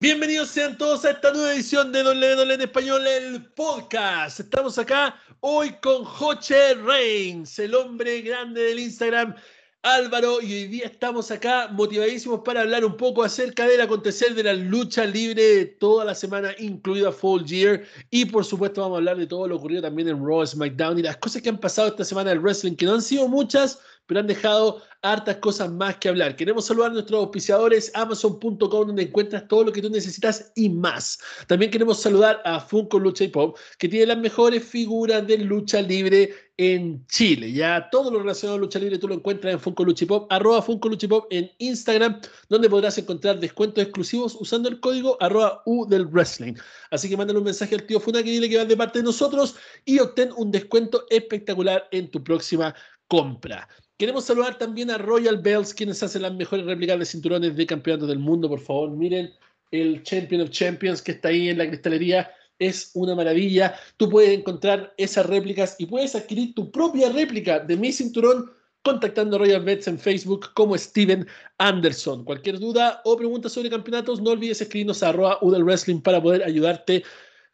Bienvenidos sean todos a esta nueva edición de WWE en Español, el podcast. Estamos acá hoy con Joche Reigns, el hombre grande del Instagram, Álvaro, y hoy día estamos acá motivadísimos para hablar un poco acerca del acontecer de la lucha libre toda la semana, incluida Full Year, y por supuesto vamos a hablar de todo lo ocurrido también en Raw, SmackDown y las cosas que han pasado esta semana en wrestling, que no han sido muchas, pero han dejado hartas cosas más que hablar. Queremos saludar a nuestros auspiciadores, amazon.com, donde encuentras todo lo que tú necesitas y más. También queremos saludar a Funko Lucha y Pop, que tiene las mejores figuras de lucha libre en Chile. Ya todo lo relacionado a lucha libre tú lo encuentras en Funko Lucha y Pop, arroba Funko Lucha y Pop en Instagram, donde podrás encontrar descuentos exclusivos usando el código arroba U del Wrestling. Así que mándale un mensaje al tío Funa que dile que va de parte de nosotros y obtén un descuento espectacular en tu próxima compra. Queremos saludar también a Royal Bells, quienes hacen las mejores réplicas de cinturones de campeonato del mundo. Por favor, miren el Champion of Champions que está ahí en la cristalería. Es una maravilla. Tú puedes encontrar esas réplicas y puedes adquirir tu propia réplica de mi cinturón contactando a Royal Bells en Facebook como Steven Anderson. Cualquier duda o pregunta sobre campeonatos, no olvides escribirnos a arroba Udel Wrestling para poder ayudarte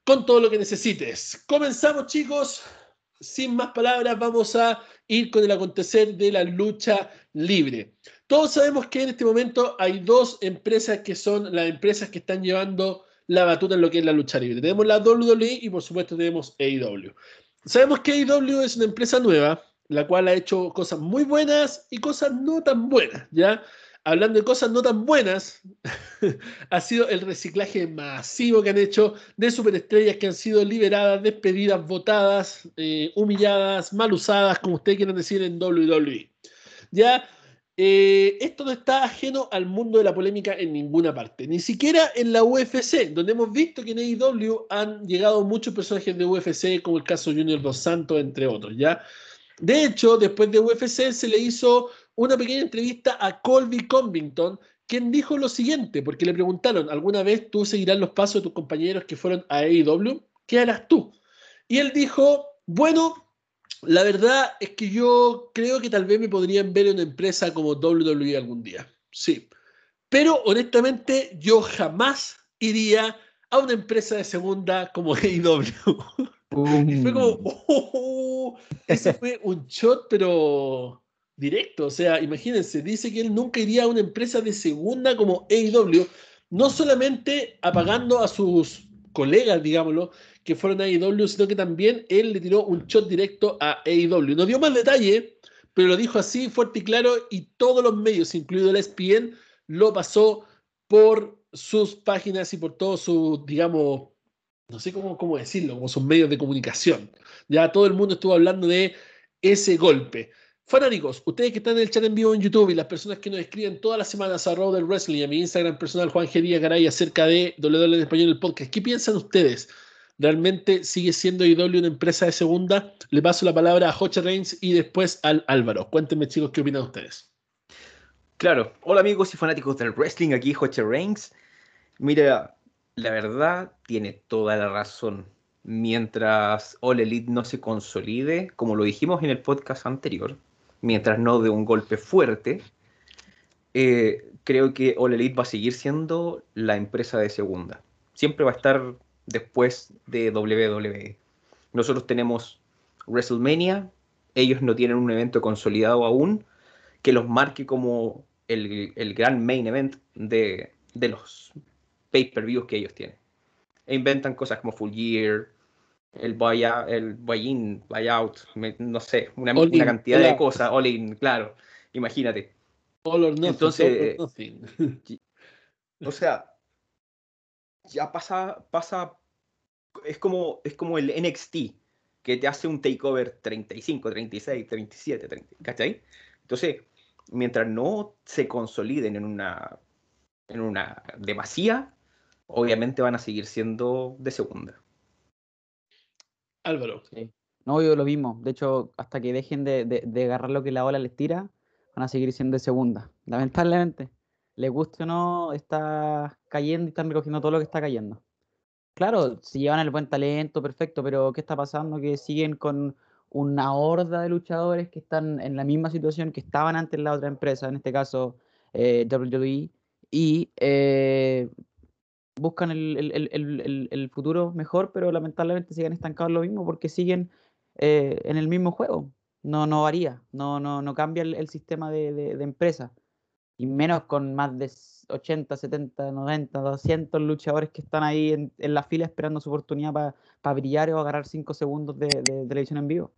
con todo lo que necesites. Comenzamos, chicos. Sin más palabras, vamos a ir con el acontecer de la lucha libre. Todos sabemos que en este momento hay dos empresas que son las empresas que están llevando la batuta en lo que es la lucha libre. Tenemos la WWE y por supuesto tenemos AEW. Sabemos que AEW es una empresa nueva, la cual ha hecho cosas muy buenas y cosas no tan buenas, ¿ya? Hablando de cosas no tan buenas, ha sido el reciclaje masivo que han hecho de superestrellas que han sido liberadas, despedidas, votadas, eh, humilladas, mal usadas, como ustedes quieran decir en WWE. Ya, eh, esto no está ajeno al mundo de la polémica en ninguna parte, ni siquiera en la UFC, donde hemos visto que en AEW han llegado muchos personajes de UFC, como el caso Junior Dos Santos, entre otros, ¿ya? De hecho, después de UFC se le hizo una pequeña entrevista a Colby Covington, quien dijo lo siguiente, porque le preguntaron, ¿alguna vez tú seguirás los pasos de tus compañeros que fueron a AEW? ¿Qué harás tú? Y él dijo, bueno, la verdad es que yo creo que tal vez me podrían ver en una empresa como WWE algún día. Sí. Pero honestamente, yo jamás iría a una empresa de segunda como AEW. y fue como, oh, oh, oh". ese fue un shot, pero directo. O sea, imagínense, dice que él nunca iría a una empresa de segunda como AEW, no solamente apagando a sus colegas, digámoslo, que fueron a AEW, sino que también él le tiró un shot directo a AEW. No dio más detalle, pero lo dijo así, fuerte y claro, y todos los medios, incluido el ESPN, lo pasó por sus páginas y por todos sus, digamos, no sé cómo, cómo decirlo, como sus medios de comunicación. Ya todo el mundo estuvo hablando de ese golpe. Fanáticos, ustedes que están en el chat en vivo en YouTube y las personas que nos escriben todas las semanas a Road del Wrestling y a mi Instagram personal Juan G. Díaz acerca de WWE en español el podcast, ¿qué piensan ustedes? ¿Realmente sigue siendo IW una empresa de segunda? Le paso la palabra a Hoche Reigns y después al Álvaro. Cuéntenme chicos qué opinan ustedes. Claro, hola amigos y fanáticos del wrestling, aquí Hoche Reigns. Mira, la verdad tiene toda la razón. Mientras All Elite no se consolide, como lo dijimos en el podcast anterior, mientras no de un golpe fuerte, eh, creo que All Elite va a seguir siendo la empresa de segunda. Siempre va a estar después de WWE. Nosotros tenemos WrestleMania, ellos no tienen un evento consolidado aún que los marque como el, gran main event de, los pay-per-views que ellos tienen. E inventan cosas como Full Year, el buyout, el buy-in, buyout, no sé, una, una cantidad de cosas, all in, claro, imagínate. Entonces, o sea, ya pasa, pasa, es como, es como el NXT, que te hace un takeover 35, 36, 37, 30, ¿cachai? Entonces, mientras no se consoliden en una, en una demasía, obviamente van a seguir siendo de segunda. Álvaro. No, yo lo mismo. De hecho, hasta que dejen de, agarrar lo que la ola les tira, van a seguir siendo de segunda. Lamentablemente, les guste o no, está cayendo y están recogiendo todo lo que está cayendo. Claro, si llevan el buen talento, perfecto, pero ¿qué está pasando? Que siguen con una horda de luchadores que están en la misma situación que estaban antes en la otra empresa, en este caso eh, WWE, y eh, buscan el, futuro mejor, pero lamentablemente siguen estancados en lo mismo porque siguen eh, en el mismo juego. No, no varía, no, no, no cambia el, sistema de, empresa. Y menos con más de 80, 70, 90, 200 luchadores que están ahí en, la fila esperando su oportunidad para brillar o agarrar 5 segundos de, de televisión en vivo.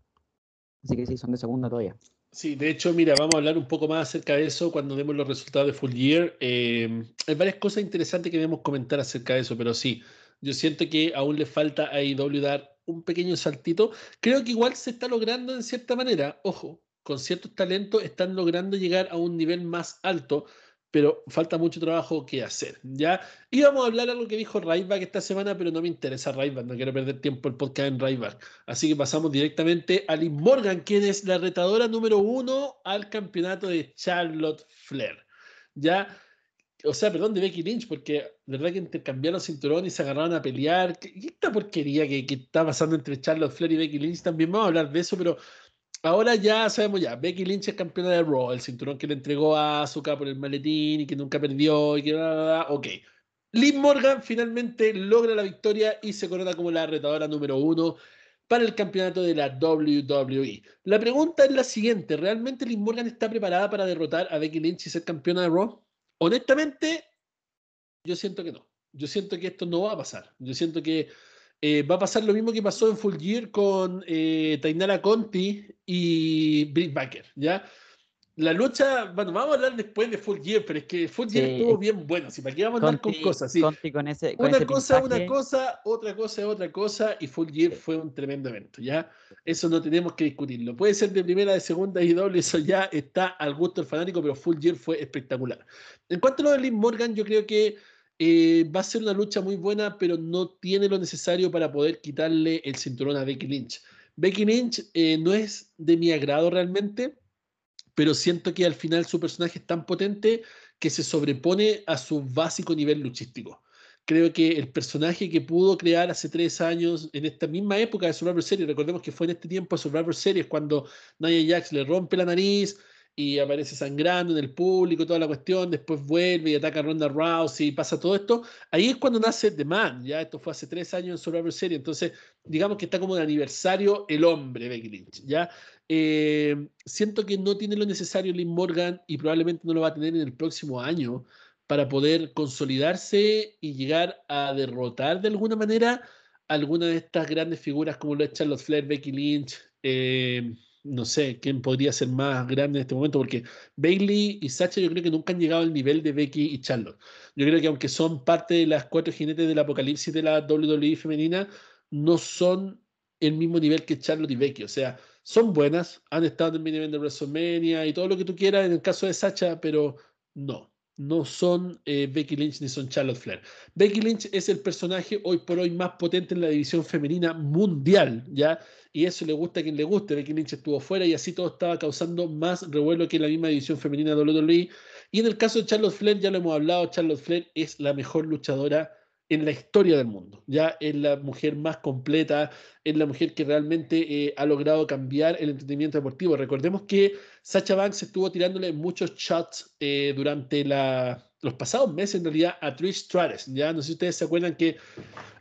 Así que sí, son de segunda todavía. Sí, de hecho, mira, vamos a hablar un poco más acerca de eso cuando demos los resultados de Full Year. Eh, hay varias cosas interesantes que debemos comentar acerca de eso, pero sí, yo siento que aún le falta a IW dar un pequeño saltito. Creo que igual se está logrando en cierta manera, ojo, con ciertos talentos están logrando llegar a un nivel más alto pero falta mucho trabajo que hacer, ¿ya? Íbamos a hablar algo que dijo Ryback esta semana, pero no me interesa Ryback, no quiero perder tiempo el podcast en Ryback. Así que pasamos directamente a Liz Morgan, quien es la retadora número uno al campeonato de Charlotte Flair, ¿ya? O sea, perdón, de Becky Lynch, porque de verdad que intercambiaron cinturón y se agarraron a pelear. ¿Qué, esta porquería que, que está pasando entre Charlotte Flair y Becky Lynch? También vamos a hablar de eso, pero ahora ya sabemos ya, Becky Lynch es campeona de Raw, el cinturón que le entregó a Asuka por el maletín y que nunca perdió y que bla, ok. Liv Morgan finalmente logra la victoria y se corona como la retadora número uno para el campeonato de la WWE. La pregunta es la siguiente, ¿realmente Liv Morgan está preparada para derrotar a Becky Lynch y ser campeona de Raw? Honestamente, yo siento que no. Yo siento que esto no va a pasar. Yo siento que eh, va a pasar lo mismo que pasó en Full Gear con eh, Tainara Conti y Britt Baker, ¿ya? La lucha, bueno, vamos a hablar después de Full Gear, pero es que Full Gear estuvo bien bueno, ¿sí? ¿para qué vamos a hablar con cosas? Sí. con ese, una cosa, una cosa, otra cosa, otra cosa, y Full Gear fue un tremendo evento, ¿ya? Eso no tenemos que discutirlo. Puede ser de primera, de segunda y doble, eso ya está al gusto del fanático, pero Full Gear fue espectacular. En cuanto a lo de Liv Morgan, yo creo que eh, va a ser una lucha muy buena, pero no tiene lo necesario para poder quitarle el cinturón a Becky Lynch. Becky Lynch eh, no es de mi agrado realmente, pero siento que al final su personaje es tan potente que se sobrepone a su básico nivel luchístico. Creo que el personaje que pudo crear hace tres años, en esta misma época de Survivor Series, recordemos que fue en este tiempo de Survivor Series cuando Nia Jax le rompe la nariz, y aparece sangrando en el público, toda la cuestión, después vuelve y ataca a Ronda Rousey y pasa todo esto, ahí es cuando nace The Man, ya esto fue hace tres años en Survivor Series, entonces digamos que está como de aniversario el hombre Becky Lynch, ya. Eh, siento que no tiene lo necesario Lynn Morgan y probablemente no lo va a tener en el próximo año para poder consolidarse y llegar a derrotar de alguna manera alguna de estas grandes figuras como lo es Charlotte Flair, Becky Lynch, eh, no sé quién podría ser más grande en este momento, porque Bailey y Sacha yo creo que nunca han llegado al nivel de Becky y Charlotte. Yo creo que aunque son parte de las cuatro jinetes del apocalipsis de la WWE femenina, no son el mismo nivel que Charlotte y Becky. O sea, son buenas, han estado en el mini de WrestleMania y todo lo que tú quieras en el caso de Sacha, pero no no son eh, Becky Lynch ni son Charlotte Flair. Becky Lynch es el personaje hoy por hoy más potente en la división femenina mundial, ¿ya? Y eso le gusta a quien le guste. Becky Lynch estuvo fuera y así todo estaba causando más revuelo que en la misma división femenina de WWE. Y en el caso de Charlotte Flair, ya lo hemos hablado, Charlotte Flair es la mejor luchadora en la historia del mundo. Ya es la mujer más completa, es la mujer que realmente eh, ha logrado cambiar el entretenimiento deportivo. Recordemos que Sacha Banks estuvo tirándole muchos shots eh, durante los pasados meses, en realidad, a Trish Stratus. Ya no sé si ustedes se acuerdan que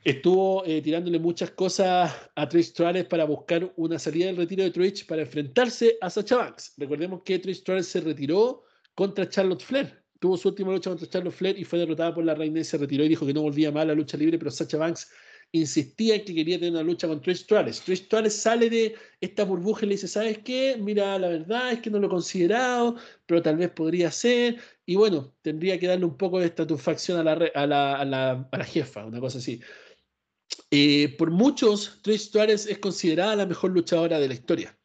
estuvo eh, tirándole muchas cosas a Trish Stratus para buscar una salida del retiro de Trish para enfrentarse a Sacha Banks. Recordemos que Trish Stratus se retiró contra Charlotte Flair tuvo su última lucha contra Charlotte Flair y fue derrotada por la reina y se retiró y dijo que no volvía más a la lucha libre, pero Sacha Banks insistía en que quería tener una lucha con Trish Stratus. Trish Stratus sale de esta burbuja y le dice, ¿sabes qué? Mira, la verdad es que no lo he considerado, pero tal vez podría ser. Y bueno, tendría que darle un poco de satisfacción a la, a la, a la, a la jefa, una cosa así. Eh, por muchos, Trish Stratus es considerada la mejor luchadora de la historia.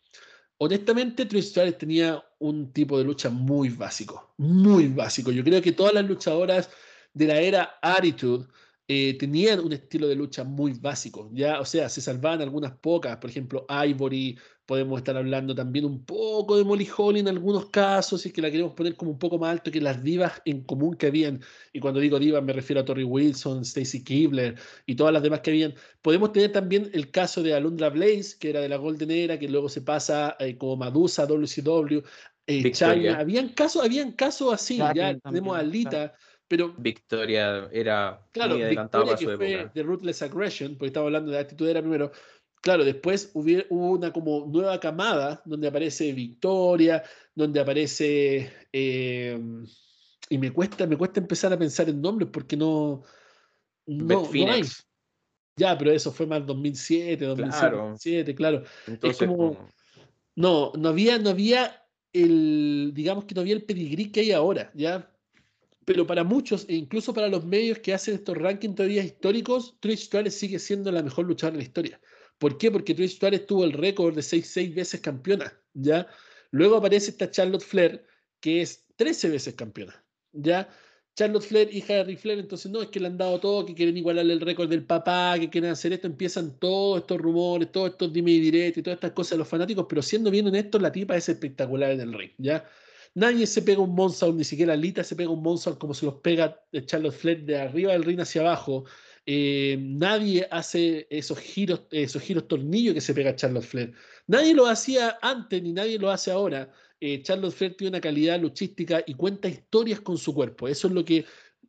Honestamente, Trish Stratus tenía un tipo de lucha muy básico, muy básico. Yo creo que todas las luchadoras de la era Attitude eh, tenían un estilo de lucha muy básico, ya, o sea, se salvaban algunas pocas, por ejemplo, Ivory, podemos estar hablando también un poco de Molly Holly en algunos casos, y que la queremos poner como un poco más alto que las divas en común que habían, y cuando digo divas me refiero a Tori Wilson, Stacy Kibler y todas las demás que habían. Podemos tener también el caso de Alundra Blaze, que era de la Golden Era, que luego se pasa eh, como Madusa, WCW, eh, China. Habían casos, habían casos así, ya tenemos a Lita Pero, Victoria era claro, muy adelantado Victoria para su que fue época. de Ruthless Aggression, porque estaba hablando de la actitud era primero. Claro, después hubiera- hubo una como nueva camada donde aparece Victoria, donde aparece... eh, y me cuesta, me cuesta empezar a pensar en nombres porque no... No, no hay. Ya, pero eso fue más 2007, 2007, Claro. 2007, claro. Entonces, como- como- No, no había, no había el, digamos que no había el pedigrí que hay ahora, ¿ya? Pero para muchos, e incluso para los medios que hacen estos rankings todavía históricos, Trish Stratus sigue siendo la mejor luchadora de la historia. ¿Por qué? Porque Trish Stratus tuvo el récord de 6, 6 veces campeona, ¿ya? Luego aparece esta Charlotte Flair, que es 13 veces campeona, ¿ya? Charlotte Flair, hija de Ric Flair, entonces no, es que le han dado todo, que quieren igualarle el récord del papá, que quieren hacer esto, empiezan todos estos rumores, todos estos dime y direte y todas estas cosas de los fanáticos, pero siendo bien honestos, la tipa es espectacular en el ring, ¿ya? Nadie se pega un Monsound, ni siquiera Lita se pega un Monsound como se los pega Charlotte Flair de arriba del ring hacia abajo. Eh, nadie hace esos giros, esos giros tornillos que se pega Charlotte Flair. Nadie lo hacía antes ni nadie lo hace ahora. Eh, Charlotte Flair tiene una calidad luchística y cuenta historias con su cuerpo. Eso es lo que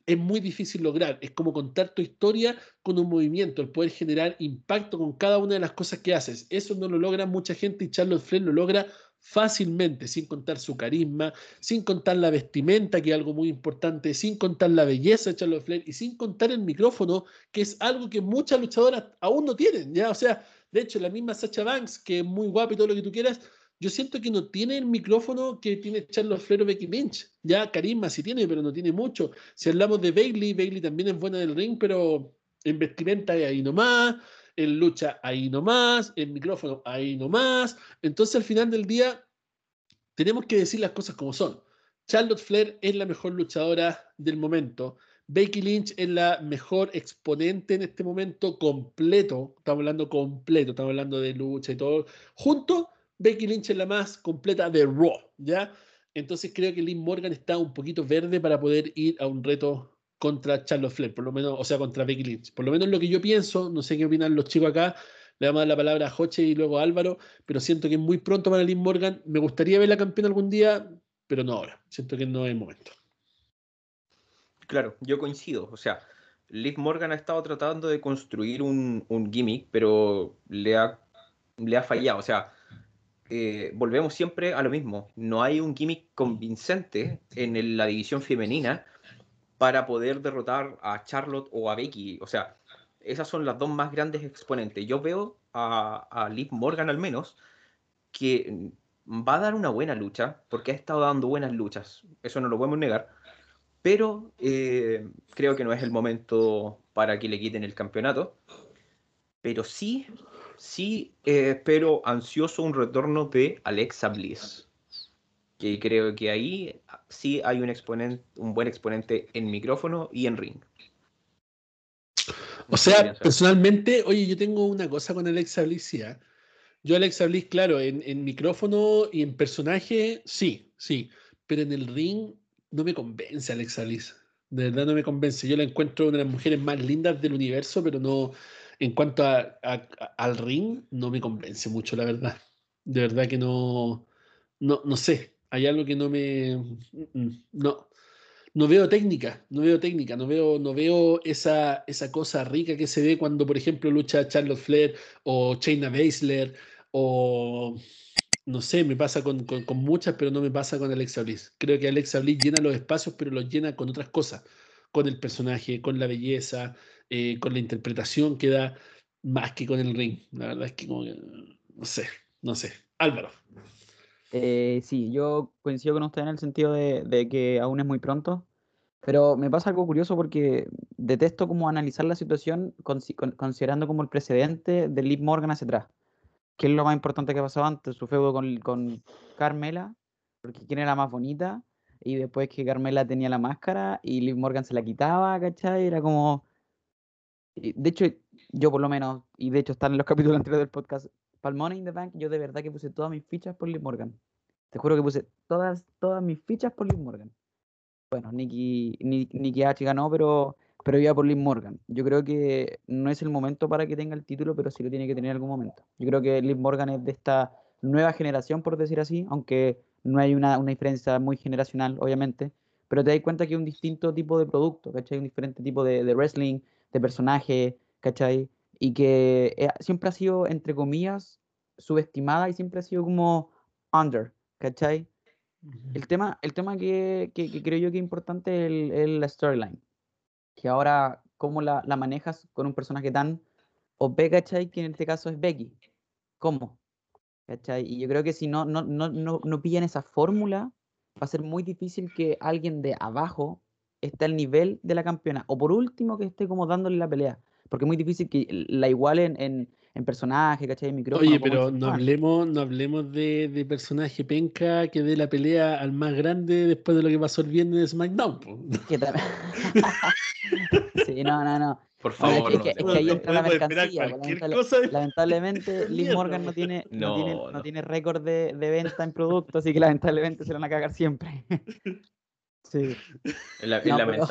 es muy difícil lograr. Es como contar tu historia con un movimiento, el poder generar impacto con cada una de las cosas que haces. Eso no lo logra mucha gente y Charlotte Flair lo logra fácilmente, sin contar su carisma, sin contar la vestimenta, que es algo muy importante, sin contar la belleza de Charlotte Flair y sin contar el micrófono, que es algo que muchas luchadoras aún no tienen, ¿ya? O sea, de hecho, la misma Sacha Banks, que es muy guapa y todo lo que tú quieras, yo siento que no tiene el micrófono que tiene Charlotte Flair o Becky Lynch. Ya carisma sí tiene, pero no tiene mucho. Si hablamos de Bailey, Bailey también es buena del ring, pero en vestimenta es ahí nomás, en lucha ahí nomás, en micrófono ahí nomás. Entonces al final del día tenemos que decir las cosas como son. Charlotte Flair es la mejor luchadora del momento. Becky Lynch es la mejor exponente en este momento completo. Estamos hablando completo, estamos hablando de lucha y todo. Junto, Becky Lynch es la más completa de Raw, ¿ya? Entonces creo que Liv Morgan está un poquito verde para poder ir a un reto contra Charlotte Flair, por lo menos, o sea, contra Becky Lynch. Por lo menos lo que yo pienso, no sé qué opinan los chicos acá, le vamos a dar la palabra a Joche y luego a Álvaro, pero siento que es muy pronto para Liv Morgan. Me gustaría ver la campeona algún día, pero no ahora. Siento que no es el momento. Claro, yo coincido. O sea, Liv Morgan ha estado tratando de construir un, gimmick, pero le ha, le ha fallado. O sea, eh, volvemos siempre a lo mismo. No hay un gimmick convincente en la división femenina para poder derrotar a Charlotte o a Becky. O sea, esas son las dos más grandes exponentes. Yo veo a, a Liv Morgan al menos que va a dar una buena lucha, porque ha estado dando buenas luchas. Eso no lo podemos negar pero eh, creo que no es el momento para que le quiten el campeonato. Pero sí, sí eh, espero ansioso un retorno de Alexa Bliss. Que creo que ahí sí hay un, exponente, un buen exponente en micrófono y en ring. O sea, personalmente, oye, yo tengo una cosa con Alexa Bliss, ¿ah? Yo Alexa Bliss, claro, en, en micrófono y en personaje, sí, sí, pero en el ring no me convence Alexa Bliss. De verdad no me convence. Yo la encuentro una de las mujeres más lindas del universo, pero no, en cuanto a, a- a- al ring, no me convence mucho, la verdad. De verdad que no, no, no sé. Hay algo que no me, mm, mm, no, no veo técnica, no veo técnica, no veo, no veo esa, esa cosa rica que se ve cuando, por ejemplo, lucha Charlotte Flair o Shayna Baszler o no sé, me pasa con, con- muchas, pero no me pasa con Alexa Bliss. Creo que Alexa Bliss llena los espacios, pero los llena con otras cosas, con el personaje, con la belleza, eh, con la interpretación que da, más que con el ring. La verdad es que, no sé, no sé. Álvaro. Eh, sí, yo coincido con usted en el sentido de, que aún es muy pronto, pero me pasa algo curioso porque detesto como analizar la situación consi- con- considerando como el precedente de Liv Morgan hacia atrás. ¿Qué es lo más importante que ha antes? Su feudo con, Carmela, porque quién era más bonita, y después que Carmela tenía la máscara y Liv Morgan se la quitaba, ¿cachai? Era como... De hecho, yo por lo menos, y de hecho están en los capítulos anteriores del podcast, para el Money in the Bank, yo de verdad que puse todas mis fichas por Liv Morgan. Te juro que puse todas, todas mis fichas por Liv Morgan. Bueno, Nikki, Ni- Nikki H ganó, pero, pero iba por Liv Morgan. Yo creo que no es el momento para que tenga el título, pero sí lo tiene que tener en algún momento. Yo creo que Liv Morgan es de esta nueva generación, por decir así, aunque no hay una, una diferencia muy generacional, obviamente, pero te das cuenta que es un distinto tipo de producto, ¿cachai? Un diferente tipo de, de wrestling, de personaje, ¿cachai? Y que eh, siempre ha sido, entre comillas, subestimada y siempre ha sido como under, ¿cachai? El tema, el tema que, que- que creo yo que es importante es, el- es la storyline. Que ahora, ¿cómo la, la manejas con un personaje tan OP, ¿cachai? Que en este caso es Becky. ¿Cómo? ¿Cachai? Y yo creo que si no, no, no, no, no pillan esa fórmula, va a ser muy difícil que alguien de abajo esté al nivel de la campeona. O por último, que esté como dándole la pelea. Porque es muy difícil que la igualen en, en personaje, ¿cachai? En micrófono. Oye, pero no hablemos, no hablemos de, de personaje penca que dé la pelea al más grande después de lo que pasó el viernes de SmackDown. sí, no, no, no. Por es favor, que- no es que ahí entra la mercancía, pues, cualquier lamentable- cosa de- Lamentablemente, Liz Morgan no tiene, no, tiene, No, no no. tiene récord de, de venta en producto, así que lamentablemente se lo van a cagar siempre. Sí, Es, la- pero-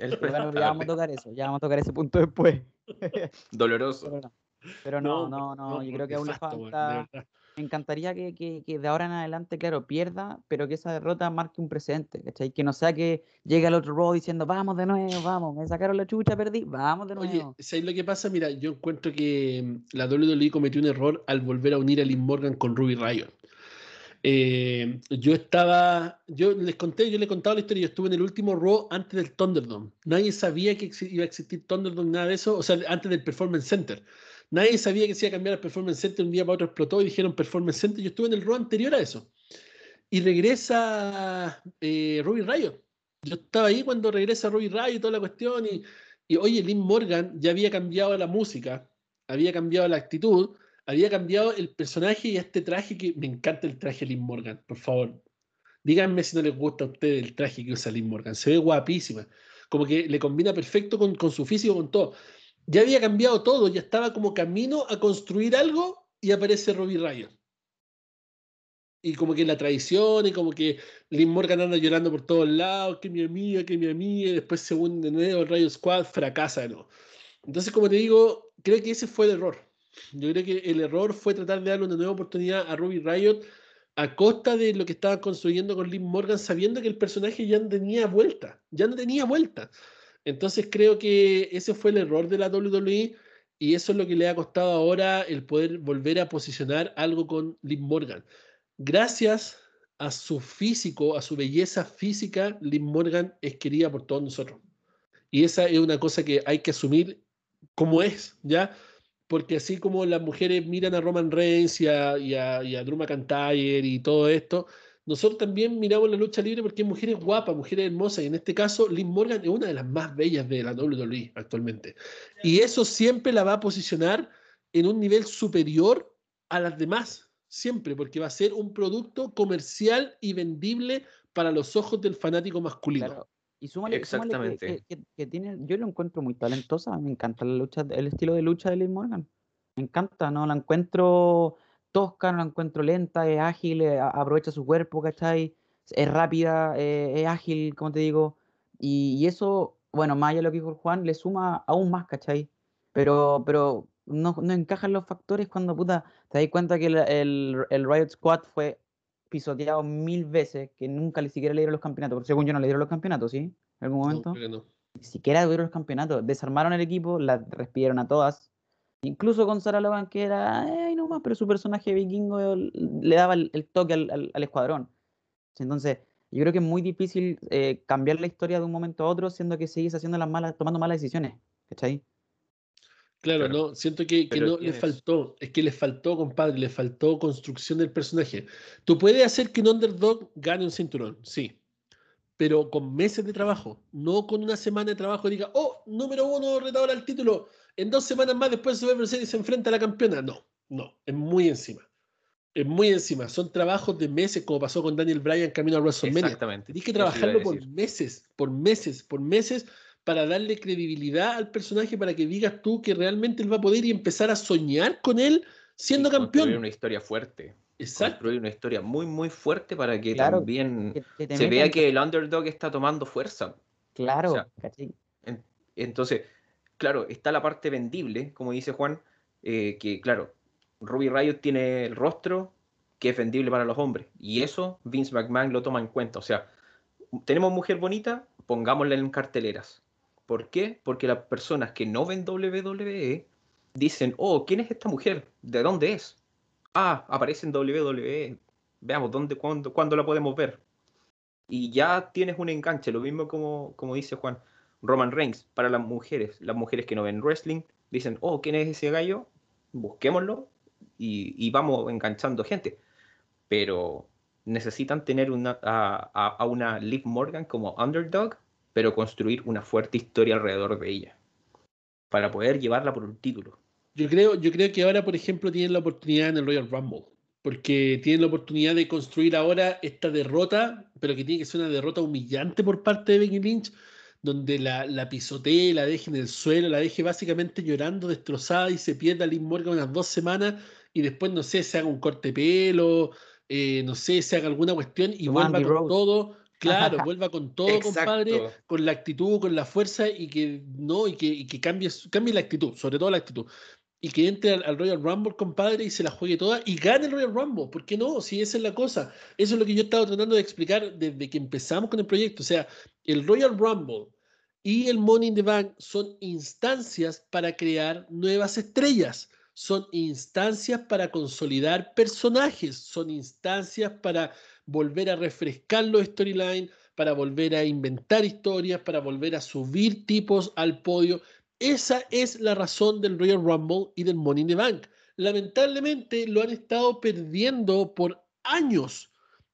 pero bueno, ya vamos a tocar eso, ya vamos a tocar ese punto después. Doloroso. Pero no, pero no, no, no, yo creo que aún le falta. Me encantaría que, que, que de ahora en adelante, claro, pierda, pero que esa derrota marque un precedente, ¿cachai? Que no sea que llegue al otro row diciendo, vamos de nuevo, vamos, me sacaron la chucha, perdí, vamos de Oye, nuevo. ¿sabes lo que pasa? Mira, yo encuentro que mm, la WWE cometió un error al volver a unir a Liv Morgan con Ruby Riot. Eh, yo estaba, yo les conté, yo le he contado la historia, yo estuve en el último Raw antes del Thunderdome. Nadie sabía que iba a existir Thunderdome, nada de eso, o sea, antes del Performance Center. Nadie sabía que se iba a cambiar al Performance Center, un día para otro explotó y dijeron Performance Center. Yo estuve en el Raw anterior a eso. Y regresa eh, Riot. Yo estaba ahí cuando regresa Ruby Riot y toda la cuestión y, y oye, Lynn Morgan ya había cambiado la música, había cambiado la actitud, había cambiado el personaje y este traje que me encanta el traje de Lynn Morgan, por favor. Díganme si no les gusta a ustedes el traje que usa Lynn Morgan. Se ve guapísima. Como que le combina perfecto con, con su físico, con todo. Ya había cambiado todo, ya estaba como camino a construir algo y aparece Robbie Ryan. Y como que la traición y como que Lynn Morgan anda llorando por todos lados, que mi amiga, que mi amiga, y después se une de nuevo, el Rayo Squad fracasa de nuevo. Entonces, como te digo, creo que ese fue el error. Yo creo que el error fue tratar de darle una nueva oportunidad a Ruby Riot a costa de lo que estaba construyendo con Liv Morgan, sabiendo que el personaje ya no tenía vuelta, ya no tenía vuelta. Entonces creo que ese fue el error de la WWE y eso es lo que le ha costado ahora el poder volver a posicionar algo con Liv Morgan. Gracias a su físico, a su belleza física, Liv Morgan es querida por todos nosotros. Y esa es una cosa que hay que asumir como es, ¿ya? Porque así como las mujeres miran a Roman Reigns y a, y a, y a Drew McIntyre y todo esto, nosotros también miramos la lucha libre porque hay mujeres guapas, mujeres hermosas, y en este caso Liv Morgan es una de las más bellas de la WWE actualmente. Y eso siempre la va a posicionar en un nivel superior a las demás, siempre, porque va a ser un producto comercial y vendible para los ojos del fanático masculino. Claro. Y súmale, súmale que- Exactamente. que, que- tiene, yo lo encuentro muy talentosa, me encanta la lucha, el estilo de lucha de Liv Morgan. Me encanta, ¿no? La encuentro tosca, no la encuentro lenta, es ágil, eh, aprovecha su cuerpo, ¿cachai? Es rápida, eh, es ágil, como te digo. Y, y eso, bueno, más allá de lo que dijo Juan, le suma aún más, ¿cachai? Pero, pero no, no encajan los factores cuando, puta, te das cuenta que el, el, el Riot Squad fue pisoteado mil veces, que nunca ni siquiera le dieron los campeonatos, porque según yo no le dieron los campeonatos, ¿sí? En algún momento. no. Ni siquiera tuvieron los campeonatos. Desarmaron el equipo, las despidieron a todas. Incluso con Sarah Logan, que era, ay, no más, pero su personaje vikingo le daba el, el toque al, al- al escuadrón. Entonces, yo creo que es muy difícil eh, cambiar la historia de un momento a otro, siendo que sigues haciendo las malas, tomando malas decisiones. ¿Cachai? Claro, Claro. no, siento que, que no le faltó, es que le faltó, compadre, le faltó construcción del personaje. Tú puedes hacer que un underdog gane un cinturón, sí, pero con meses de trabajo, no con una semana de trabajo y diga, oh, número uno retador al título, en dos semanas más después de Survivor Series se enfrenta a la campeona. No, no, es muy encima. Es muy encima. Son trabajos de meses, como pasó con Daniel Bryan camino a WrestleMania. Exactamente. Tienes que trabajarlo por meses, por meses, por meses, para darle credibilidad al personaje, para que digas tú que realmente él va a poder y empezar a soñar con él siendo Y construir campeón. una historia fuerte. Exacto. Construir una historia muy, muy fuerte para que Claro, también Que- que te se vea que el underdog está tomando fuerza. Claro, o sea, ¿cachai? En- Entonces, claro, está la parte vendible, como dice Juan, eh, que claro, Ruby Riot tiene el rostro que es vendible para los hombres. Y eso Vince McMahon lo toma en cuenta. O sea, tenemos mujer bonita, pongámosla en carteleras. ¿Por qué? Porque las personas que no ven WWE dicen, oh, ¿quién es esta mujer? ¿De dónde es? Ah, aparece en WWE. Veamos, ¿dónde, cuándo, cuándo la podemos ver? Y ya tienes un enganche, lo mismo como, como dice Juan. Roman Reigns, para las mujeres, las mujeres que no ven wrestling, dicen, oh, ¿quién es ese gallo? Busquémoslo y, vamos enganchando gente. Pero necesitan tener una, a, a, una Liv Morgan como underdog, pero construir una fuerte historia alrededor de ella para poder llevarla por un título. Yo creo, yo creo que ahora, por ejemplo, tienen la oportunidad en el Royal Rumble, porque tienen la oportunidad de construir ahora esta derrota, pero que tiene que ser una derrota humillante por parte de Becky Lynch, donde la, la pisotee, la deje en el suelo, la deje básicamente llorando, destrozada y se pierda Liv Morgan unas dos semanas y después, no sé, se haga un corte de pelo, eh, no sé, se haga alguna cuestión y vuelva con todo. Claro, vuelva con todo, compadre, con la actitud, con la fuerza y que no, y que, y que cambie, cambie la actitud, sobre todo la actitud. Y que entre al, Royal Rumble, compadre, y se la juegue toda y gane el Royal Rumble. ¿Por qué no? Si esa es la cosa. Eso es lo que yo he estado tratando de explicar desde que empezamos con el proyecto. O sea, el Royal Rumble y el Money in the Bank son instancias para crear nuevas estrellas son instancias para consolidar personajes, son instancias para volver a refrescar los storylines, para volver a inventar historias, para volver a subir tipos al podio. Esa es la razón del Royal Rumble y del Money in the Bank. Lamentablemente lo han estado perdiendo por años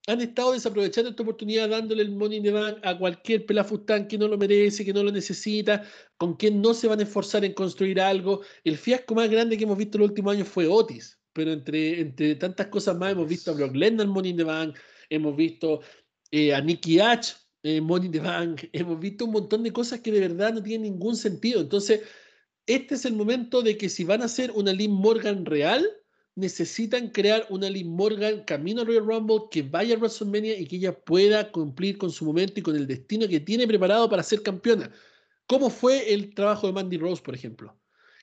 han estado desaprovechando esta oportunidad dándole el money in the bank a cualquier pelafustán que no lo merece, que no lo necesita, con quien no se van a esforzar en construir algo. El fiasco más grande que hemos visto en los últimos años fue Otis, pero entre, entre tantas cosas más hemos visto a Brock Lesnar Money in the Bank, hemos visto eh, a Nicky H eh, Money in the Bank, hemos visto un montón de cosas que de verdad no tienen ningún sentido. Entonces, este es el momento de que si van a hacer una Lynn Morgan real, necesitan crear una Liv Morgan camino a Royal Rumble que vaya a WrestleMania y que ella pueda cumplir con su momento y con el destino que tiene preparado para ser campeona. ¿Cómo fue el trabajo de Mandy Rose, por ejemplo?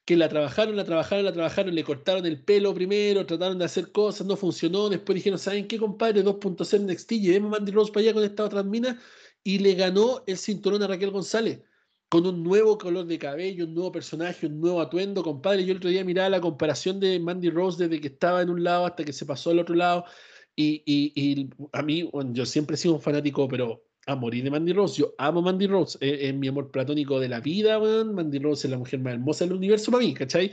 Que la trabajaron, la trabajaron, la trabajaron, le cortaron el pelo primero, trataron de hacer cosas, no funcionó, después dijeron, ¿saben qué, compadre? 2.0 NXT, llevemos a Mandy Rose para allá con esta otra mina y le ganó el cinturón a Raquel González con un nuevo color de cabello, un nuevo personaje, un nuevo atuendo, compadre. Yo el otro día miraba la comparación de Mandy Rose desde que estaba en un lado hasta que se pasó al otro lado. Y, a mí, yo siempre he sido un fanático, pero a morir de Mandy Rose. Yo amo Mandy Rose, es, mi amor platónico de la vida, man. Mandy Rose es la mujer más hermosa del universo para mí, ¿cachai?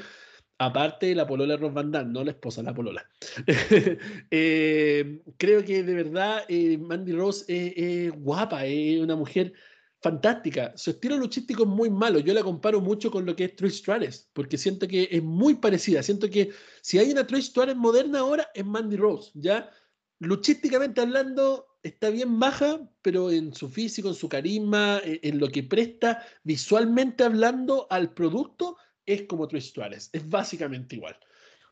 Aparte de la polola de Ross Van Damme, no la esposa, la polola. Eh, creo que de verdad eh, Mandy Rose es guapa, es una mujer fantástica. Su estilo luchístico es muy malo. Yo la comparo mucho con lo que es Trish Stratus, porque siento que es muy parecida. Siento que si hay una Trish Stratus moderna ahora, es Mandy Rose. Ya luchísticamente hablando, está bien baja, pero en su físico, en su carisma, e, en, lo que presta, visualmente hablando al producto, es como Trish Stratus. Es básicamente igual.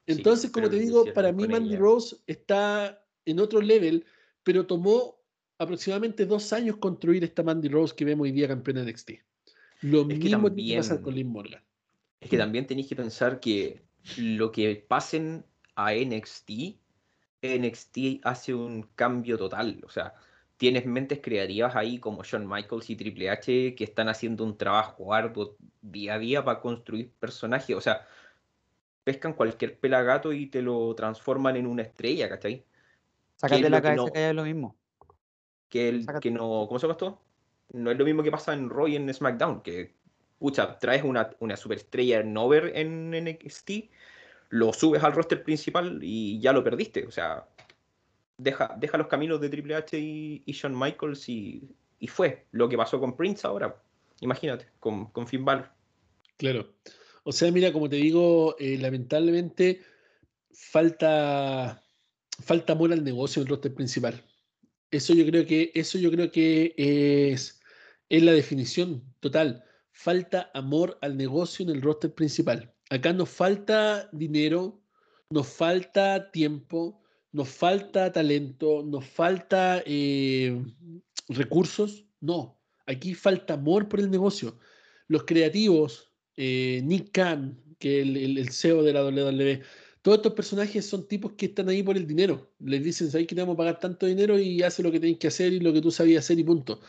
Entonces, como te digo, para mí Mandy Rose está en otro level, pero tomó aproximadamente dos años construir esta Mandy Rose que vemos hoy día campeona de NXT. Lo mismo que pasa con Liv Morgan. Es que también tenéis que pensar que lo que pasen a NXT, NXT hace un cambio total. O sea, tienes mentes creativas ahí como Shawn Michaels y Triple H que están haciendo un trabajo arduo día a día para construir personajes. O sea, pescan cualquier pelagato y te lo transforman en una estrella, ¿cachai? Sácate la cabeza que, hay lo mismo que, el, que no, ¿cómo se llama esto? No es lo mismo que pasa en Roy en SmackDown, que, pucha, traes una, una superestrella Nover en NXT, lo subes al roster principal y ya lo perdiste. O sea, deja, deja los caminos de Triple H y, Shawn Michaels y, y, fue lo que pasó con Prince ahora. Imagínate, con, con Finn Balor. Claro. O sea, mira, como te digo, eh, lamentablemente falta, falta amor al negocio en el roster principal. Eso yo creo que, eso yo creo que es, es la definición total. Falta amor al negocio en el roster principal. Acá nos falta dinero, nos falta tiempo, nos falta talento, nos falta eh, recursos. No, aquí falta amor por el negocio. Los creativos, eh, Nick Khan, que el, el, CEO de la WWE, todos estos personajes son tipos que están ahí por el dinero. Les dicen, ¿sabes que te vamos a pagar tanto dinero y hace lo que tenéis que hacer y lo que tú sabías hacer y punto?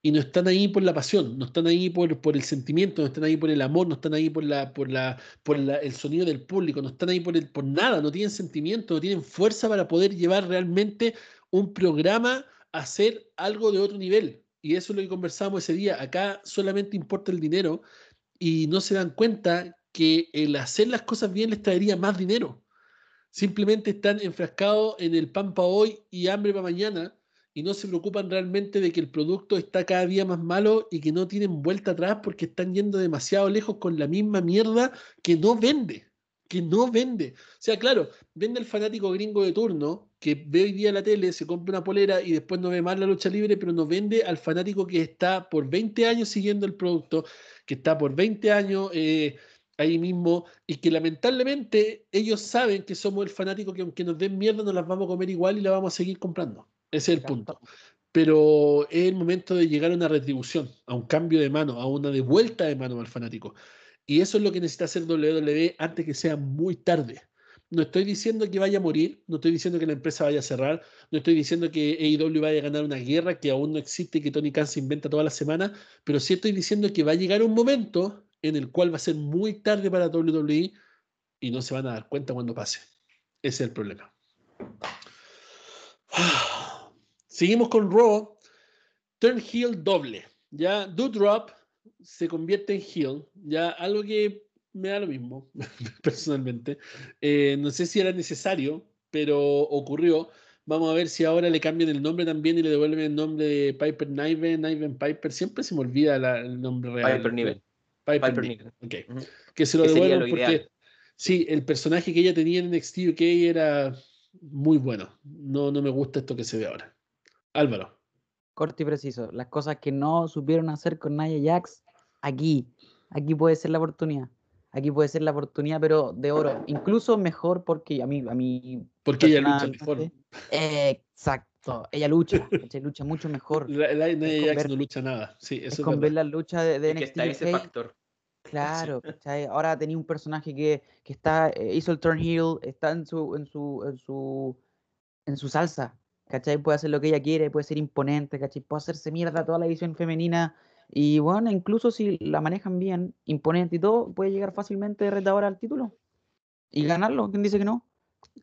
Y no están ahí por la pasión, no están ahí por, por el sentimiento, no están ahí por el amor, no están ahí por, la, por, la, por el sonido del público, no están ahí por, por nada, no tienen sentimiento, no tienen fuerza para poder llevar realmente un programa a hacer algo de otro nivel. Y eso es lo que conversamos ese día. Acá solamente importa el dinero y no se dan cuenta que el hacer las cosas bien les traería más dinero. Simplemente están enfrascados en el pan para hoy y hambre para mañana y no se preocupan realmente de que el producto está cada día más malo y que no tienen vuelta atrás porque están yendo demasiado lejos con la misma mierda que no vende, que no vende. O sea, claro, vende el fanático gringo de turno que ve hoy día la tele, se compra una polera y después no ve más la lucha libre, pero no vende al fanático que está por 20 años siguiendo el producto, que está por 20 años... Eh, ahí mismo y que lamentablemente ellos saben que somos el fanático que aunque nos den mierda nos las vamos a comer igual y la vamos a seguir comprando. Ese es el punto. Pero es el momento de llegar a una retribución, a un cambio de mano, a una devuelta de mano al fanático. Y eso es lo que necesita hacer WWE antes que sea muy tarde. No estoy diciendo que vaya a morir, no estoy diciendo que la empresa vaya a cerrar, no estoy diciendo que AEW vaya a ganar una guerra que aún no existe y que Tony Khan se inventa toda la semana, pero sí estoy diciendo que va a llegar un momento en el cual va a ser muy tarde para WWE y no se van a dar cuenta cuando pase. Ese es el problema. Seguimos con Raw. Turn heel doble. Ya Doudrop se convierte en heel. Ya algo que me da lo mismo, personalmente. Eh, no sé si era necesario, pero ocurrió. Vamos a ver si ahora le cambian el nombre también y le devuelven el nombre de Piper Niven, Niven Piper. Siempre se me olvida el nombre real. Piper Niven. Que se lo devuelvan porque sí, el personaje que ella tenía en NXT UK era muy bueno. No, no me gusta esto que se ve ahora. Álvaro. Corto y preciso. Las cosas que no supieron hacer con Nia Jax, aquí. Aquí puede ser la oportunidad. Aquí puede ser la oportunidad, pero de oro. Incluso mejor porque a mí. A mí porque ella lucha mejor. exacto. Ella lucha. ella lucha mucho mejor. La, Nia Jax no lucha nada. Sí, eso es, con ver la lucha de, de NXT. está ese factor. Claro, ahora tenía un personaje que, que está, eh, hizo el turn heel, está en su, en su, en su, en su salsa, ¿cachai? Puede hacer lo que ella quiere, puede ser imponente, ¿cachai? Puede hacerse mierda toda la edición femenina. Y bueno, incluso si la manejan bien, imponente y todo, puede llegar fácilmente retadora al título y ganarlo. ¿Quién dice que no?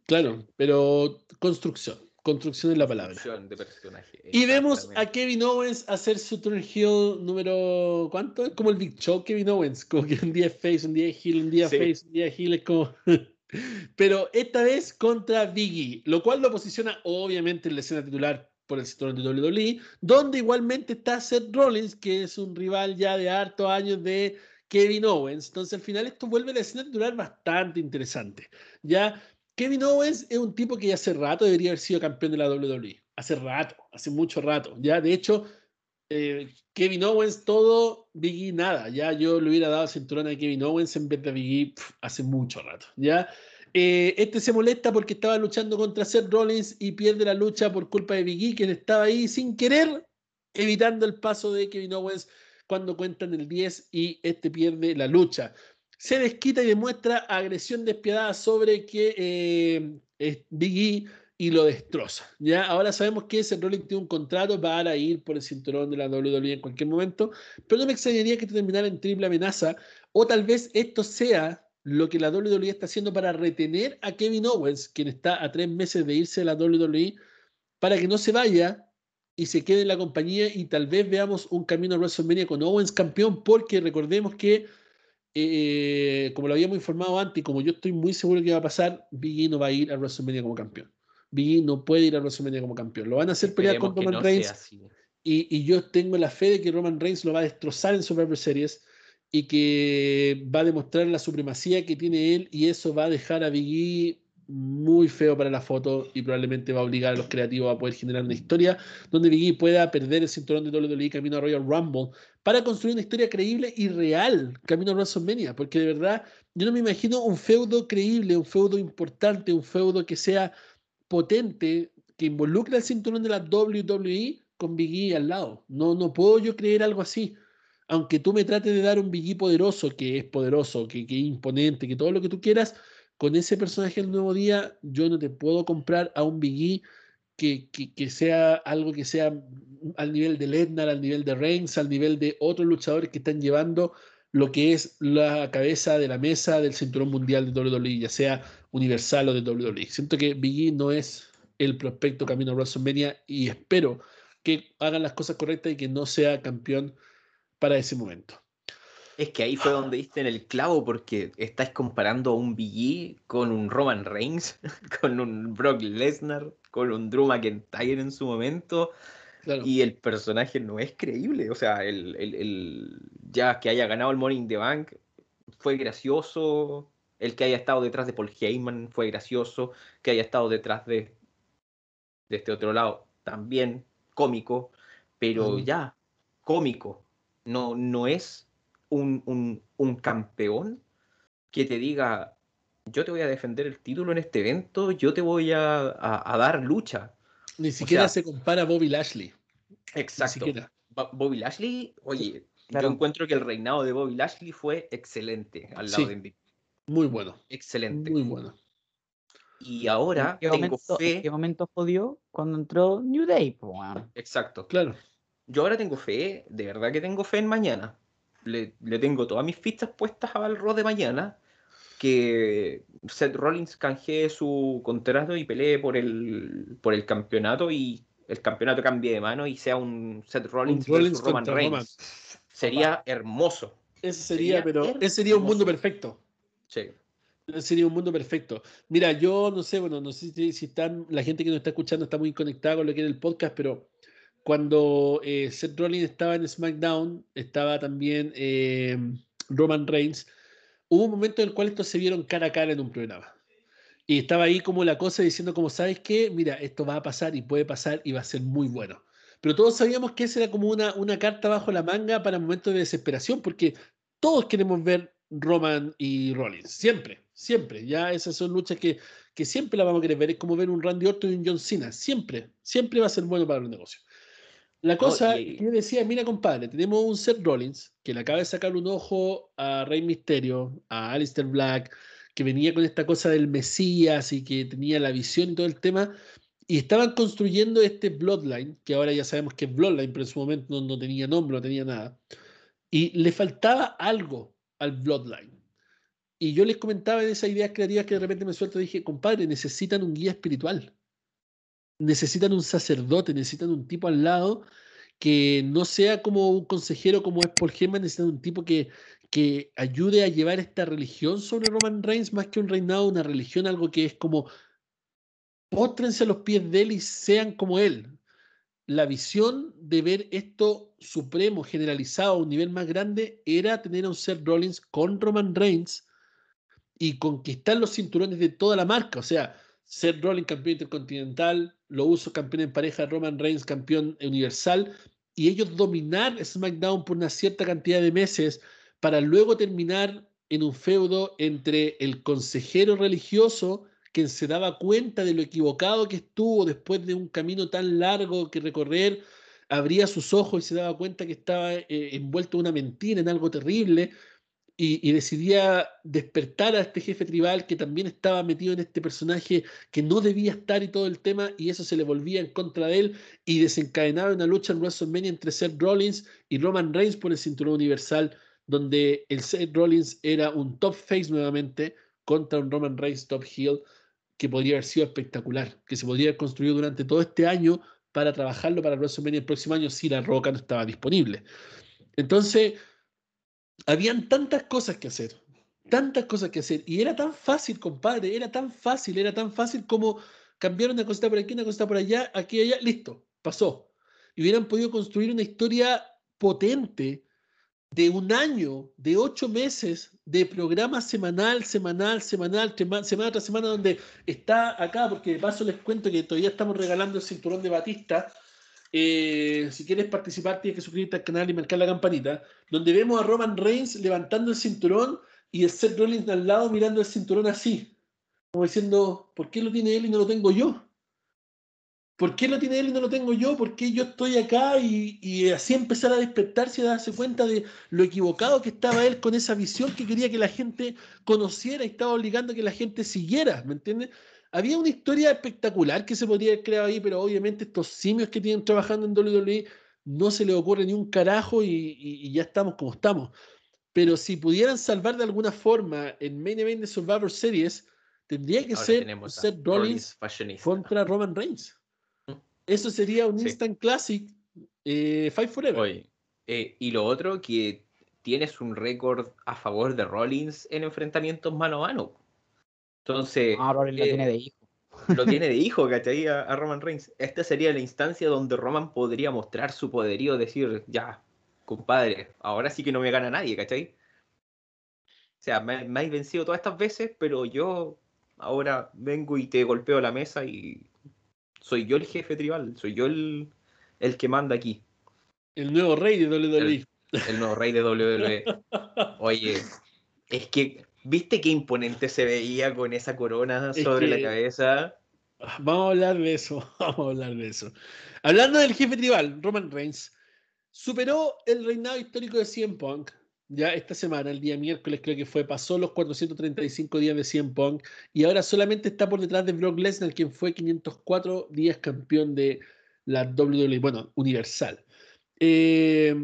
Claro, pero construcción construcción de la palabra. De personaje, y vemos a Kevin Owens hacer su turn heel número. ¿Cuánto? Es como el Big Show Kevin Owens. Como que un día es face, un día es heel, un día face, un día heel. Es como. Pero esta vez contra Biggie, lo cual lo posiciona obviamente en la escena titular por el sector de WWE, donde igualmente está Seth Rollins, que es un rival ya de hartos años de Kevin Owens. Entonces al final esto vuelve a la escena titular bastante interesante. Ya Kevin Owens es un tipo que ya hace rato debería haber sido campeón de la WWE. Hace rato, hace mucho rato. Ya, de hecho, eh, Kevin Owens todo, Biggie nada. Ya yo le hubiera dado cinturón a Kevin Owens en vez de Biggie hace mucho rato. Ya. Eh, este se molesta porque estaba luchando contra Seth Rollins y pierde la lucha por culpa de Biggie, quien estaba ahí sin querer, evitando el paso de Kevin Owens cuando cuentan el 10 y este pierde la lucha se desquita y demuestra agresión despiadada sobre que eh, Big E y lo destroza. ¿ya? Ahora sabemos que ese Rollins tiene un contrato para ir por el cinturón de la WWE en cualquier momento, pero no me extrañaría que terminara en triple amenaza, o tal vez esto sea lo que la WWE está haciendo para retener a Kevin Owens, quien está a tres meses de irse de la WWE, para que no se vaya y se quede en la compañía y tal vez veamos un camino a WrestleMania con Owens campeón, porque recordemos que eh, como lo habíamos informado antes, y como yo estoy muy seguro que va a pasar, Biggie no va a ir a WrestleMania como campeón. Biggie no puede ir a WrestleMania como campeón. Lo van a hacer pelear con Roman Reigns. Y, y, yo tengo la fe de que Roman Reigns lo va a destrozar en Survivor Series y que va a demostrar la supremacía que tiene él y eso va a dejar a Biggie muy feo para la foto y probablemente va a obligar a los creativos a poder generar una historia donde Biggie pueda perder el cinturón de WWE camino a Royal Rumble para construir una historia creíble y real camino a WrestleMania, porque de verdad yo no me imagino un feudo creíble, un feudo importante, un feudo que sea potente, que involucre el cinturón de la WWE con Biggie al lado. No, no puedo yo creer algo así. Aunque tú me trates de dar un Biggie poderoso, que es poderoso, que, que es imponente, que todo lo que tú quieras, con ese personaje el nuevo día, yo no te puedo comprar a un Biggie que, que, sea algo que sea al nivel de Lesnar, al nivel de Reigns, al nivel de otros luchadores que están llevando lo que es la cabeza de la mesa del cinturón mundial de WWE, ya sea universal o de WWE. Siento que Biggie no es el prospecto camino a WrestleMania y espero que hagan las cosas correctas y que no sea campeón para ese momento. Es que ahí fue donde diste en el clavo porque estáis comparando a un Biggie con un Roman Reigns, con un Brock Lesnar, con un Drew McIntyre en su momento. Y el personaje no es creíble. O sea, el, ya que haya ganado el Morning the Bank fue gracioso. El que haya estado detrás de Paul Heyman fue gracioso. Que haya estado detrás de, de este otro lado también cómico. Pero ya, cómico. No, no es un, un, campeón que te diga, yo te voy a defender el título en este evento, yo te voy a, a, dar lucha. Ni siquiera se compara a Bobby Lashley. Exacto. Bobby Lashley, oye, yo encuentro que el reinado de Bobby Lashley fue excelente al lado de MVP. Muy bueno. Excelente. Muy bueno. Y ahora ¿En qué tengo momento, fe. ¿En qué momento jodió? Cuando entró New Day. Exacto. Claro. Yo ahora tengo fe, de verdad que tengo fe en mañana le, tengo todas mis fichas puestas al Raw de mañana, que Seth Rollins canjee su contrato y pelee por el, por el campeonato y el campeonato cambie de mano y sea un Seth Rollins, Rollins Roman Reigns. Sería hermoso. Ese sería, pero ese sería un mundo perfecto. Sí. Sería un mundo perfecto. Mira, yo no sé, bueno, no sé si, si, están, la gente que nos está escuchando está muy conectada con lo que era el podcast, pero cuando eh, Seth Rollins estaba en SmackDown, estaba también eh, Roman Reigns, hubo un momento en el cual estos se vieron cara a cara en un programa. Y estaba ahí como la cosa diciendo como, ¿sabes qué? Mira, esto va a pasar y puede pasar y va a ser muy bueno. Pero todos sabíamos que esa era como una, una carta bajo la manga para momentos de desesperación, porque todos queremos ver Roman y Rollins, siempre, siempre. Ya esas son luchas que, que siempre la vamos a querer ver. Es como ver un Randy Orton y un John Cena, siempre, siempre va a ser bueno para los negocios. La cosa que yo decía, mira compadre, tenemos un Seth Rollins que le acaba de sacar un ojo a Rey Misterio, a Alistair Black, que venía con esta cosa del Mesías y que tenía la visión y todo el tema, y estaban construyendo este Bloodline, que ahora ya sabemos que es Bloodline, pero en su momento no, tenía nombre, no tenía nada, y le faltaba algo al Bloodline. Y yo les comentaba de esas ideas creativas que de repente me suelto, dije, compadre, necesitan un guía espiritual necesitan un sacerdote, necesitan un tipo al lado que no sea como un consejero como es Paul Heyman, necesitan un tipo que, que ayude a llevar esta religión sobre Roman Reigns más que un reinado, una religión, algo que es como póstrense a los pies de él y sean como él. La visión de ver esto supremo, generalizado a un nivel más grande, era tener a un Seth Rollins con Roman Reigns y conquistar los cinturones de toda la marca. O sea, Seth Rollins campeón intercontinental, lo uso campeón en pareja, Roman Reigns campeón universal, y ellos dominar SmackDown por una cierta cantidad de meses para luego terminar en un feudo entre el consejero religioso, quien se daba cuenta de lo equivocado que estuvo después de un camino tan largo que recorrer, abría sus ojos y se daba cuenta que estaba eh, envuelto en una mentira, en algo terrible, y, decidía despertar a este jefe tribal que también estaba metido en este personaje que no debía estar y todo el tema, y eso se le volvía en contra de él y desencadenaba una lucha en WrestleMania entre Seth Rollins y Roman Reigns por el cinturón universal, donde el Seth Rollins era un top face nuevamente contra un Roman Reigns top heel que podría haber sido espectacular, que se podría haber construido durante todo este año para trabajarlo para WrestleMania el próximo año si la roca no estaba disponible. Entonces, habían tantas cosas que hacer, tantas cosas que hacer, y era tan fácil, compadre, era tan fácil, era tan fácil como cambiar una cosita por aquí, una cosita por allá, aquí allá, listo, pasó. Y hubieran podido construir una historia potente de un año, de ocho meses, de programa semanal, semanal, semanal, semana tras semana, donde está acá, porque de paso les cuento que todavía estamos regalando el cinturón de Batista eh, si quieres participar, tienes que suscribirte al canal y marcar la campanita, donde vemos a Roman Reigns levantando el cinturón y el Seth Rollins al lado mirando el cinturón así, como diciendo, ¿por qué lo tiene él y no lo tengo yo? ¿Por qué lo tiene él y no lo tengo yo? ¿Por qué yo estoy acá? Y, y así empezar a despertarse y a darse cuenta de lo equivocado que estaba él con esa visión que quería que la gente conociera y estaba obligando a que la gente siguiera, ¿me entiendes? Había una historia espectacular que se podría haber creado ahí, pero obviamente estos simios que tienen trabajando en WWE no se les ocurre ni un carajo y, y- y ya estamos como estamos. Pero si pudieran salvar de alguna forma el main event de Survivor Series, tendría que Ahora ser Seth Rollins Rollins contra Roman Reigns. Eso sería un Sí. instant classic eh, Fight Forever. Oye, eh, y lo otro, que tienes un récord a favor de Rollins en enfrentamientos mano a mano. Entonces, Ah, Rollins lo eh, tiene de hijo. lo tiene de hijo, ¿cachai? A, a Roman Reigns. Esta sería la instancia donde Roman podría mostrar su poderío, decir, ya, compadre, ahora sí que no me gana nadie, ¿cachai? O sea, me, me has vencido todas estas veces, pero yo ahora vengo y te golpeo la mesa y soy yo el jefe tribal, soy yo el, el que manda aquí, El nuevo rey de WWE. el nuevo rey de WWE. Oye, es que, ¿viste qué imponente se veía con esa corona Es sobre la cabeza? Ah, Vamos a hablar de eso. Vamos a hablar de eso. Hablando del jefe tribal, Roman Reigns superó el reinado histórico de CM Punk. Ya esta semana, el día miércoles, creo que fue, pasó los 435 días de CM Punk y ahora solamente está por detrás de Brock Lesnar, quien fue 504 días campeón de la WWE, bueno, Universal. Eh,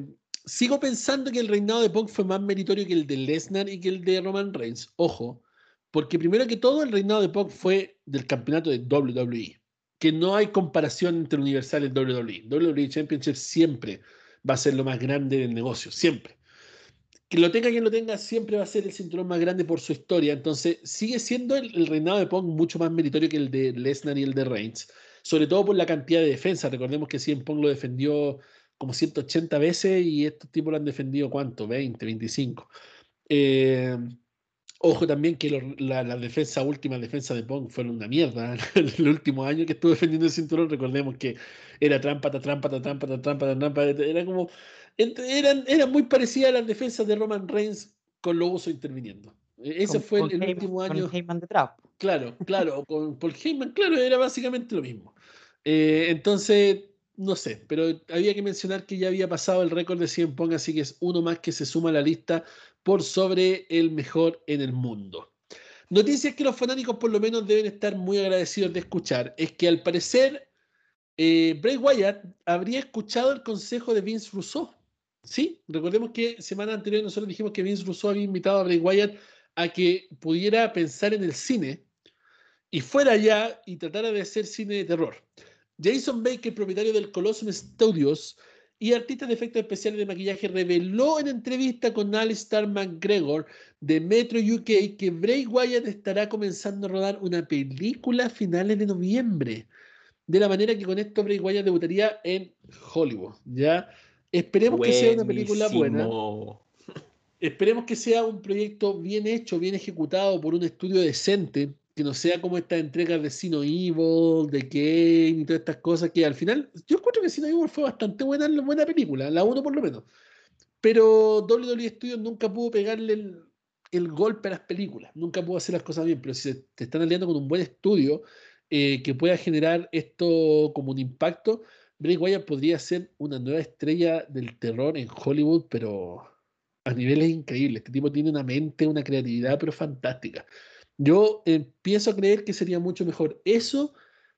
sigo pensando que el reinado de Punk fue más meritorio que el de Lesnar y que el de Roman Reigns. Ojo, porque primero que todo, el reinado de Punk fue del campeonato de WWE, que no hay comparación entre Universal y WWE. WWE Championship siempre va a ser lo más grande del negocio, siempre. Que lo tenga quien lo tenga, siempre va a ser el cinturón más grande por su historia. Entonces, sigue siendo el, el reinado de Punk mucho más meritorio que el de Lesnar y el de Reigns, sobre todo por la cantidad de defensa. Recordemos que CM Punk lo defendió como 180 veces y estos tipos lo han defendido, ¿cuánto? 20, 25. Eh, Ojo también que los- la, la defensa, última defensa de Pong fueron una mierda. el último año que estuvo defendiendo el cinturón, recordemos que era trampa, ta trampa, ta trampa, ta trampa, ta trampa. Era como. Eran, eran muy parecidas a las defensas de Roman Reigns con los usos interviniendo. E- Ese Con- fue el, con el Heyman- último con año. Heyman detrás. Claro, claro, con Paul Heyman, claro, era básicamente lo mismo. Eh, entonces, no sé, pero había que mencionar que ya había pasado el récord de 100 Pong, así que es uno más que se suma a la lista por sobre el mejor en el mundo. Noticias que los fanáticos por lo menos deben estar muy agradecidos de escuchar, es que al parecer eh, Bray Wyatt habría escuchado el consejo de Vince Russo. Sí, recordemos que semana anterior nosotros dijimos que Vince Russo había invitado a Bray Wyatt a que pudiera pensar en el cine y fuera allá y tratara de hacer cine de terror. Jason Baker, propietario del Colosseum Studios y artista de efectos especiales de maquillaje, reveló en entrevista con Alistair McGregor de Metro UK que Bray Wyatt estará comenzando a rodar una película a finales de noviembre. De la manera que con esto Bray Wyatt debutaría en Hollywood. ¿ya? Esperemos que sea una película buena. Esperemos que sea un proyecto bien hecho, bien ejecutado por un estudio decente, que no sea como estas entregas de Sino Evil, de y todas estas cosas que al final, yo encuentro que Sino Evil fue bastante buena, buena película, la uno por lo menos. Pero WWE Studios nunca pudo pegarle el, el golpe a las películas, nunca pudo hacer las cosas bien, pero si se- te están aliando con un buen estudio eh, que pueda generar esto como un impacto, Bray Wyatt podría ser una nueva estrella del terror en Hollywood, pero a niveles increíbles. Este tipo tiene una mente, una creatividad, pero fantástica. Yo empiezo a creer que sería mucho mejor eso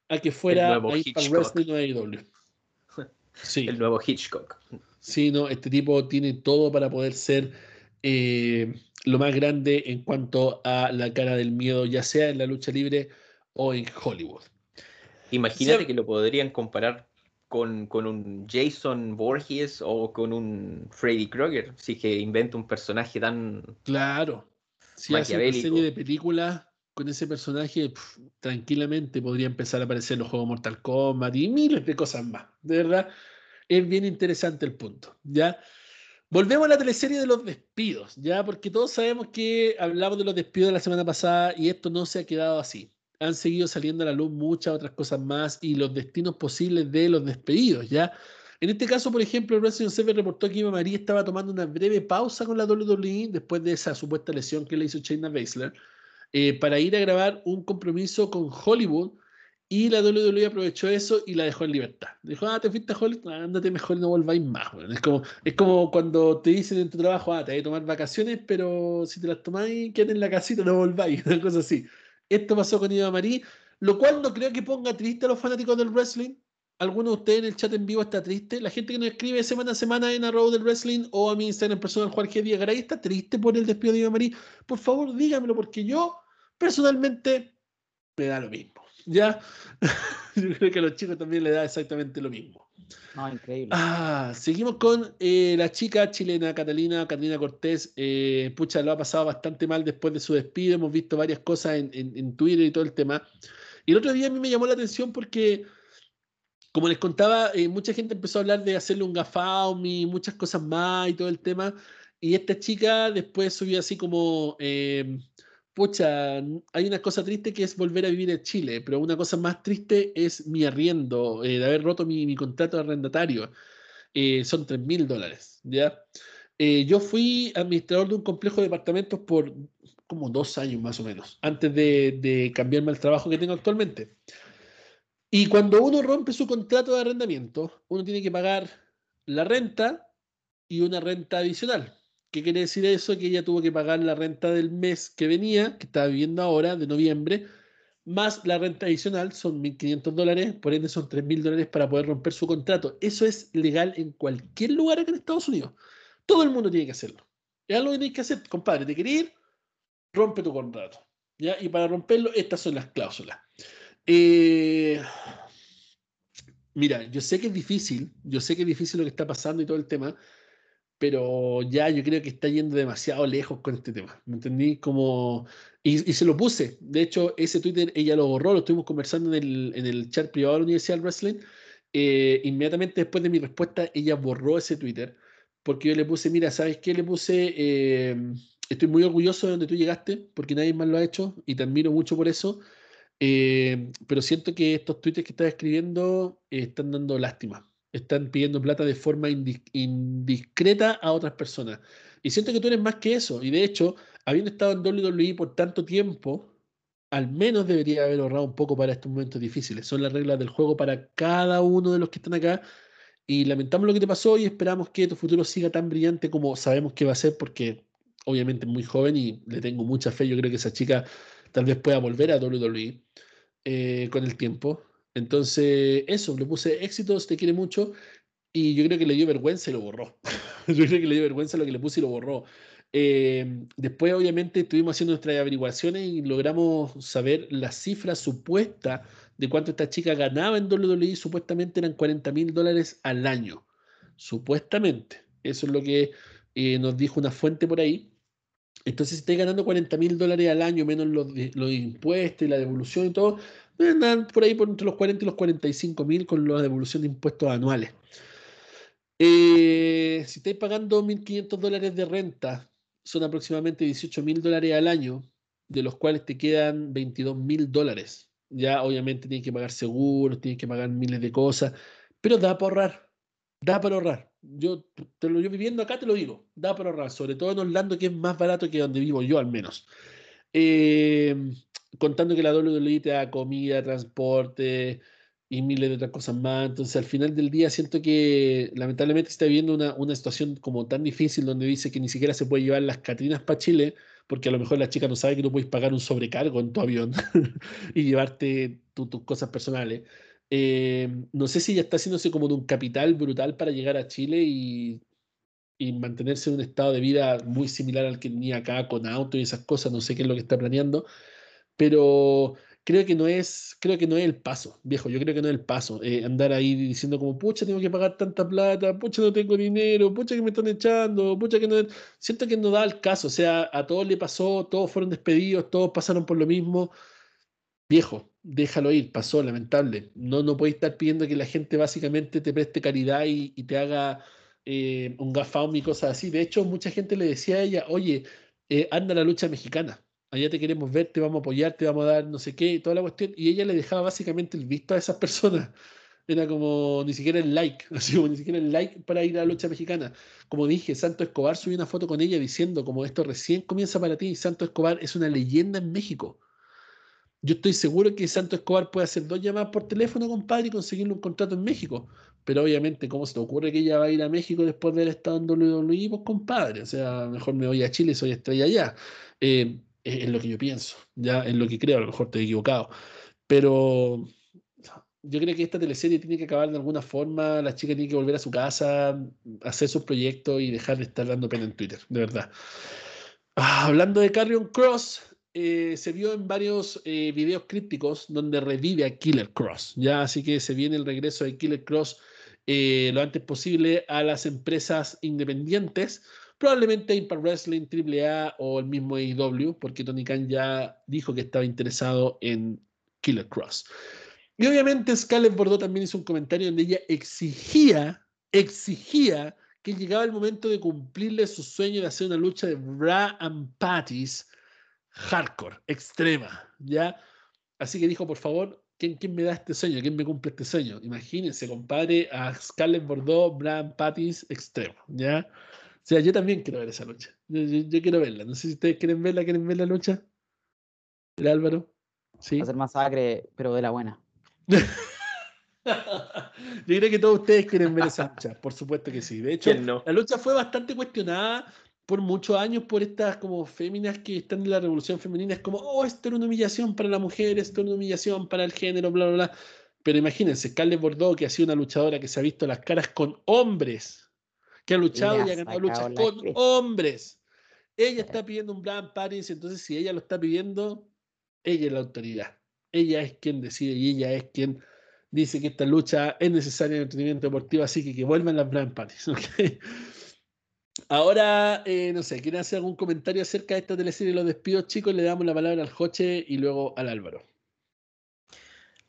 a que fuera Impact. Wrestling o AEW. Sí, El nuevo Hitchcock. sí, no, este tipo tiene todo para poder ser eh, lo más grande en cuanto a la cara del miedo, ya sea en la lucha libre o en Hollywood. Imagínate Sí. que lo podrían comparar con, con un Jason Voorhees o con un Freddy Krueger, si que inventa un personaje tan... Claro. Si hace una serie de películas con ese personaje, tranquilamente podría empezar a aparecer en los juegos Mortal Kombat y miles de cosas más. De verdad, es bien interesante el punto. ¿ya? Volvemos a la teleserie de los despidos, ¿ya? Porque todos sabemos que hablamos de los despidos de la semana pasada y esto no se ha quedado así. Han seguido saliendo a la luz muchas otras cosas más y los destinos posibles de los despedidos, ¿ya? En este caso, por ejemplo, el Wrestling Observer reportó que Eva María estaba tomando una breve pausa con la WWE después de esa supuesta lesión que le hizo Shayna Baszler eh, para ir a grabar un compromiso con Hollywood Y la WWE aprovechó eso y la dejó en libertad. Dijo, ah, te fuiste a Hollywood, ándate mejor y no volváis más. Es, como, cuando te dicen en tu trabajo, ah, te vas a tomar vacaciones, pero si te las tomáis, quédate en la casita, no volváis. Una cosa así. Esto pasó con Eva Marí, lo cual no creo que ponga triste a los fanáticos del wrestling. ¿Alguno de ustedes en el chat en vivo está triste? La gente que nos escribe semana a semana en arroba del wrestling o a mi Instagram personal Juan G. Díaz Garay está triste por el despido de Eva Marí. Por favor, dígamelo, porque yo personalmente me da lo mismo. ¿Ya? Yo creo que a los chicos también le da exactamente lo mismo. No, increíble. Ah, seguimos con eh, la chica chilena Catalina, Catalina Cortés. Eh, pucha, lo ha pasado bastante mal después de su despido. Hemos visto varias cosas en, en, Twitter y todo el tema. Y el otro día a mí me llamó la atención porque, como les contaba, eh, mucha gente empezó a hablar de hacerle un gafaum y muchas cosas más y todo el tema. Y esta chica después subió así como pucha, hay una cosa triste que es volver a vivir en Chile, pero una cosa más triste es mi arriendo, eh, de haber roto mi, contrato de arrendatario. Eh, son 3 mil dólares, ¿ya? Eh, yo fui administrador de un complejo de departamentos por como dos años más o menos, antes de, de cambiarme al trabajo que tengo actualmente. Y cuando uno rompe su contrato de arrendamiento, uno tiene que pagar la renta y una renta adicional. ¿Qué quiere decir eso? Que ella tuvo que pagar la renta del mes que venía, que estaba viviendo ahora, de noviembre, más la renta adicional, son 1.500 dólares, por ende son 3.000 dólares para poder romper su contrato. Eso es legal en cualquier lugar acá en Estados Unidos. Todo el mundo tiene que hacerlo. Es algo que tienes que hacer, compadre. ¿Te quieres ir? Rompe tu contrato. ¿ya? Y para romperlo, estas son las cláusulas. Eh, mira, yo sé que es difícil, yo sé que es difícil lo que está pasando y todo el tema, pero ya yo creo que está yendo demasiado lejos con este tema. ¿Me entendí? Como, y, se lo puse. De hecho, ese Twitter ella lo borró, lo estuvimos conversando en el, en el chat privado de la Universidad del Wrestling. Eh, inmediatamente después de mi respuesta, ella borró ese Twitter porque yo le puse, mira, ¿sabes qué? Le puse, eh, estoy muy orgulloso de donde tú llegaste porque nadie más lo ha hecho y te admiro mucho por eso. Eh, pero siento que estos tweets que estás escribiendo están dando lástima están pidiendo plata de forma indiscreta a otras personas. Y siento que tú eres más que eso. Y de hecho, habiendo estado en WWE por tanto tiempo, al menos debería haber ahorrado un poco para estos momentos difíciles. Son las reglas del juego para cada uno de los que están acá. Y lamentamos lo que te pasó y esperamos que tu futuro siga tan brillante como sabemos que va a ser, porque obviamente es muy joven y le tengo mucha fe. Yo creo que esa chica tal vez pueda volver a WWE eh, con el tiempo. Entonces, eso, le puse éxitos, te quiere mucho, y yo creo que le dio vergüenza y lo borró. yo creo que le dio vergüenza lo que le puse y lo borró. Eh, después, obviamente, estuvimos haciendo nuestras averiguaciones y logramos saber la cifra supuesta de cuánto esta chica ganaba en WWE. Supuestamente eran 40 mil dólares al año. Supuestamente. Eso es lo que eh, nos dijo una fuente por ahí. Entonces, si estáis ganando 40 mil dólares al año, menos los, los impuestos y la devolución y todo, andan por ahí por entre los 40 y los 45 mil con la devolución de impuestos anuales. Eh, si estáis pagando 1.500 dólares de renta, son aproximadamente 18 mil dólares al año, de los cuales te quedan 22 mil dólares. Ya obviamente tienes que pagar seguros, tienes que pagar miles de cosas, pero da para ahorrar, da para ahorrar. Yo, te lo, yo viviendo acá te lo digo, da para ahorrar, sobre todo en Orlando que es más barato que donde vivo yo al menos. Eh, contando que la WWE te da comida, transporte y miles de otras cosas más. Entonces, al final del día, siento que lamentablemente está viviendo una, una situación como tan difícil donde dice que ni siquiera se puede llevar las Catrinas para Chile, porque a lo mejor la chica no sabe que no puedes pagar un sobrecargo en tu avión y llevarte tus cosas personales. Eh, no sé si ya está haciéndose como de un capital brutal para llegar a Chile y, y mantenerse en un estado de vida muy similar al que tenía acá con auto y esas cosas. No sé qué es lo que está planeando pero creo que no es, creo que no es el paso, viejo, yo creo que no es el paso, eh, andar ahí diciendo como, pucha, tengo que pagar tanta plata, pucha, no tengo dinero, pucha, que me están echando, pucha, que no, siento que no da el caso, o sea, a todos le pasó, todos fueron despedidos, todos pasaron por lo mismo, viejo, déjalo ir, pasó, lamentable, no, no puedes estar pidiendo que la gente básicamente te preste caridad y, te haga eh, un gafaum y cosas así, de hecho, mucha gente le decía a ella, oye, eh, anda la lucha mexicana, allá te queremos ver, te vamos a apoyar, te vamos a dar no sé qué, toda la cuestión. Y ella le dejaba básicamente el visto a esas personas. Era como ni siquiera el like, así como ni siquiera el like para ir a la lucha mexicana. Como dije, Santo Escobar subió una foto con ella diciendo como esto recién comienza para ti. Santo Escobar es una leyenda en México. Yo estoy seguro que Santo Escobar puede hacer dos llamadas por teléfono, compadre, y conseguirle un contrato en México. Pero obviamente, ¿cómo se te ocurre que ella va a ir a México después de haber estado en WWE? Pues compadre, o sea, mejor me voy a Chile soy estrella allá. Eh, es lo que yo pienso, ya es lo que creo, a lo mejor estoy equivocado. Pero yo creo que esta teleserie tiene que acabar de alguna forma, la chica tiene que volver a su casa, hacer sus proyectos y dejar de estar dando pena en Twitter, de verdad. Ah, hablando de Carrion Cross, eh, se vio en varios eh, videos crípticos donde revive a Killer Cross, ya así que se viene el regreso de Killer Cross eh, lo antes posible a las empresas independientes, probablemente Impact Wrestling, AAA o el mismo AEW, porque Tony Khan ya dijo que estaba interesado en Killer Cross. Y obviamente Scarlett Bordeaux también hizo un comentario donde ella exigía, exigía que llegaba el momento de cumplirle su sueño de hacer una lucha de bra and patties hardcore, extrema, ¿ya? Así que dijo, por favor, ¿quién, ¿quién me da este sueño? ¿Quién me cumple este sueño? Imagínense, compadre, a Scarlett Bordeaux, bra and patties extremo, ¿ya? O sea, yo también quiero ver esa lucha. Yo, quiero verla. No sé si ustedes quieren verla, ¿quieren ver la lucha? ¿El Álvaro? ¿Sí? Hacer masacre, pero de la buena. Yo creo que todos ustedes quieren ver esa lucha, por supuesto que sí. De hecho, la lucha fue bastante cuestionada por muchos años por estas como féminas que están en la revolución femenina. Es como, oh, esto era una humillación para la mujer, esto era una humillación para el género, bla, bla, bla. Pero imagínense, Scarlett Bordeaux, que ha sido una luchadora que se ha visto las caras con hombres, que ha luchado y, ha ganado luchas con hombres. Ella está pidiendo un Brand Paris, entonces si ella lo está pidiendo, ella es la autoridad ella es quien decide y ella es quien dice que esta lucha es necesaria en el entretenimiento deportivo, así que que vuelvan las Brand Parties. Ahora, eh, no sé, ¿quieren hacer algún comentario acerca de esta teleserie los despidos, chicos? Le damos la palabra al Joche y luego al Álvaro.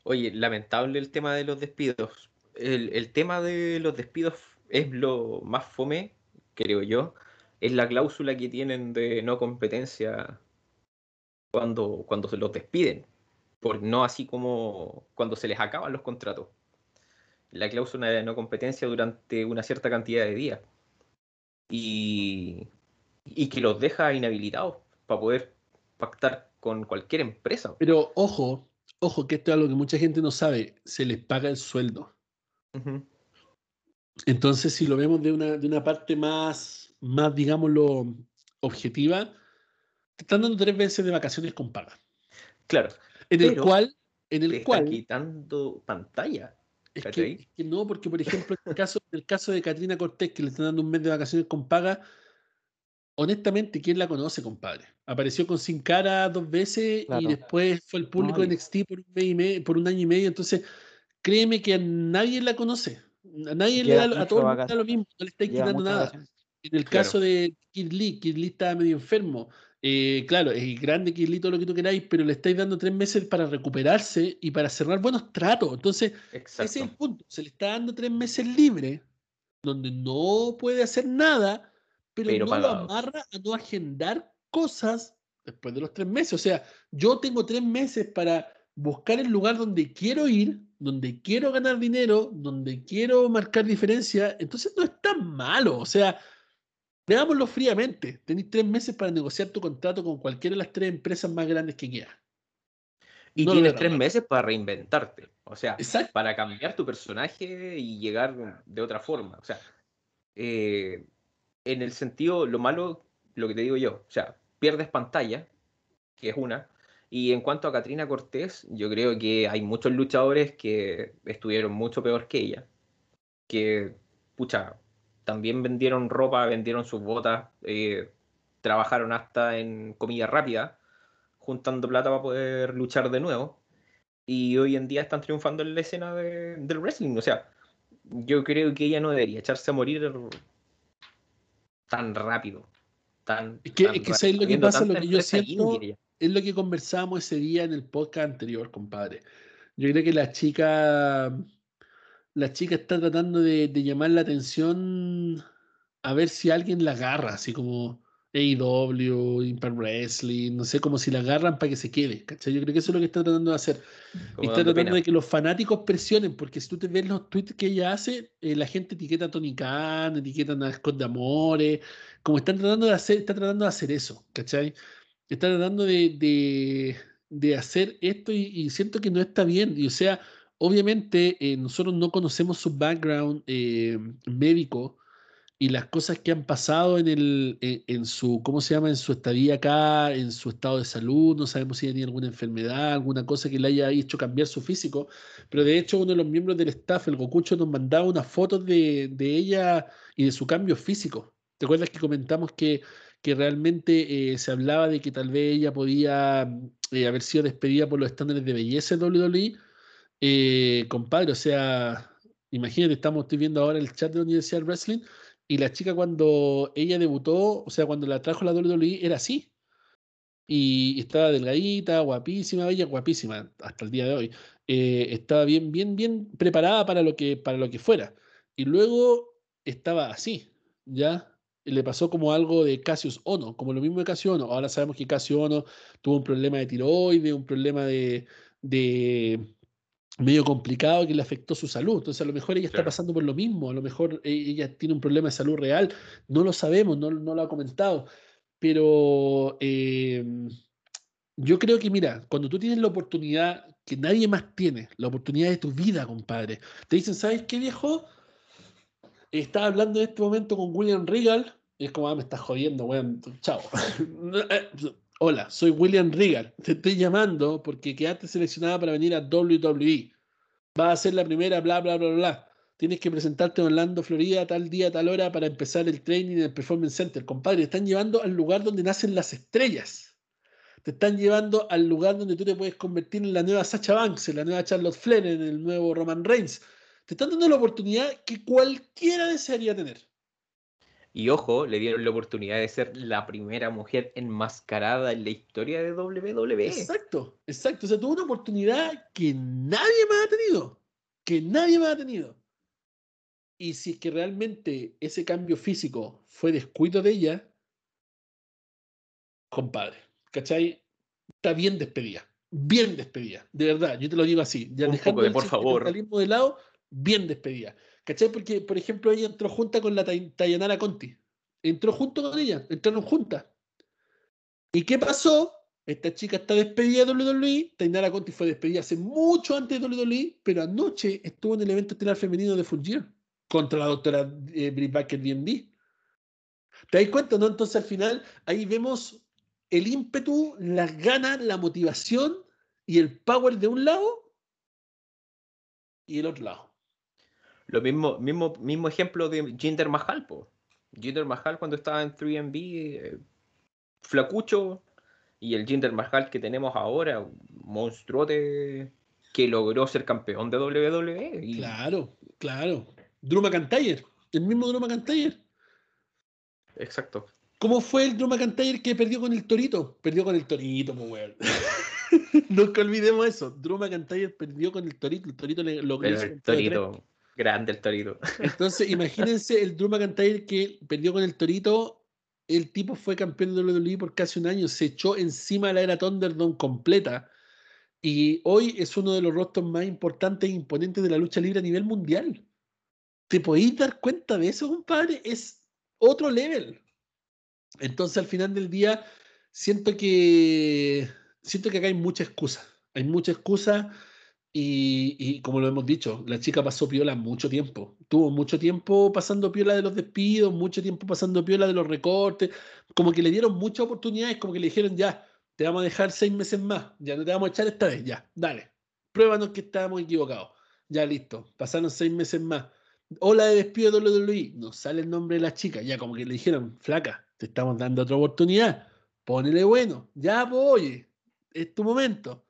Oye, lamentable el tema de los despidos. El, el tema de los despidos es lo más fome, creo yo. Es la cláusula que tienen de no competencia cuando, cuando se los despiden no así como cuando se les acaban los contratos. La cláusula de no competencia durante una cierta cantidad de días. Y, y que los deja inhabilitados para poder pactar con cualquier empresa. Pero ojo, ojo, que esto es algo que mucha gente no sabe, se les paga el sueldo. Entonces, si lo vemos de una, de una parte más, más, digámoslo, objetiva, te están dando tres veces de vacaciones con paga. Claro, en el cual, en el cual quitando pantalla. Es que, no, porque por ejemplo, en el caso, el caso de Katrina Cortés, que le están dando un mes de vacaciones con paga, honestamente, ¿quién la conoce, compadre? Apareció con Sin Cara dos veces y después fue el público de NXT por un, mes por un año y medio. Entonces, créeme que a nadie la conoce. A nadie le da, a todo el mundo da lo mismo, no le está quitando nada. En el caso de Kid Lee, Kid Lee estaba medio enfermo. Eh, claro, es grande Kirlito lo que tú queráis, pero le estáis dando tres meses para recuperarse y para cerrar buenos tratos. Entonces, ese es el punto. Se le está dando tres meses libre, donde no puede hacer nada, pero, no lo amarra a no agendar cosas después de los tres meses. O sea, yo tengo tres meses para buscar el lugar donde quiero ir, donde quiero ganar dinero, donde quiero marcar diferencia. Entonces, no es tan malo. O sea, Veámoslo fríamente. Tenéis tres meses para negociar tu contrato con cualquiera de las tres empresas más grandes que quieras. Y tienes tres meses para reinventarte. O sea, para cambiar tu personaje y llegar de otra forma. O sea, eh, en el sentido, lo malo, lo que te digo yo, o sea, pierdes pantalla, que es una. Y en cuanto a Katrina Cortés, yo creo que hay muchos luchadores que estuvieron mucho peor que ella. Que, pucha, también vendieron ropa, vendieron sus botas, eh, trabajaron hasta en comida rápida, juntando plata para poder luchar de nuevo. Y hoy en día están triunfando en la escena del wrestling. O sea, yo creo que ella no debería echarse a morir tan rápido. Tan, es que, es que lo que pasa, lo que yo siento, es lo que conversábamos ese día en el podcast anterior, compadre. Yo creo que la chica la chica está tratando de, llamar la atención a ver si alguien la agarra, así como AEW, Impact Wrestling, no sé, como si la agarran para que se quede, ¿cachai? Yo creo que eso es lo que está tratando de hacer. está tratando de que los fanáticos presionen, porque si tú te ves los tweets que ella hace, eh, la gente etiqueta a Tony Khan, etiqueta a Scott de Amores, como están tratando de hacer, está tratando de hacer eso, ¿cachai? Está tratando de, de hacer esto y, siento que no está bien. Y o sea, obviamente eh, nosotros no conocemos su background eh, médico y las cosas que han pasado en, el, en, su, ¿cómo se llama? En su estadía acá, en su estado de salud, no sabemos si tenía alguna enfermedad, alguna cosa que le haya hecho cambiar su físico, pero de hecho uno de los miembros del staff, el Gokucho, nos mandaba unas fotos de, de ella y de su cambio físico. ¿Te acuerdas que comentamos que, que realmente eh, se hablaba de que tal vez ella podía eh, haber sido despedida por los estándares de belleza de WWE? Eh, compadre, o sea, imagínate, estamos estoy viendo ahora el chat de la Universidad de Wrestling y la chica cuando ella debutó, o sea, cuando la trajo la WWE, era así. Y estaba delgadita, guapísima, bella, guapísima, hasta el día de hoy. Eh, estaba bien, bien, bien preparada para lo que, para lo que fuera. Y luego estaba así, ¿ya? le pasó como algo de Cassius Ono, como lo mismo de Cassius Ono. Ahora sabemos que Cassius Ono tuvo un problema de tiroides, un problema de, medio complicado que le afectó su salud. Entonces, a lo mejor ella está pasando por lo mismo, a lo mejor e, ella tiene un problema de salud real, no lo sabemos, no, no lo ha comentado, pero em, yo creo que, mira, cuando tú tienes la oportunidad que nadie más tiene, la oportunidad de tu vida, compadre, te dicen, ¿sabes qué, viejo? Estaba hablando en este momento con William Regal, y es como, ah, me estás jodiendo, weón, chao. Hola, soy William Regal. Te estoy llamando porque quedaste seleccionada para venir a WWE. Va a ser la primera, bla, bla, bla, bla. Tienes que presentarte en Orlando, Florida, tal día, tal hora para empezar el training en el Performance Center. Compadre, te están llevando al lugar donde nacen las estrellas. Te están llevando al lugar donde tú te puedes convertir en la nueva Sacha Banks, en la nueva Charlotte Flair, en el nuevo Roman Reigns. Te están dando la oportunidad que cualquiera desearía tener. Y ojo, le dieron la oportunidad de ser la primera mujer enmascarada en la historia de WWE. Exacto, exacto. O sea, tuvo una oportunidad que nadie más ha tenido. Que nadie más ha tenido. Y si es que realmente ese cambio físico fue descuido de ella, compadre, ¿cachai? Está bien despedida. Bien despedida. De verdad, yo te lo digo así. Ya Un poco de por favor. de lado, bien despedida. ¿Cachai? Porque, por ejemplo, ella entró junta con la Tayanara Conti. Entró junto con ella, entraron juntas. ¿Y qué pasó? Esta chica está despedida de WWE. Tayanara Conti fue despedida hace mucho antes de WWE, pero anoche estuvo en el evento estelar femenino de Full contra la doctora eh, Britt Baker BNB. ¿Te das cuenta, no? Entonces, al final, ahí vemos el ímpetu, las ganas, la motivación y el power de un lado y el otro lado. Lo mismo, mismo, mismo ejemplo de Jinder Mahal, po. Jinder Mahal cuando estaba en 3MB, eh, flacucho, y el Jinder Mahal que tenemos ahora, monstruote que logró ser campeón de WWE. Claro, claro. Drew McIntyre, el mismo Drew McIntyre. Exacto. ¿Cómo fue el Drew McIntyre que perdió con el Torito? Perdió con el Torito, pues weón. Nunca olvidemos eso. Drew McIntyre perdió con el Torito. El Torito le logró. El Torito. Grande el Torito. Entonces, imagínense el Drew McIntyre que perdió con el Torito. El tipo fue campeón de WWE por casi un año, se echó encima de la era Thunderdome completa. Y hoy es uno de los rostros más importantes e imponentes de la lucha libre a nivel mundial. ¿Te podéis dar cuenta de eso, compadre? Es otro level. Entonces, al final del día, siento que siento que acá hay mucha excusa. Hay mucha excusa y, como lo hemos dicho, la chica pasó piola mucho tiempo. Tuvo mucho tiempo pasando piola de los despidos, mucho tiempo pasando piola de los recortes. Como que le dieron muchas oportunidades, como que le dijeron, ya, te vamos a dejar seis meses más, ya no te vamos a echar esta vez, ya, dale. Pruébanos que estábamos equivocados. Ya listo, pasaron seis meses más. Hola de despido de WWE, no sale el nombre de la chica, ya como que le dijeron, flaca, te estamos dando otra oportunidad, ponele bueno, ya, pues, oye, es tu momento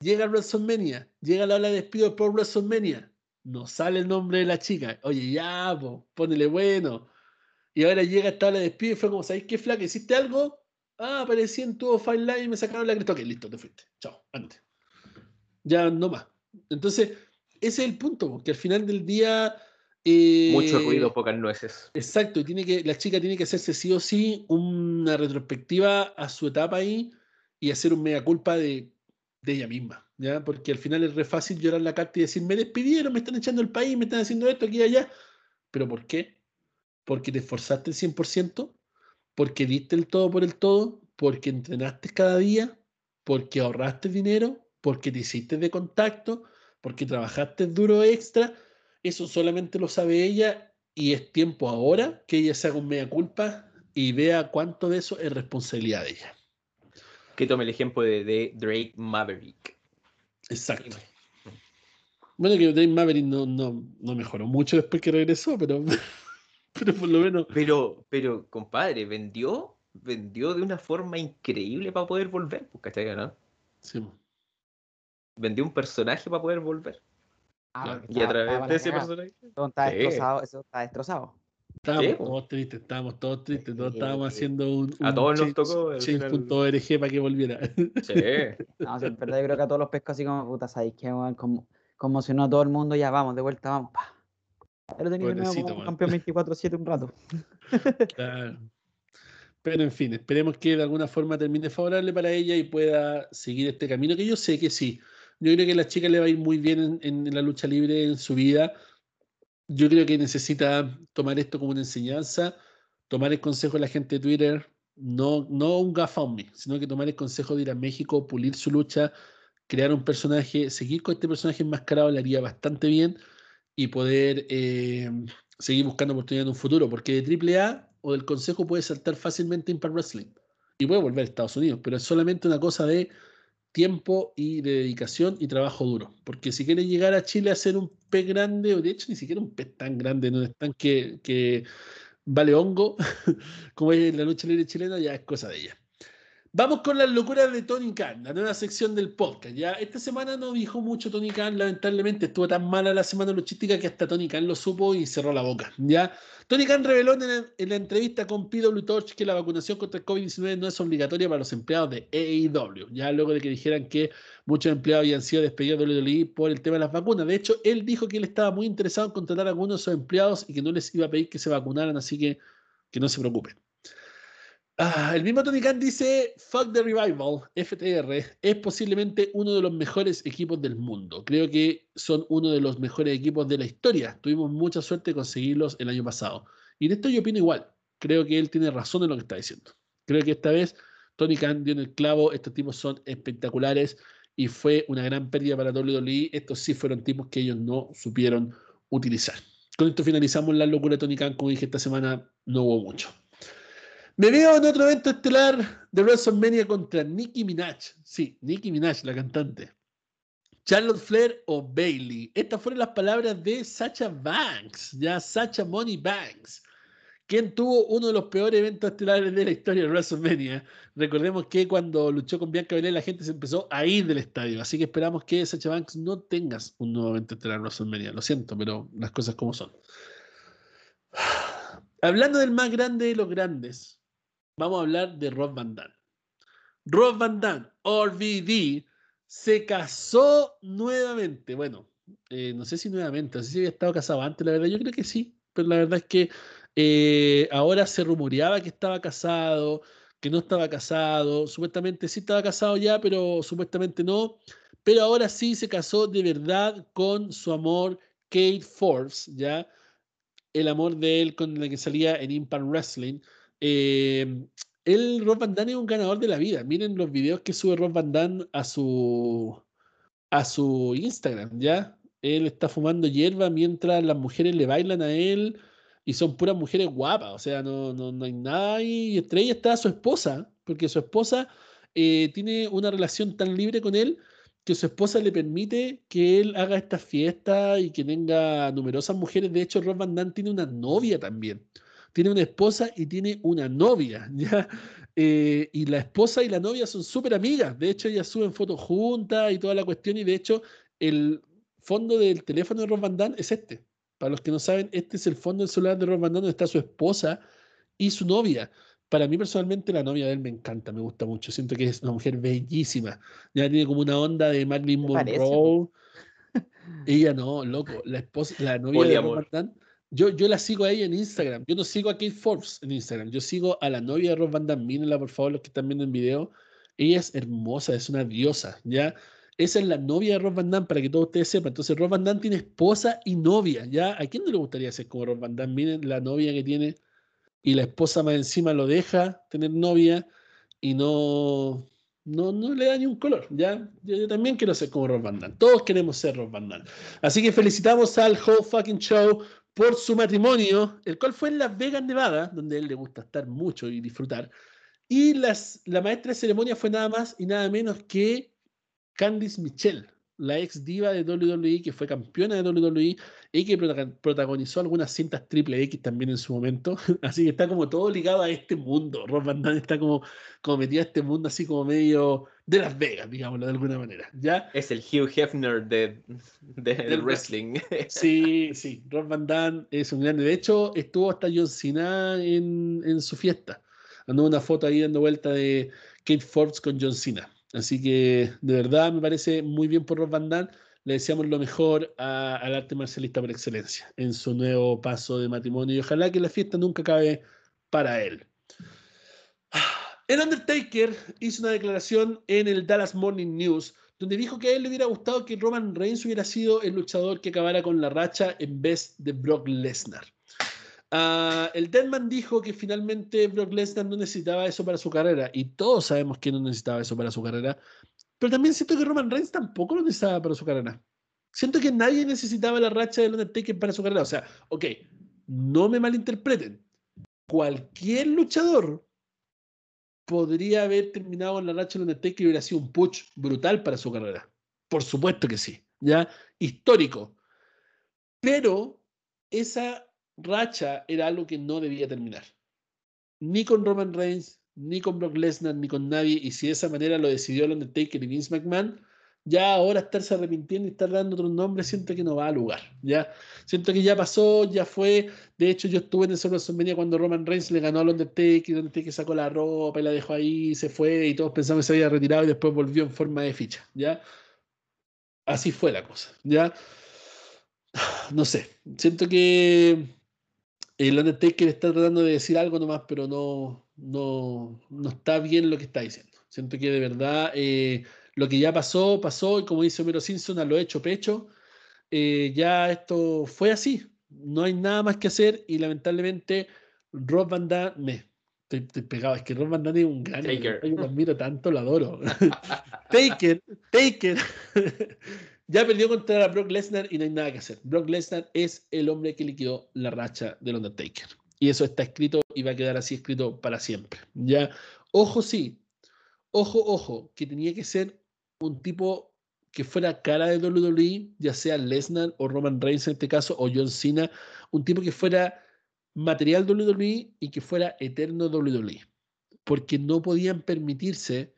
Llega WrestleMania, llega la hora de despido por WrestleMania, no sale el nombre de la chica. Oye, ya, po, ponele bueno. Y ahora llega esta hora de despido y fue como, ¿sabéis qué flaca? ¿Hiciste algo? Ah, aparecí en tu Line y me sacaron la cresta. Ok, listo, te fuiste. Chao, antes. Ya no más. Entonces, ese es el punto, que al final del día. Eh, Mucho ruido, pocas nueces. Exacto, y tiene que, la chica tiene que hacerse sí o sí una retrospectiva a su etapa ahí y hacer un mea culpa de de ella misma, ¿ya? Porque al final es re fácil llorar la carta y decir, me despidieron, me están echando el país, me están haciendo esto aquí y allá. ¿Pero por qué? Porque te esforzaste el 100%, porque diste el todo por el todo, porque entrenaste cada día, porque ahorraste dinero, porque te hiciste de contacto, porque trabajaste duro extra. Eso solamente lo sabe ella y es tiempo ahora que ella se haga un mea culpa y vea cuánto de eso es responsabilidad de ella. Que tome el ejemplo de, de Drake Maverick. Exacto. Bueno, que Drake Maverick no, no, no mejoró mucho después que regresó, pero, pero por lo menos. Pero, pero, compadre, vendió, vendió de una forma increíble para poder volver, pues, ¿cachai? ¿no? Sí. Vendió un personaje para poder volver. Ah, Y a través de ese personaje. Eso está Sí. destrozado, eso está destrozado. Estábamos Sí, todos tristes, estábamos todos tristes, todos estábamos haciendo un, A un todos nos tocó, al final. change.org para que volviera. Sí. No, sí, en verdad yo creo que a todos los pescos así como puta, ¿sabéis qué? weón? Como, conmocionó a todo el mundo, ya vamos, de vuelta, vamos. Pa. Lo tenía weón. campeón 24-7 un rato. Claro. Pero en fin, esperemos que de alguna forma termine favorable para ella y pueda seguir este camino, que yo sé que sí. Yo creo que a la chica le va a ir muy bien en, en la lucha libre en su vida. Yo creo que necesita tomar esto como una enseñanza, tomar el consejo de la gente de Twitter, no, no un GoFundMe, sino que tomar el consejo de ir a México, pulir su lucha, crear un personaje, seguir con este personaje enmascarado le haría bastante bien y poder eh, seguir buscando oportunidades en un futuro, porque de AAA o del consejo puede saltar fácilmente Impact Wrestling y puede volver a Estados Unidos, pero es solamente una cosa de tiempo y de dedicación y trabajo duro, porque si quiere llegar a Chile a ser un pez grande, o de hecho ni siquiera un pez tan grande, no es tan que, que vale hongo, como es la lucha libre chilena, ya es cosa de ella. Vamos con las locuras de Tony Khan, la nueva sección del podcast. Ya esta semana no dijo mucho Tony Khan, lamentablemente estuvo tan mala la semana luchística que hasta Tony Khan lo supo y cerró la boca. Ya Tony Khan reveló en, la entrevista con PW Torch que la vacunación contra el COVID-19 no es obligatoria para los empleados de AEW. Ya luego de que dijeran que muchos empleados habían sido despedidos de WWE por el tema de las vacunas. De hecho, él dijo que él estaba muy interesado en contratar a algunos de esos empleados y que no les iba a pedir que se vacunaran, así que que no se preocupen. Ah, el mismo Tony Khan dice, Fuck the Revival, FTR, es posiblemente uno de los mejores equipos del mundo. Creo que son uno de los mejores equipos de la historia. Tuvimos mucha suerte de conseguirlos el año pasado. Y en esto yo opino igual. Creo que él tiene razón en lo que está diciendo. Creo que esta vez Tony Khan dio en el clavo. Estos tipos son espectaculares y fue una gran pérdida para WWE. Estos sí fueron tipos que ellos no supieron utilizar. Con esto finalizamos la locura de Tony Khan. Como dije esta semana, no hubo mucho. Me veo en otro evento estelar de WrestleMania contra Nicki Minaj. Sí, Nicki Minaj, la cantante. Charlotte Flair o Bailey. Estas fueron las palabras de Sacha Banks, ya Sacha Money Banks, quien tuvo uno de los peores eventos estelares de la historia de WrestleMania. Recordemos que cuando luchó con Bianca Belair la gente se empezó a ir del estadio, así que esperamos que Sacha Banks no tengas un nuevo evento estelar de WrestleMania. Lo siento, pero las cosas como son. Hablando del más grande de los grandes, vamos a hablar de Rob Van Dam. Rob Van Dam, RVD, se casó nuevamente. Bueno, eh, no sé si nuevamente, no sé si había estado casado antes, la verdad, yo creo que sí, pero la verdad es que eh, ahora se rumoreaba que estaba casado, que no estaba casado, supuestamente sí estaba casado ya, pero supuestamente no, pero ahora sí se casó de verdad con su amor Kate Forbes, ya el amor de él con la que salía en Impact Wrestling. Eh, él, Rob Van Dam, es un ganador de la vida. Miren los videos que sube Rob Van Dam a su, a su Instagram, ¿ya? Él está fumando hierba mientras las mujeres le bailan a él y son puras mujeres guapas, o sea, no, no, no hay nada. Y entre ellas está su esposa, porque su esposa eh, tiene una relación tan libre con él que su esposa le permite que él haga estas fiestas y que tenga numerosas mujeres. De hecho, Rob Van Dam tiene una novia también. Tiene una esposa y tiene una novia, ¿ya? Eh, y la esposa y la novia son súper amigas. De hecho, ellas suben fotos juntas y toda la cuestión. Y de hecho, el fondo del teléfono de Rob Van Dam es este. Para los que no saben, este es el fondo del celular de Rob Van Dam donde está su esposa y su novia. Para mí personalmente la novia de él me encanta, me gusta mucho. Siento que es una mujer bellísima. Ya tiene como una onda de Marilyn ¿Te parece, Monroe. Ella no, loco. La esposa, la novia de Rob. Van Dam. Yo, yo la sigo a ella en Instagram. Yo no sigo a Kate Forbes en Instagram. Yo sigo a la novia de Rob Van Dam. Mírenla, por favor, los que están viendo en video. Ella es hermosa, es una diosa, ¿ya? Esa es la novia de Rob Van Dam, para que todos ustedes sepan. Entonces, Rob Van Dam tiene esposa y novia, ¿ya? ¿A quién no le gustaría ser como Rob Van Dam? Miren la novia que tiene y la esposa más encima lo deja tener novia y no, No, no le da ni un color, ¿ya? Yo, también quiero ser como Rob Van Damme. Todos queremos ser Rob Van Damme. Así que felicitamos al Whole Fucking Show por su matrimonio, el cual fue en Las Vegas, Nevada, donde a él le gusta estar mucho y disfrutar. Y las, la maestra de ceremonia fue nada más y nada menos que Candice Michelle, la ex diva de WWE, que fue campeona de WWE y que protagonizó algunas cintas triple X también en su momento. Así que está como todo ligado a este mundo. Rob Van Damme está como, como metido a este mundo así como medio de Las Vegas, digámoslo de alguna manera. ¿ya? Es el Hugh Hefner de, del wrestling. Sí, sí. Rob Van Damme es un grande. De hecho, estuvo hasta John Cena en, en su fiesta. Andó una foto ahí dando vuelta de Kate Forbes con John Cena. Así que de verdad me parece muy bien por Rob Van Damme. Le deseamos lo mejor al arte marcialista por excelencia en su nuevo paso de matrimonio y ojalá que la fiesta nunca acabe para él. El Undertaker hizo una declaración en el Dallas Morning News donde dijo que a él le hubiera gustado que Roman Reigns hubiera sido el luchador que acabara con la racha en vez de Brock Lesnar. Uh, el Deadman dijo que finalmente Brock Lesnar no necesitaba eso para su carrera y todos sabemos que no necesitaba eso para su carrera, pero también siento que Roman Reigns tampoco lo necesitaba para su carrera. Siento que nadie necesitaba la racha del Undertaker para su carrera. O sea, ok, no me malinterpreten. Cualquier luchador podría haber terminado en la racha del Undertaker y hubiera sido un push brutal para su carrera. Por supuesto que sí, ya histórico. Pero esa racha era algo que no debía terminar. Ni con Roman Reigns, ni con Brock Lesnar, ni con nadie. Y si de esa manera lo decidió el Undertaker y Vince McMahon, ya ahora estarse arrepintiendo y estar dando otro nombre, siento que no va a lugar. Ya siento que ya pasó, ya fue. De hecho, yo estuve en el WrestleMania cuando Roman Reigns le ganó al Undertaker, el Undertaker sacó la ropa y la dejó ahí, se fue y todos pensamos que se había retirado y después volvió en forma de ficha. Ya así fue la cosa. Ya no sé, siento que el Undertaker está tratando de decir algo nomás, pero no, no, no está bien lo que está diciendo. Siento que de verdad eh, lo que ya pasó, pasó, y como dice Homero Simpson, a lo hecho pecho, eh, ya esto fue así. No hay nada más que hacer y lamentablemente Rob Van Damme, me estoy, pegado, es que Rob Van Damme es un gran... Taker. Yo lo admiro tanto, lo adoro. Taker, Taker. Ya perdió contra Brock Lesnar y no hay nada que hacer. Brock Lesnar es el hombre que liquidó la racha del Undertaker. Y eso está escrito y va a quedar así escrito para siempre. Ya, ojo sí, ojo, ojo, que tenía que ser un tipo que fuera cara de WWE, ya sea Lesnar o Roman Reigns en este caso, o John Cena, un tipo que fuera material WWE y que fuera eterno WWE. Porque no podían permitirse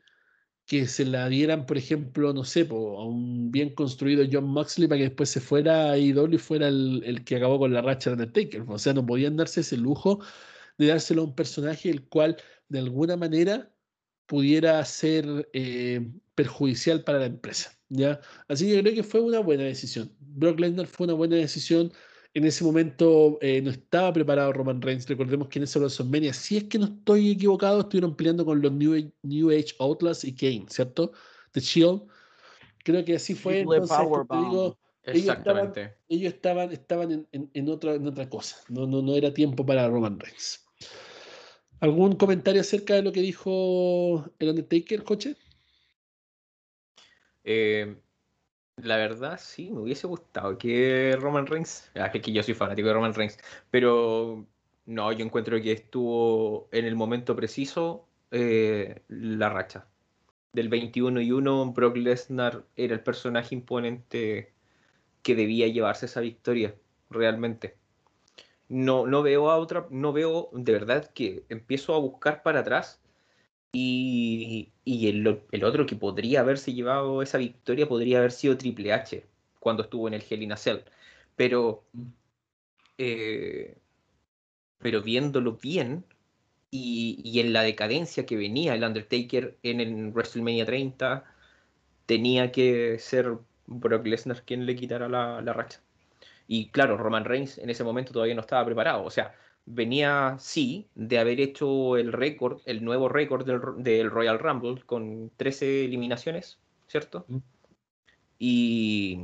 que se la dieran, por ejemplo, no sé, a un bien construido John Moxley para que después se fuera a IW y fuera el, que acabó con la racha de Undertaker. O sea, no podían darse ese lujo de dárselo a un personaje el cual de alguna manera pudiera ser eh, perjudicial para la empresa. ¿ya? Así que creo que fue una buena decisión. Brock Lesnar fue una buena decisión en ese momento eh, no estaba preparado Roman Reigns. Recordemos que en ese WrestleMania, si es que no estoy equivocado, estuvieron peleando con los New Age, New Age Outlaws y Kane, ¿cierto? The Shield. Creo que así fue. Entonces, digo, Exactamente. Ellos estaban, estaban, en, en, otra, en otra cosa. No, no, no era tiempo para Roman Reigns. ¿Algún comentario acerca de lo que dijo el Undertaker, coche? Eh, la verdad, sí, me hubiese gustado que Roman Reigns. Ah, es que yo soy fanático de Roman Reigns. Pero no, yo encuentro que estuvo en el momento preciso eh, la racha. Del 21 y 1, Brock Lesnar era el personaje imponente que debía llevarse esa victoria, realmente. No, no veo a otra, no veo de verdad que empiezo a buscar para atrás y, el, otro que podría haberse llevado esa victoria podría haber sido Triple H cuando estuvo en el Hell in a Cell. Pero, eh, pero viéndolo bien y, en la decadencia que venía el Undertaker en el WrestleMania 30, tenía que ser Brock Lesnar quien le quitara la, la racha. Y claro, Roman Reigns en ese momento todavía no estaba preparado. O sea, venía, sí, de haber hecho el récord, el nuevo récord del, Royal Rumble con 13 eliminaciones, ¿cierto? Mm. Y,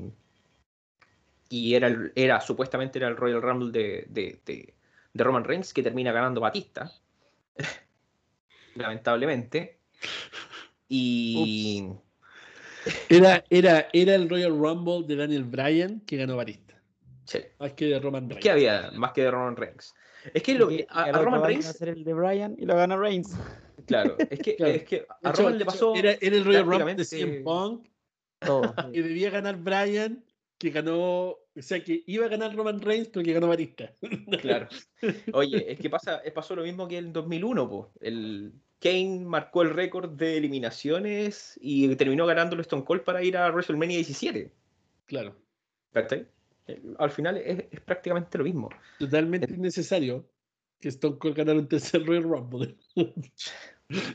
y era, era, supuestamente era el Royal Rumble de, de, Roman Reigns que termina ganando Batista, lamentablemente. Y. Era, era, era el Royal Rumble de Daniel Bryan que ganó Batista. Sí. Más que de Roman Reigns. que había más que de Roman Reigns. Es que, lo, a, a Roman año va Reigns, a ser el de Bryan y lo gana Reigns. claro, es que, Claro. es que De a hecho- Roman le pasó. Era, era el Royal Rumble de CM Punk Todo. que debía ganar Bryan, que ganó. O sea, que iba a ganar Roman Reigns, pero que ganó Batista. Claro. Oye, es que pasa, pasó lo mismo que en 2001, po. El Kane marcó el récord de eliminaciones y terminó ganándolo Stone Cold para ir a WrestleMania 17. Claro. ¿Cachai? Eh, Al final es, es prácticamente lo mismo. Totalmente innecesario que Stone Cold ganara un tercer Royal Rumble.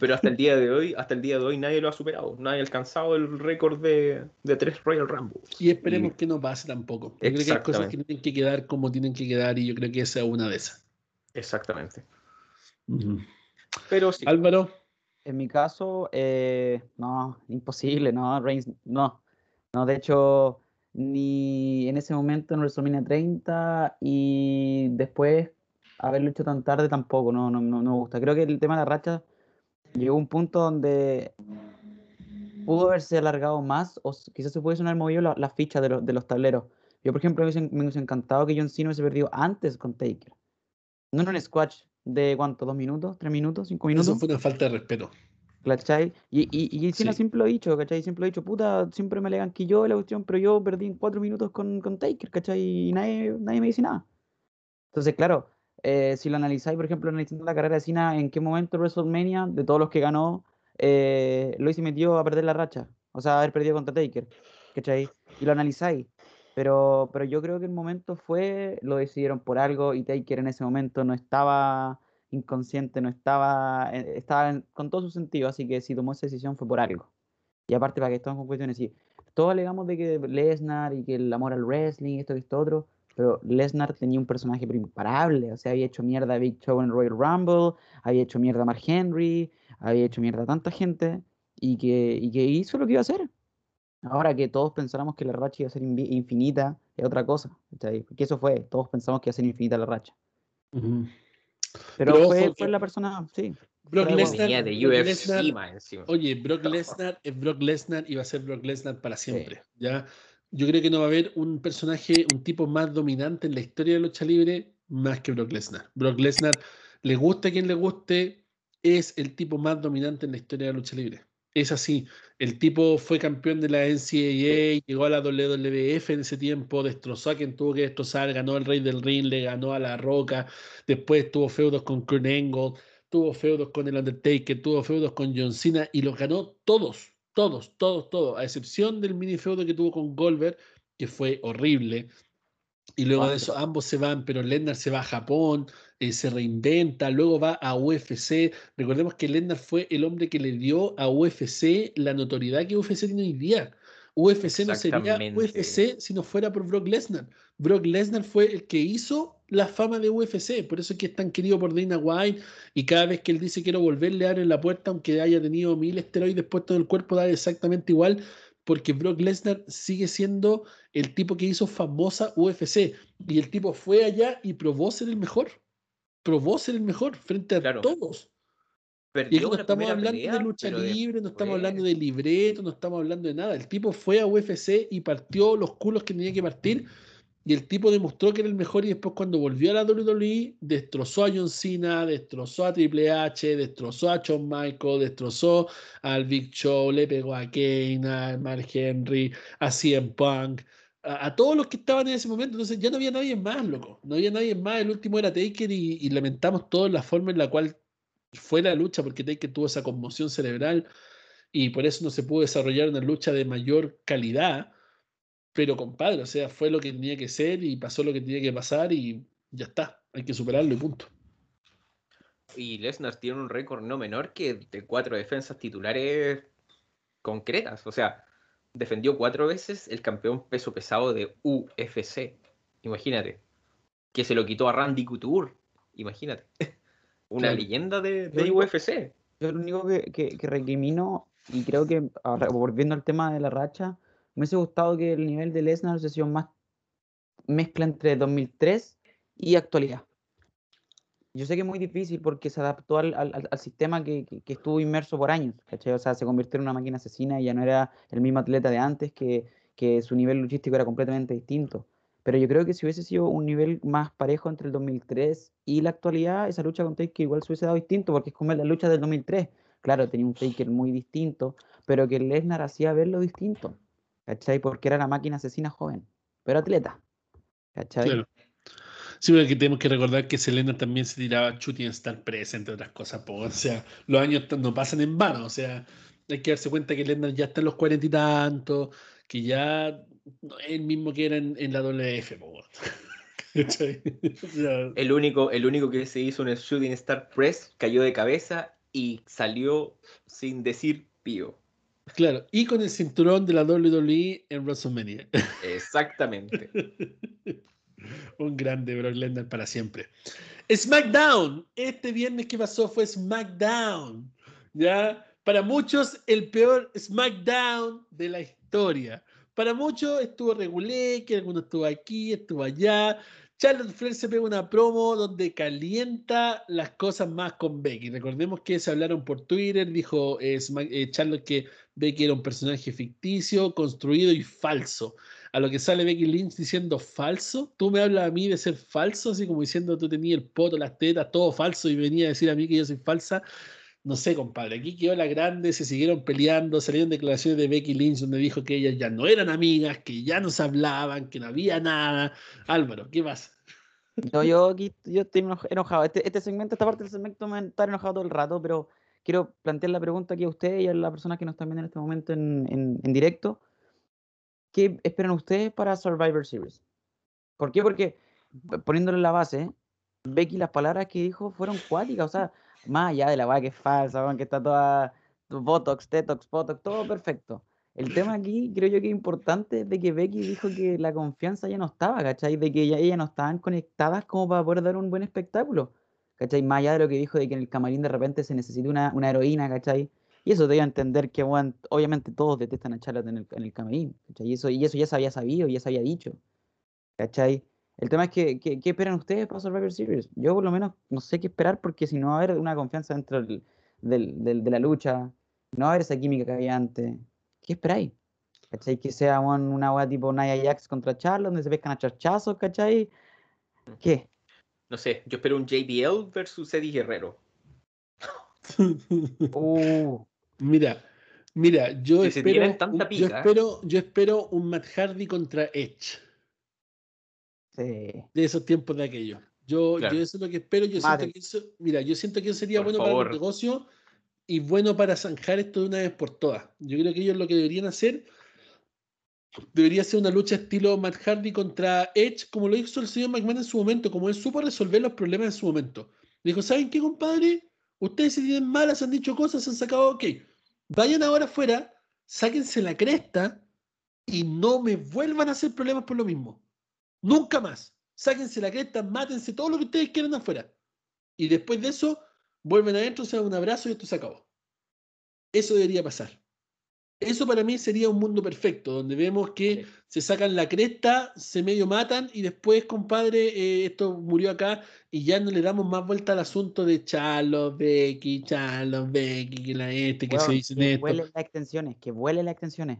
Pero hasta el día de hoy, hasta el día de hoy nadie lo ha superado. Nadie ha alcanzado el récord de, de tres Royal Rumble. Y esperemos Y- que no pase tampoco. Yo creo que hay cosas que tienen que quedar como tienen que quedar y yo creo que esa es una de esas. Exactamente. Ujú. Pero sí. Álvaro, En mi caso, eh, no, imposible, no, Reigns, no. No, de hecho, ni en ese momento en WrestleMania 30 y después haberlo hecho tan tarde tampoco, no, no, no, no me gusta. Creo que el tema de la racha llegó a un punto donde pudo haberse alargado más o quizás se pudiesen haber movido la- las fichas de, los- de los tableros. Yo, por ejemplo, me hubiese, me hubiese encantado que John Cena hubiese perdido antes con Taker. No en un squash de cuánto, dos minutos, tres minutos, cinco minutos. eso fue una falta de respeto. ¿Cachai? Y, y, y Sí. siempre lo ha dicho, ¿cachai? Siempre lo ha dicho, puta, siempre me alegan que yo la cuestión, pero yo perdí en cuatro minutos con, con Taker, ¿cachai? Y nadie, nadie me dice nada. Entonces, claro, eh, si lo analizáis, por ejemplo, analizando la carrera de Cena, ¿en qué momento WrestleMania, de todos los que ganó, eh, lo hizo metió a perder la racha? O sea, haber perdido contra Taker, ¿cachai? Y lo analizáis. Pero, pero yo creo que el momento fue, lo decidieron por algo y Taker en ese momento no estaba inconsciente, no estaba, eh, estaba con todo su sentido, así que si tomó esa decisión fue por algo. Y aparte, para que estamos con cuestiones, sí, todos alegamos de que Lesnar y que el amor al wrestling, esto y esto otro, pero Lesnar tenía un personaje imparable, o sea, había hecho mierda a Big Show en Royal Rumble, había hecho mierda a Mark Henry, había hecho mierda a tanta gente, y que, y que hizo lo que iba a hacer. Ahora que todos pensáramos que la racha iba a ser infinita, es otra cosa. Porque eso fue, todos pensamos que iba a ser infinita la racha. Ujú. Pero, Pero fue, ojo, fue la persona, sí. Brock Lesnar. De Brock UFC Lesnar-. Oye, Brock Lesnar es Brock Lesnar y va a ser Brock Lesnar para siempre. ¿ya? Yo creo que no va a haber un personaje, un tipo más dominante en la historia de la lucha libre más que Brock Lesnar. Brock Lesnar, le guste a quien le guste, es el tipo más dominante en la historia de la lucha libre. Es así. El tipo fue campeón de la NCAA, llegó a la WWF en ese tiempo, destrozó a quien tuvo que destrozar, ganó al Rey del Ring, le ganó a La Roca, después tuvo feudos con Kurt Angle, tuvo feudos con el Undertaker, tuvo feudos con John Cena y los ganó todos, todos, todos, todos, a excepción del mini feudo que tuvo con Goldberg, que fue horrible. Y luego de eso ambos se van, pero Lesnar se va a Japón, eh, se reinventa, luego va a UFC. Recordemos que Lesnar fue el hombre que le dio a UFC la notoriedad que UFC tiene hoy día. UFC no sería. UFC si no fuera por Brock Lesnar. Brock Lesnar fue el que hizo la fama de UFC, por eso es que es tan querido por Dana White y cada vez que él dice quiero volver le abre la puerta aunque haya tenido mil esteroides puestos en el cuerpo da exactamente igual porque Brock Lesnar sigue siendo el tipo que hizo famosa UFC y el tipo fue allá y probó ser el mejor, probó ser el mejor frente a Claro. todos. Y Perdió aquí no estamos hablando pelea, de lucha libre, no estamos hablando de libreto, no estamos hablando de nada. El tipo fue a UFC y partió los culos que tenía que partir. Y el tipo demostró que era el mejor y después cuando volvió a la WWE destrozó a John Cena, destrozó a Triple H, destrozó a Shawn Michaels, destrozó al Big Show, le pegó a Kane, a Mark Henry, a CM Punk, a, todos los que estaban en ese momento. Entonces ya no había nadie más, loco. No había nadie más. El último era Taker y, y lamentamos todos la forma en la cual fue la lucha porque Taker tuvo esa conmoción cerebral y por eso no se pudo desarrollar una lucha de mayor calidad. Pero compadre, o sea, fue lo que tenía que ser y pasó lo que tenía que pasar y ya está. Hay que superarlo y punto. Y Lesnar tiene un récord no menor que de cuatro defensas titulares concretas. O sea, defendió cuatro veces el campeón peso pesado de UFC. Imagínate. Que se lo quitó a Randy Couture. Imagínate. Una leyenda de, de único- UFC. Yo lo único que, que, que recrimino, y creo que ahora, volviendo al tema de la racha, me hubiese gustado que el nivel de Lesnar hubiese sido más mezcla entre 2003 y actualidad. Yo sé que es muy difícil porque se adaptó al, sistema que, estuvo inmerso por años, ¿cachai? O sea, se convirtió en una máquina asesina y ya no era el mismo atleta de antes, que, que su nivel luchístico era completamente distinto. Pero yo creo que si hubiese sido un nivel más parejo entre el 2003 y la actualidad, esa lucha con Taker igual se hubiese dado distinto, porque es como la lucha del 2003. Claro, tenía un Taker muy distinto, pero que Lesnar hacía verlo distinto, ¿cachai? Porque era la máquina asesina joven, pero atleta, ¿cachai? Claro. Sí, pero aquí tenemos que recordar que Selena también se tiraba Shooting Star Press, entre otras cosas. po. O sea, los años no pasan en vano. O sea, hay que darse cuenta que Lesnar ya está en los cuarenta y tantos, que ya no es el mismo que era en, en la WF. po. El único, el único que se hizo un Shooting Star Press cayó de cabeza y salió sin decir pío. claro, y con el cinturón de la WWE en WrestleMania. Exactamente. Un grande Brock Lesnar para siempre. SmackDown. Este viernes que pasó fue SmackDown. ¿Ya? Para muchos, el peor SmackDown de la historia. Para muchos estuvo regulé, que alguno estuvo aquí, estuvo allá. Charlotte Flair se pega una promo donde calienta las cosas más con Becky. Recordemos que se hablaron por Twitter, dijo eh, eh, Charlotte que Becky era un personaje ficticio, construido y falso a lo que sale Becky Lynch diciendo falso. Tú me hablas a mí de ser falso, así como diciendo tú tenías el poto, las tetas, todo falso y venía a decir a mí que yo soy falsa. No sé, compadre. Aquí quedó la grande, se siguieron peleando, salieron declaraciones de Becky Lynch donde dijo que ellas ya no eran amigas, que ya no se hablaban, que no había nada. Álvaro, ¿qué pasa? No, yo aquí yo estoy eno- enojado. Este, este segmento, esta parte del segmento me está enojado todo el rato, pero quiero plantear la pregunta aquí a usted y a las personas que nos están viendo en este momento en, en- en directo. ¿Qué esperan ustedes para Survivor Series? ¿Por qué? Porque poniéndole la base, Becky las palabras que dijo fueron cuáticas, o sea, más allá de la weá que es falsa, que está toda Botox, Tetox, Botox, todo perfecto. El tema aquí, creo yo que es importante, es de que Becky dijo que la confianza ya no estaba, ¿cachai? De que ya ellas no estaban conectadas como para poder dar un buen espectáculo, ¿cachai? Más allá de lo que dijo de que en el camarín de repente se necesita una, una heroína, ¿cachai? Y eso te dio a entender que, obviamente todos detestan a Charlotte en el, en el camarín, ¿cachai? Y eso, y eso ya se había sabido, ya se había dicho, ¿cachai? El tema es que, que- ¿qué esperan ustedes para Survivor Series? Yo por lo menos no sé qué esperar porque si no va a haber una confianza dentro del- del- del- de la lucha, no va a haber esa química que había antes. ¿Qué esperáis? ¿Cachai? Que sea weón, una weá tipo Nia Jax contra Charlotte, donde se pescan a charchazos, ¿cachai? ¿Qué? No sé, yo espero un JBL versus Eddie Guerrero. Uh, Mira, mira, yo Si espero, tanta yo espero, yo espero un Matt Hardy contra Edge. sí. de esos tiempos de aquello. Yo, Claro. yo eso es lo que espero. Yo siento que eso, mira, yo siento que eso sería Por bueno para el negocio y bueno para zanjar esto de una vez por todas. Yo creo que ellos lo que deberían hacer debería ser una lucha estilo Matt Hardy contra Edge, como lo hizo el señor McMahon en su momento, como él supo resolver los problemas en su momento. Dijo, ¿saben qué, compadre? Ustedes se tienen malas, han dicho cosas, se han sacado, ok. Vayan ahora afuera, sáquense la cresta y no me vuelvan a hacer problemas por lo mismo. Nunca más. Sáquense la cresta, mátense todo lo que ustedes quieran afuera. Y después de eso, vuelven adentro, se dan un abrazo y esto se acabó. Eso debería pasar. Eso para mí sería un mundo perfecto, donde vemos que Sí. se sacan la cresta, se medio matan y después, compadre, eh, esto murió acá y ya no le damos más vuelta al asunto de Charlos, Becky, Charlos, Becky, que la este, que se Weón, dicen que esto. vuelen las extensiones, que vuelen las extensiones.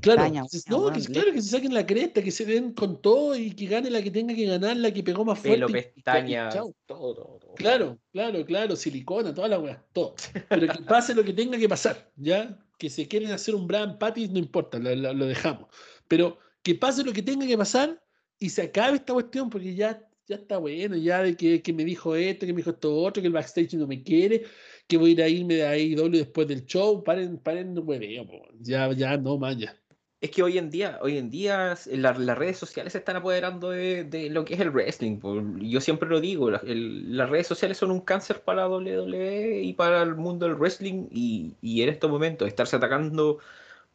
Claro, se- weón, no, que, claro, que se saquen la cresta, que se den con todo y que gane la que tenga que ganar, la que pegó más fuerte. Pelo, chao. todo, todo, todo. Claro, claro, claro, silicona, toda la weá, todo. Pero que pase lo que tenga que pasar, ¿ya? Que se quieren hacer un Brian Pattis, no importa, lo, lo- lo dejamos. Pero que pase lo que tenga que pasar y se acabe esta cuestión, porque ya, ya está bueno, ya de que, que me dijo esto, que me dijo esto otro, que el backstage no me quiere, que voy a ir a irme de AEW después del show, paren, paren, hueveo, ya, ya, no ya. Es que hoy en día, hoy en día las redes sociales se están apoderando de, lo que es el wrestling. Yo siempre lo digo, las redes sociales son un cáncer para WWE y para el mundo del wrestling y, en estos momentos estarse atacando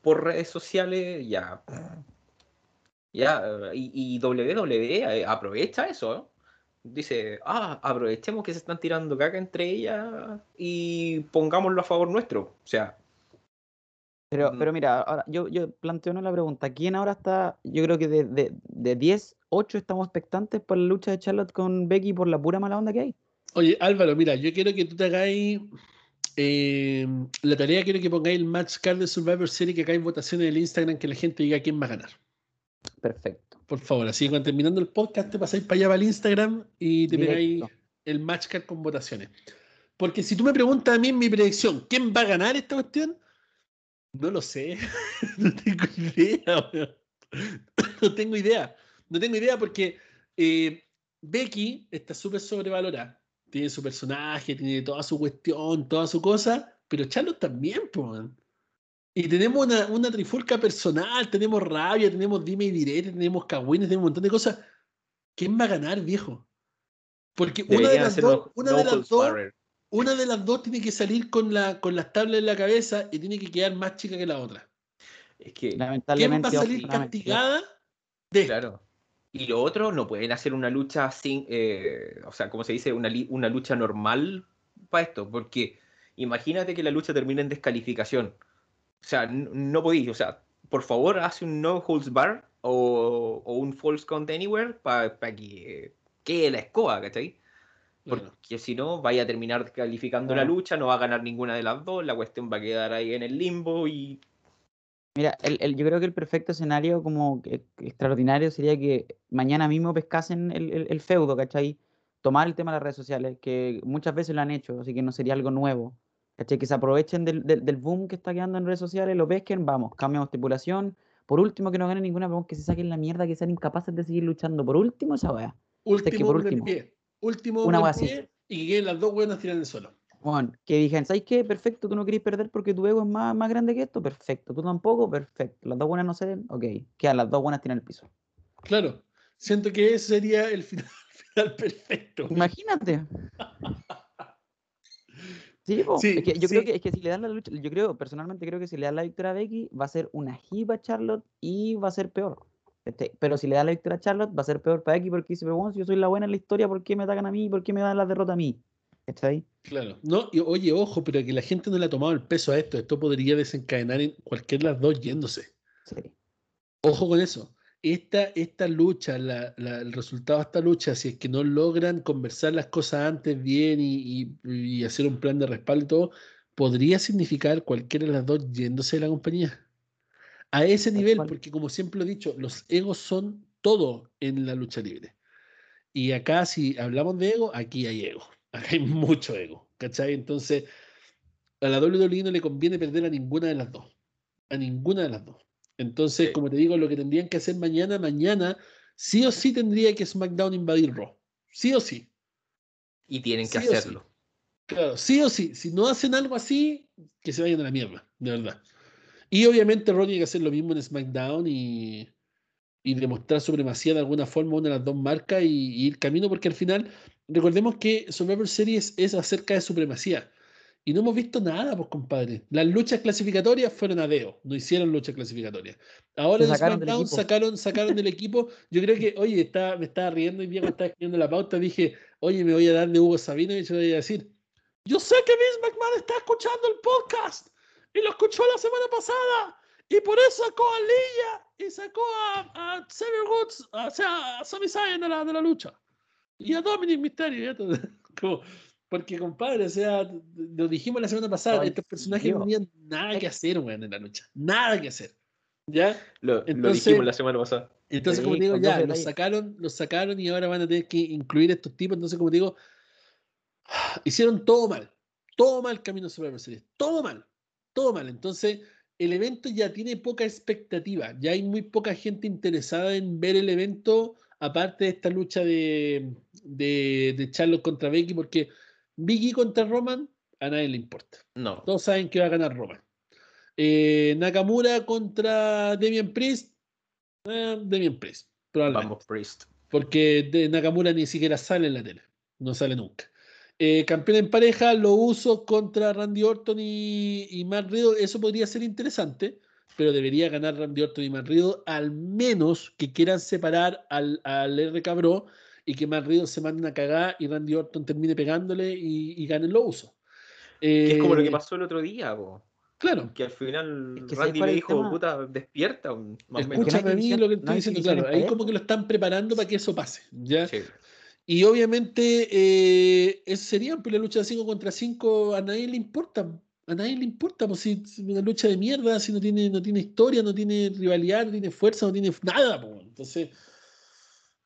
por redes sociales ya, ya y, WWE eh, aprovecha eso. Dice, ah, aprovechemos que se están tirando caca entre ellas y pongámoslo a favor nuestro. O sea, Pero, Mm. pero mira, ahora yo, yo planteo una la pregunta. ¿Quién ahora está? Yo creo que de, de, de 10, 8 estamos expectantes por la lucha de Charlotte con Becky por la pura mala onda que hay. Oye, Álvaro, mira, yo quiero que tú te hagáis eh, la tarea, quiero que pongáis el match card de Survivor Series, que acá hay votaciones en el Instagram, que la gente diga quién va a ganar. Perfecto. Por favor, así que cuando terminando el podcast te pasáis para allá para el Instagram y te pegáis el match card con votaciones. Porque si tú me preguntas a mí en mi predicción, ¿quién va a ganar esta cuestión? No lo sé. no tengo idea. weón. no tengo idea. No tengo idea porque eh, Becky está súper sobrevalorada. Tiene su personaje, tiene toda su cuestión, toda su cosa, pero Charlotte también, man. Y tenemos una, una trifulca personal, tenemos rabia, tenemos dime y direte, tenemos cagüines, tenemos un montón de cosas. ¿Quién va a ganar, viejo? Porque una de las dos, una de las dos. Una de las dos tiene que salir con, la, con las tablas en la cabeza y tiene que quedar más chica que la otra. Es que, ¿Quién Lamentablemente. va a salir castigada de esto? claro. Y lo otro, no pueden hacer una lucha sin, eh, o sea, como se dice, una, li- una lucha normal para esto, porque imagínate que la lucha termina en descalificación. O sea, n- no podéis, o sea, por favor, hace un no holds bar o, o un false count anywhere para que eh, quede la escoba, ¿cachai? Porque si no, vaya a terminar descalificando la lucha, no va a ganar ninguna de las dos, la cuestión va a quedar ahí en el limbo y Mira, el, el- yo creo que el perfecto escenario como extraordinario sería que mañana mismo pescasen el, el- el feudo, ¿cachai? Tomar el tema de las redes sociales, que muchas veces lo han hecho, así que no sería algo nuevo. ¿Cachai? Que se aprovechen del, del- del boom que está quedando en redes sociales, lo pesquen, vamos, cambiamos estipulación. Por último, que no ganen ninguna, vamos, que se saquen la mierda, que sean incapaces de seguir luchando. Por último, esa weá. Último por último. pie. Último Una pie y que queden las dos buenas tirando el suelo. Bueno, que dijeran, ¿sabes qué? Perfecto, tú no querés perder porque tu ego es más, más grande que esto, perfecto. Tú tampoco, perfecto. Las dos buenas no ceden, ok. Quedan las dos buenas tiran el piso. Claro. Siento que ese sería el final, final perfecto. Imagínate. Sí, po, Sí, es que yo creo que, es que si le dan la lucha, yo creo, personalmente creo que si le dan la victoria a Becky, va a ser una jiba Charlotte y va a ser peor. Este, pero si le dan la victoria a Charlotte, va a ser peor para Becky porque dice, pero bueno, si yo soy la buena en la historia, ¿por qué me atacan a mí? ¿Por qué me dan la derrota a mí? ¿Está ahí? Claro. No, y, oye, ojo, pero que la gente no le ha tomado el peso a esto. Esto podría desencadenar en cualquiera de las dos yéndose. Sí. Ojo con eso. Esta, esta lucha, la- la- el resultado de esta lucha, si es que no logran conversar las cosas antes bien y, y- y hacer un plan de respaldo y todo, podría significar cualquiera de las dos yéndose de la compañía. A ese nivel, porque como siempre lo he dicho, los egos son todo en la lucha libre. Y acá, si hablamos de ego, aquí hay ego. Acá hay mucho ego. ¿Cachai? Entonces, a la WWE no le conviene perder a ninguna de las dos. A ninguna de las dos. Entonces, Sí. como te digo, lo que tendrían que hacer mañana, mañana, sí o sí tendría que SmackDown invadir Raw. Sí o sí. y tienen que Sí o sí. hacerlo. Claro, sí o sí. Si no hacen algo así, que se vayan a la mierda, de verdad. Y obviamente Raw tiene que hacer lo mismo en SmackDown y, y demostrar supremacía de alguna forma una de las dos marcas y, y ir camino, porque al final, recordemos que Survivor Series es acerca de supremacía. Y no hemos visto nada, pues compadre. Las luchas clasificatorias fueron a Deo, no hicieron luchas clasificatorias. Ahora en sacaron SmackDown sacaron, sacaron del equipo. Yo creo que, oye, estaba, me estaba riendo día cuando estaba escribiendo la pauta. Dije, oye, me voy a dar de Hugo Sabino y yo le voy a decir, yo sé que Vince McMahon está escuchando el podcast y lo escuchó la semana pasada y por eso sacó a Lilla y sacó a, a Xavier Woods, o sea, a Sami Zayn de la, de la lucha y a Dominic Mysterio. Como- porque, compadre, o sea, lo dijimos la semana pasada, Ay, estos personajes no tenían nada que hacer, weón, en la lucha. Nada que hacer. ¿Ya? Lo, dijimos la semana pasada. Entonces, como Sí, te digo, ya, los sacaron, los sacaron y ahora van a tener que incluir estos tipos. Entonces, como digo, hicieron todo mal. Todo mal Camino Survivor Series. Todo mal. Todo mal. Entonces, el evento ya tiene poca expectativa. Ya hay muy poca gente interesada en ver el evento, aparte de esta lucha de, de, de Charlotte contra Becky, porque Vicky contra Roman a nadie le importa. No. Todos saben que va a ganar Roman. Eh, Nakamura contra Damian Priest. eh, Priest, probablemente. Vamos, Priest. Porque de Nakamura ni siquiera sale en la tele. No sale nunca. Eh, campeón en pareja, lo uso contra Randy Orton y, y Matt Riddle. Eso podría ser interesante, pero debería ganar Randy Orton y Matt Riddle, al menos que quieran separar al, al R Cabro y que Matt Riddle se mande una cagada y Randy Orton termine pegándole y, y ganen los usos. Que es como lo que Eh, pasó el otro día, po. Claro, que al final Es que ¿sabes Randy le dijo, tema? puta, despierta. un- Más escúchame a mí lo que estoy diciendo, claro. Ahí como que lo están preparando para que eso pase. ¿ya? Sí. Y obviamente, eh, ese sería pues, la lucha de 5 contra 5. A nadie le importa. A nadie le importa, pues si es una lucha de mierda, si no tiene, no tiene historia, no tiene rivalidad, no tiene fuerza, no tiene nada. Pues. Entonces,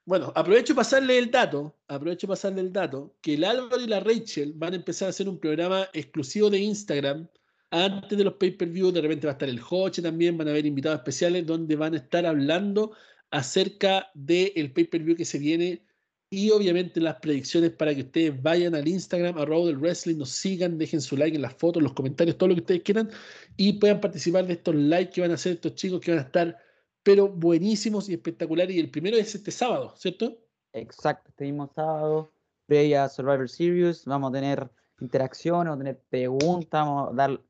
bueno, aprovecho pasarle el dato, aprovecho pasarle el dato, que el Álvaro y la Rachel van a empezar a hacer un programa exclusivo de Instagram antes de los pay-per-view, de repente va a estar el Hoche también, van a haber invitados especiales donde van a estar hablando acerca del pay-per-view que se viene y obviamente las predicciones para que ustedes vayan al Instagram, a Road del Wrestling, nos sigan, dejen su like en las fotos, en los comentarios, todo lo que ustedes quieran y puedan participar de estos likes que van a hacer estos chicos que van a estar pero buenísimos y espectaculares. Y el primero es este sábado, ¿cierto? Exacto, este mismo sábado, previa Survivor Series, vamos a tener interacciones, vamos a tener preguntas, vamos a dar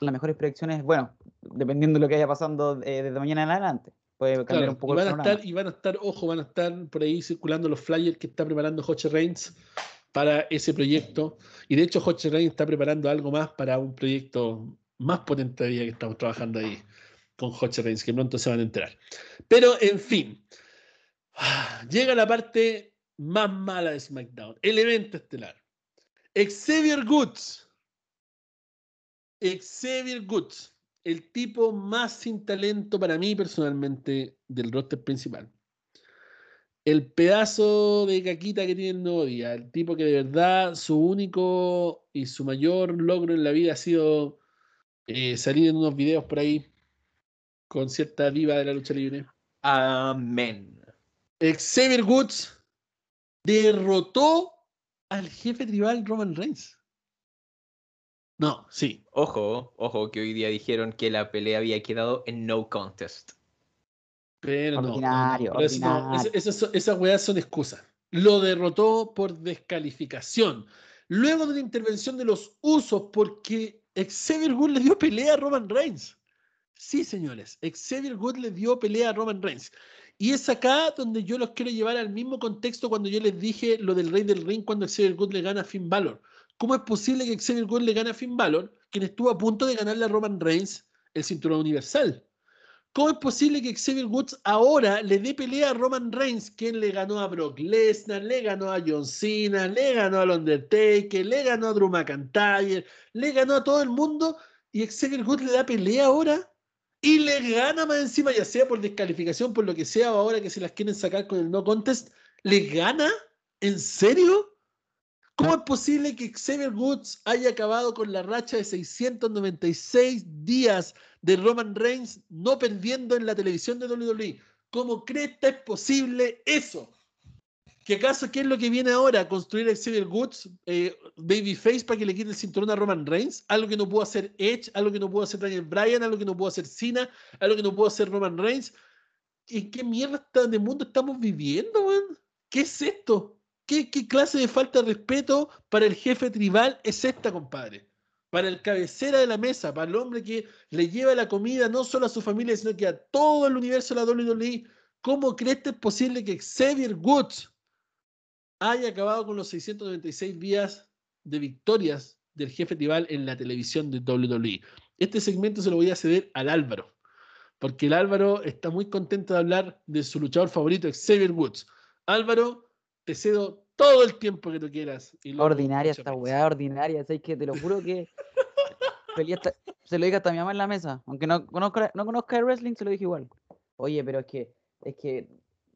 las mejores predicciones, bueno, dependiendo de lo que vaya pasando eh, desde mañana en adelante. Puede cambiar un poco y van, a estar, y van a estar, ojo, van a estar por ahí circulando los flyers que está preparando Hoche Reigns para ese proyecto. Y de hecho, Hoche Reigns está preparando algo más para un proyecto más potente todavía que estamos trabajando ahí con Hotch Reigns, que pronto se van a enterar. Pero, en fin, llega la parte más mala de SmackDown, el evento estelar. Xavier Goods. Xavier Goods, el tipo más sin talento para mí personalmente del roster principal. El pedazo de caquita que tiene el nuevo día, el tipo que de verdad su único y su mayor logro en la vida ha sido eh, salir en unos videos por ahí con cierta viva de la lucha libre. Amén. Xavier Woods derrotó al jefe tribal Roman Reigns. No, sí. Ojo, ojo, que hoy día dijeron que la pelea había quedado en no contest. Pero no. esas weas son excusas. Lo derrotó por descalificación. Luego de la intervención de los usos, porque Xavier Woods le dio pelea a Roman Reigns. Sí, señores, Xavier Good le dio pelea a Roman Reigns. Y es acá donde yo los quiero llevar al mismo contexto cuando yo les dije lo del Rey del Ring cuando Xavier Good le gana a Finn Balor. ¿Cómo es posible que Xavier Good le gane a Finn Balor, quien estuvo a punto de ganarle a Roman Reigns el cinturón universal? ¿Cómo es posible que Xavier Woods ahora le dé pelea a Roman Reigns, quien le ganó a Brock Lesnar, le ganó a John Cena, le ganó al Undertaker, le ganó a Drew McIntyre, le ganó a todo el mundo y Xavier Woods le da pelea ahora? y le gana más encima, ya sea por descalificación, por lo que sea, o ahora que se las quieren sacar con el no contest, ¿le gana? ¿En serio? ¿Cómo es posible que Xavier Woods haya acabado con la racha de 696 días de Roman Reigns no perdiendo en la televisión de WWE? ¿Cómo crees que es posible eso? ¿Qué acaso qué es lo que viene ahora? ¿Construir el Xavier Woods eh, Babyface para que le quite el cinturón a Roman Reigns? Algo que no pudo hacer Edge, algo que no pudo hacer Daniel Bryan, algo que no pudo hacer Cena, algo que no pudo hacer Roman Reigns. ¿En qué mierda de mundo estamos viviendo, man? ¿Qué es esto? ¿Qué, ¿Qué clase de falta de respeto para el jefe tribal es esta, compadre? Para el cabecera de la mesa, para el hombre que le lleva la comida no solo a su familia, sino que a todo el universo de la WWE. ¿Cómo crees que es posible que Xavier Woods haya acabado con los 696 días de victorias del jefe tribal en la televisión de WWE. Este segmento se lo voy a ceder al Álvaro, porque el Álvaro está muy contento de hablar de su luchador favorito, Xavier Woods. Álvaro, te cedo todo el tiempo que tú quieras. ordinaria esta weá, ordinaria. ¿sabes que te lo juro que se lo dije hasta a mi mamá en la mesa. Aunque no conozca, no conozca el wrestling, se lo dije igual. Oye, pero es que, es que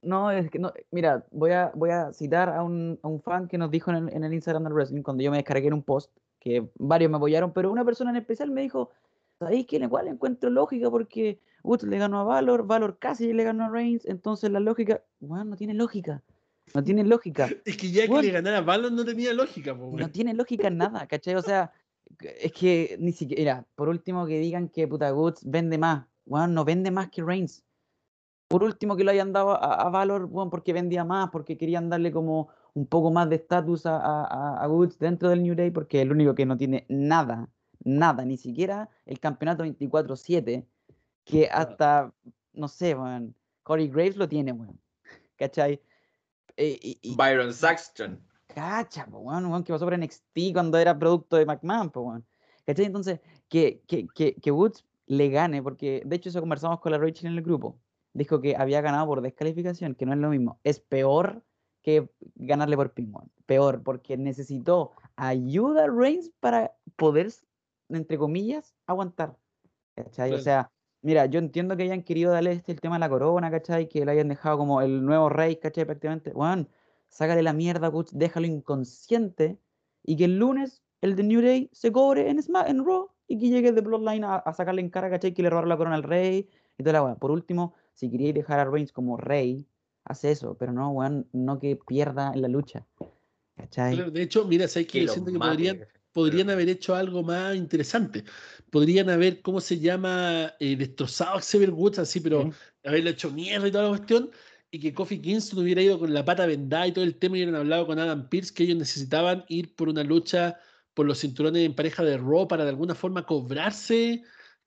no, es que no. Mira, voy a, voy a citar a un, a un fan que nos dijo en el, en el, Instagram del Wrestling cuando yo me descargué en un post, que varios me apoyaron, pero una persona en especial me dijo: ¿Sabéis que igual encuentro lógica? Porque Woods le ganó a Valor, Valor casi le ganó a Reigns, entonces la lógica, bueno, no tiene lógica. No tiene lógica. Es que ya que le ganara a Valor no tenía lógica, No tiene lógica en nada, ¿cachai? O sea, es que ni siquiera, por último que digan que puta Woods vende más. Bueno, no vende más que Reigns por último que lo hayan dado a, Valor, bueno, porque vendía más, porque querían darle como un poco más de estatus a, a, Woods dentro del New Day, porque es el único que no tiene nada, nada, ni siquiera el campeonato 24-7, que hasta, no sé, bueno, Corey Graves lo tiene, bueno, ¿cachai? Eh, Byron Saxton. Cacha, bueno, que pasó por NXT cuando era producto de McMahon, pues, bueno. ¿Cachai? Entonces, que, que, que, que Woods le gane, porque de hecho eso conversamos con la Rachel en el grupo, dijo que había ganado por descalificación, que no es lo mismo. Es peor que ganarle por pin, weón. Peor, porque necesitó ayuda a Reigns para poder, entre comillas, aguantar. ¿Cachai? O Claro. sea, mira, yo entiendo que hayan querido darle este el tema de la corona, ¿cachai? Que lo hayan dejado como el nuevo rey, ¿cachai? Prácticamente. Weón, sácale la mierda, Butch, déjalo inconsciente y que el lunes el de New Day se cobre en, Sma- en Raw y que llegue de Bloodline a, a sacarle en cara, ¿cachai? Que le robaron la corona al rey y toda la weá. Por último, si queríais dejar a Reigns como rey, hace eso, pero no, weón, no que pierda en la lucha. ¿Cachai? Claro, de hecho, mira, sabes que Que siento que mate. podrían, podrían haber hecho algo más interesante. Podrían haber, ¿cómo se llama? Eh, destrozado a Xavier Woods así, pero Sí. haberle hecho mierda y toda la cuestión. Y que Kofi Kingston hubiera ido con la pata vendada y todo el tema y hubieran hablado con Adam Pearce que ellos necesitaban ir por una lucha por los cinturones en pareja de Raw para de alguna forma cobrarse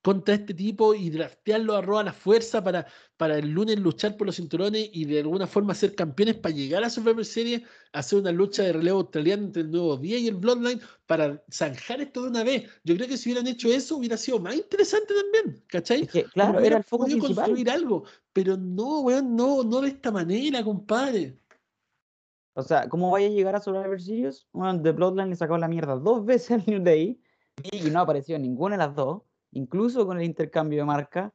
contra este tipo y draftearlo a Raw a la fuerza para, para el lunes luchar por los cinturones y de alguna forma ser campeones para llegar a Survivor Series, hacer una lucha de relevo australiano entre el nuevo día y el Bloodline para zanjar esto de una vez. Yo creo que si hubieran hecho eso hubiera sido más interesante también, ¿cachai? Es que, claro, era el foco podido principal. construir algo, pero no, weón, no, no de esta manera, compadre. O sea, ¿cómo vaya a llegar a Survivor Series? Bueno, The Bloodline le sacó la mierda dos veces al New Day y no apareció ninguna de las dos, incluso con el intercambio de marca.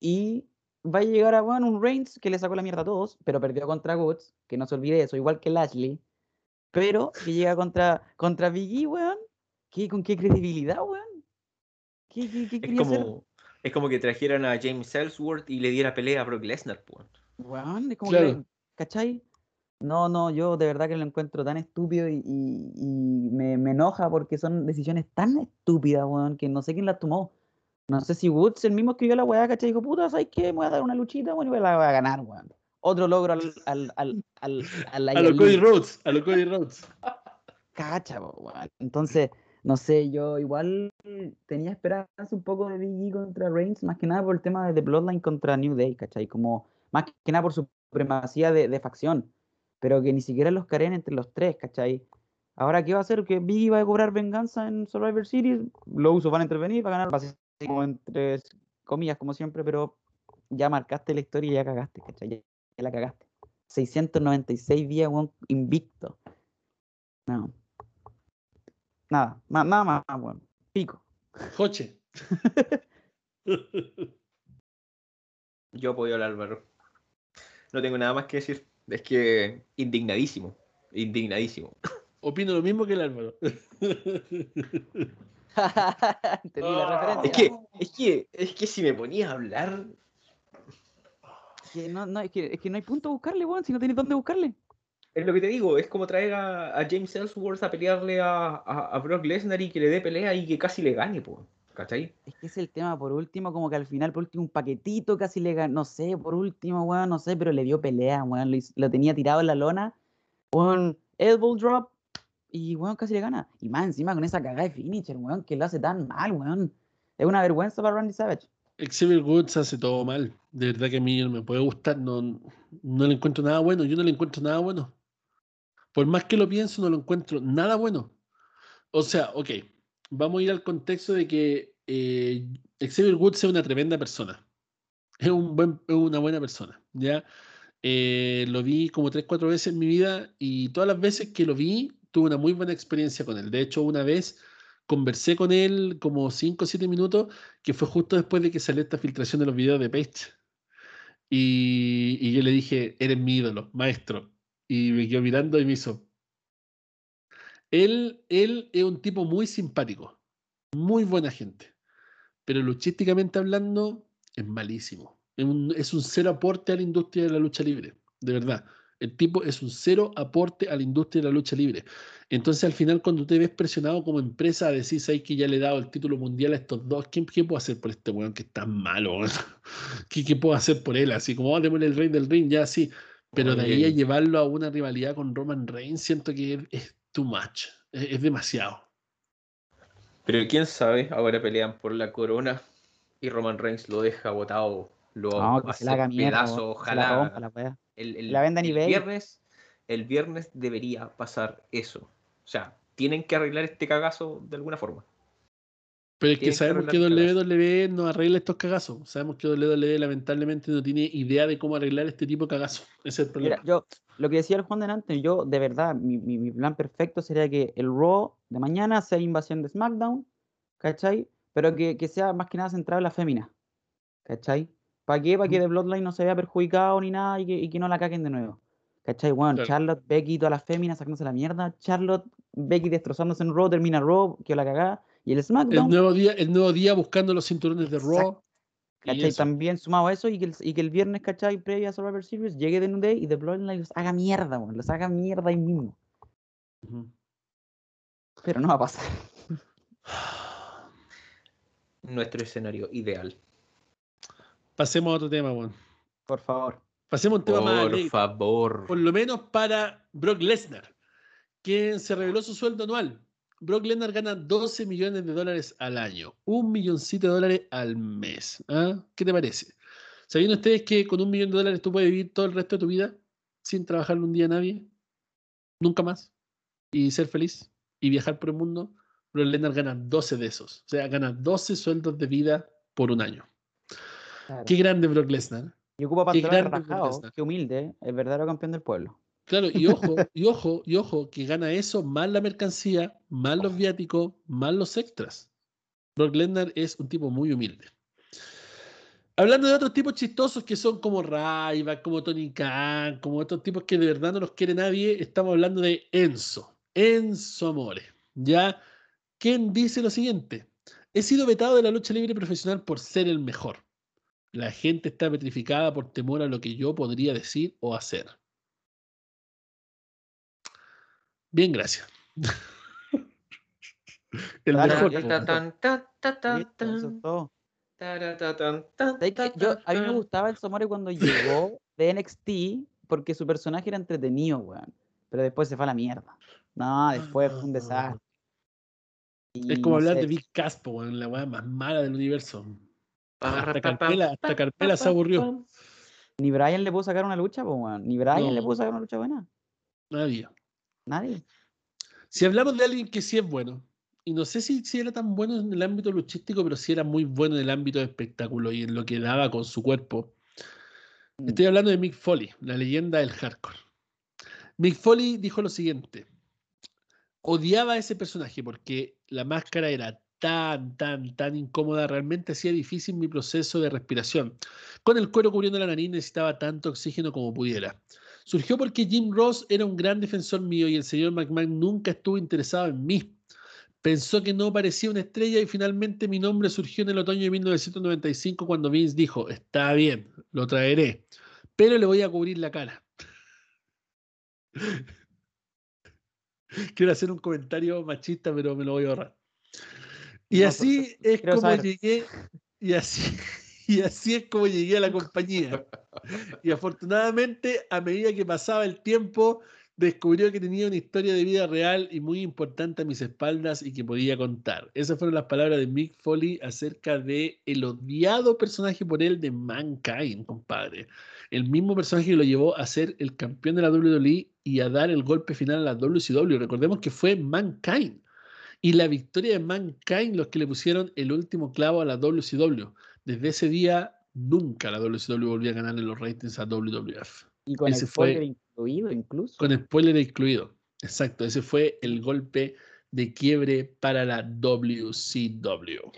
Y va a llegar a bueno, un Reigns que le sacó la mierda a todos, pero perdió contra Woods, que no se olvide eso, igual que Lashley. Pero que llega contra, contra Big E, weón. ¿Qué, ¿Con qué credibilidad, weón? ¿Qué, qué, qué Es quería hacer? como, es como que trajeran a James Ellsworth y le diera pelea a Brock Lesnar, pues. Weón, es como Claro. que, ¿cachai? No, no, yo de verdad que lo encuentro tan estúpido y, y- y me, me enoja porque son decisiones tan estúpidas, weón, que no sé quién las tomó. No sé si Woods, el mismo escribió la weá, ¿cachai? Dijo, puta, ¿sabes qué? Me voy a dar una luchita, bueno, y la voy a ganar, weón. Otro logro al, al, al, al, a la A lo Yair. Cody Rhodes, a lo Cody Rhodes. Cacha, weón. Entonces, no sé, yo igual tenía esperanza un poco de Big E contra Reigns, más que nada por el tema de The Bloodline contra New Day, ¿cachai? Como, más que nada por su supremacía de, de facción, pero que ni siquiera los caren entre los tres, ¿cachai? Ahora, ¿qué va a hacer? Que Big E va a cobrar venganza en Survivor Series, los usos van a intervenir, va a ganar, va a ser como entre comillas, como siempre, pero ya marcaste la historia y ya cagaste, ¿cachai? Ya, ya la cagaste. 696 días, weón, invicto. No. Nada, ma- nada más, weón. Pico. Joche. Yo apoyo al Álvaro. No tengo nada más que decir. Es que indignadísimo. Indignadísimo. Opino lo mismo que el Álvaro. Entendí la referencia. Es que, es que, es que si me ponías a hablar, Que no, no, es, que, es que no hay punto a buscarle, weón, si no tienes dónde buscarle. es lo que te digo, es como traer a, a James Ellsworth a pelearle a, a, a Brock Lesnar y que le dé pelea y que casi le gane, pues. ¿Cachai? Es que es el tema, por último, como que al final, por último, un paquetito casi le ganó, no sé, por último, weón, no sé, pero le dio pelea, weón, lo, tenía tirado en la lona, weón, elbow drop, y weón, casi le gana. Y más encima con esa cagada de finisher, weón, que lo hace tan mal, weón. Es una vergüenza para Randy Savage. Xavier Woods hace todo mal. De verdad que a mí no me puede gustar. No, no le encuentro nada bueno. Yo no le encuentro nada bueno. Por más que lo pienso, no lo encuentro nada bueno. O sea, ok. Vamos a ir al contexto de que eh, Xavier Woods es una tremenda persona. Es, una buena persona. ¿ya? Eh, lo vi como tres, cuatro veces en mi vida y todas las veces que lo vi tuve una muy buena experiencia con él. De hecho, una vez conversé con él como cinco o siete minutos que fue justo después de que salió esta filtración de los videos de Page. Y, y yo le dije, eres mi ídolo, maestro. Y me quedó mirando y me hizo. Él, él es un tipo muy simpático, muy buena gente, pero luchísticamente hablando es malísimo. Es un, es un cero aporte a la industria de la lucha libre, de verdad. El tipo es un cero aporte a la industria de la lucha libre. Entonces, al final, cuando te ves presionado como empresa a decir, ¿sabes que ya le he dado el título mundial a estos dos? ¿Qué, qué puedo hacer por este weón que es tan malo? ¿Qué, qué puedo hacer por él? Así como, oh, démosle el rey del ring, ya sí. Pero de ahí a llevarlo a una rivalidad con Roman Reigns, siento que es too much. Es, es demasiado. Pero quién sabe, ahora pelean por la corona y Roman Reigns lo deja botado, lo No, que se hace la haga mierda, pedazo, se la ojalá. rompa la wea. el, el- la venda a el nivel. viernes, el viernes debería pasar eso. O sea, tienen que arreglar este cagazo de alguna forma. Pero es que sabemos que WWE no arregla estos cagazos. Sabemos que WWE lamentablemente no tiene idea de cómo arreglar este tipo de cagazos. Ese es el problema. Mira, yo, lo que decía el Juan delante, yo de verdad, mi, mi- mi plan perfecto sería que el Raw de mañana sea invasión de SmackDown, ¿cachai? Pero que, que sea más que nada centrado en la fémina, ¿cachai? ¿Para qué? Para que The Bloodline no se vea perjudicado ni nada y que, y que no la caguen de nuevo. ¿Cachai? Bueno, Claro. Charlotte, Becky, todas las féminas sacándose la mierda. Charlotte, Becky destrozándose en Raw, termina Raw, que la cagá. Y el el SmackDown, nuevo día, el nuevo día buscando los cinturones de Raw. y ¿cachai? También sumado a eso y que, el, y que el viernes, ¿cachai? Previa a Survivor Series, llegue The New Day y The Bloodline los haga mierda, weón. Los haga mierda ahí mismo. Pero no va a pasar. Nuestro escenario ideal. Pasemos a otro tema, weón. Por favor. Pasemos a un tema más Por favor. Por lo menos para Brock Lesnar, quien se reveló su sueldo anual. Brock Lesnar gana 12 millones de dólares al año, un milloncito de dólares al mes. ¿Ah? ¿Qué te parece? ¿Sabían ustedes que con un millón de dólares tú puedes vivir todo el resto de tu vida sin trabajarle un día a nadie? Nunca más. Y ser feliz y viajar por el mundo. Brock Lesnar gana 12 de esos. O sea, gana 12 sueldos de vida por un año. Qué grande Brock Lesnar. Y ocupa qué pantalones rajados, qué humilde, ¿eh? el verdadero campeón del pueblo. Claro, y ojo, y ojo, y ojo, que gana eso más la mercancía, más los viáticos, más los extras. Brock Lesnar es un tipo muy humilde. Hablando de otros tipos chistosos que son como Ryback, como Tony Khan, como otros tipos que de verdad no los quiere nadie, estamos hablando de Enzo, Enzo Amore. ¿Ya? ¿Quién dice lo siguiente? He sido vetado de la lucha libre profesional por ser el mejor. La gente está petrificada por temor a lo que yo podría decir o hacer. Bien, gracias. El Claro, mejor. ya po. está. Tan, tan, tan, tan, Listo, eso es tan, todo. taratatan, tan, ¿Sabes qué? tan, Yo, a mí me gustaba el Somore cuando llegó de NXT porque su personaje era entretenido, weón. Pero después se fue a la mierda. No, después fue un desastre. Es como no hablar sé, de Big Caspo, weón, la weá más mala del universo. Hasta pa, hasta pa, se aburrió. Ni Brian le pudo sacar una lucha, pues, weón. Ni Brian le pudo sacar una lucha buena. Nadie. Nadie. Si hablamos de alguien que sí es bueno, y no sé si, si era tan bueno en el ámbito luchístico, pero sí era muy bueno en el ámbito de espectáculo y en lo que daba con su cuerpo. Mm. Estoy hablando de Mick Foley, la leyenda del hardcore. Mick Foley dijo lo siguiente: odiaba a ese personaje porque la máscara era tan, tan, tan incómoda, realmente hacía difícil mi proceso de respiración. Con el cuero cubriendo la nariz necesitaba tanto oxígeno como pudiera. Surgió porque Jim Ross era un gran defensor mío y el señor McMahon nunca estuvo interesado en mí. Pensó que no parecía una estrella y finalmente mi nombre surgió en el otoño de 1995 cuando Vince dijo, está bien, lo traeré, pero le voy a cubrir la cara. Quiero hacer un comentario machista, pero me lo voy a ahorrar. Y No, así es como saber. llegué, y así, y así es como llegué a la compañía. Y afortunadamente, a medida que pasaba el tiempo, descubrió que tenía una historia de vida real y muy importante a mis espaldas y que podía contar. Esas fueron las palabras de Mick Foley acerca de el odiado personaje por él de Mankind, compadre. El mismo personaje que lo llevó a ser el campeón de la WWE y a dar el golpe final a la WCW. Recordemos que fue Mankind. Y la victoria de Mankind los que le pusieron el último clavo a la WCW. Desde ese día, nunca la WCW volvió a ganarle los ratings a WWF. Y con ese fue- spoiler incluido, incluso. Con spoiler incluido. Exacto, ese fue el golpe de quiebre para la WCW.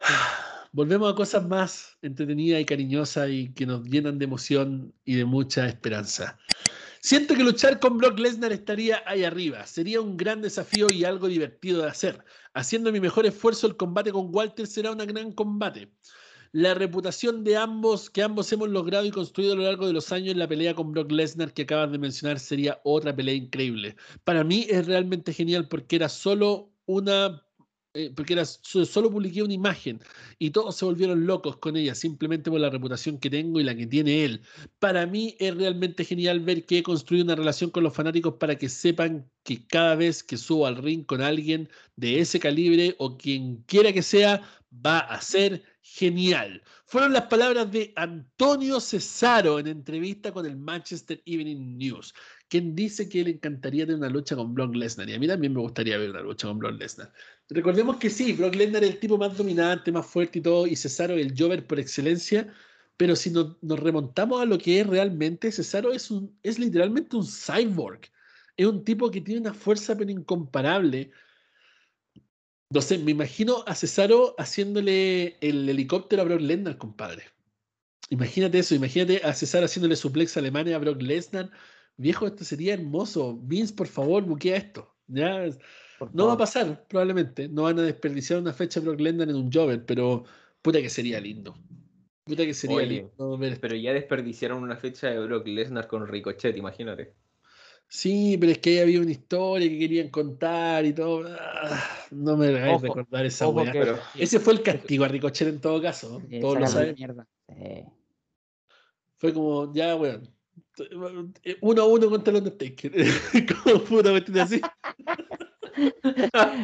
Volvemos a cosas más entretenidas y cariñosas y que nos llenan de emoción y de mucha esperanza. Siento que luchar con Brock Lesnar estaría ahí arriba. Sería un gran desafío y algo divertido de hacer. Haciendo mi mejor esfuerzo, el combate con Walter será un gran combate. La reputación de ambos que ambos hemos logrado y construido a lo largo de los años en la pelea con Brock Lesnar que acabas de mencionar sería otra pelea increíble. Para mí es realmente genial porque era solo una eh, porque era so- solo publiqué una imagen y todos se volvieron locos con ella simplemente por la reputación que tengo y la que tiene él. Para mí es realmente genial ver que he construido una relación con los fanáticos para que sepan que cada vez que subo al ring con alguien de ese calibre o quien quiera que sea, va a ser genial. Fueron las palabras de Antonio Cesaro en entrevista con el Manchester Evening News, quien dice que le encantaría tener una lucha con Brock Lesnar. Y a mí también me gustaría ver una lucha con Brock Lesnar. Recordemos que sí, Brock Lesnar es el tipo más dominante, más fuerte y todo, y Cesaro el Jover por excelencia, pero si nos, remontamos a lo que es realmente, Cesaro es, un, es literalmente un cyborg. Es un tipo que tiene una fuerza pero incomparable. No sé, me imagino a Cesaro haciéndole el helicóptero a Brock Lesnar, compadre. Imagínate eso, imagínate a Cesaro haciéndole suplex a Alemania a Brock Lesnar. Viejo, esto sería hermoso. Vince, por favor, buquea esto. Ya, no va a pasar, probablemente. No van a desperdiciar una fecha de Brock Lesnar en un Jover, pero puta que sería lindo. Puta que sería Oye, lindo ver. Pero ya desperdiciaron una fecha de Brock Lesnar con Ricochet, imagínate. Sí, pero es que ahí había una historia que querían contar y todo. Ah, no me hagáis Ojo, recordar esa Ojo pero- Ese fue el castigo a Ricochet en todo caso. eh, Todos lo saben. Sí. Fue como, ya, weón. Uno a uno contra el Undertaker. como puta cuestión así.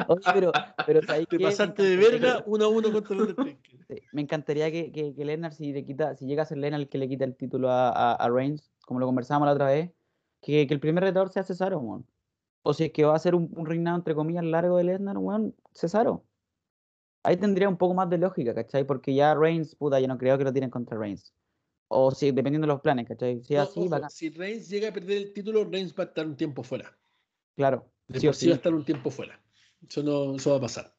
Oye, pero, pero ¿sabéis Te qué? Me pasaste de verga que- uno a uno contra el sí, me encantaría que, que, que Lesnar, si le quita, si llega a ser Lesnar el que le quita el título a, a, a Reigns, como lo conversábamos la otra vez, que, que el primer retador sea Cesaro, weón. O si es que va a ser un, un reinado entre comillas largo de Lesnar, weón, Cesaro. Ahí tendría un poco más de lógica, ¿cachai? Porque ya Reigns, puta, yo no creo que lo tienen contra Reigns. O si, dependiendo de los planes, ¿cachai? Si No, así, ojo, si Reigns llega a perder el título, Reigns va a estar un tiempo fuera. Claro. De sí por sí va a estar un tiempo fuera. Eso, no, eso va a pasar.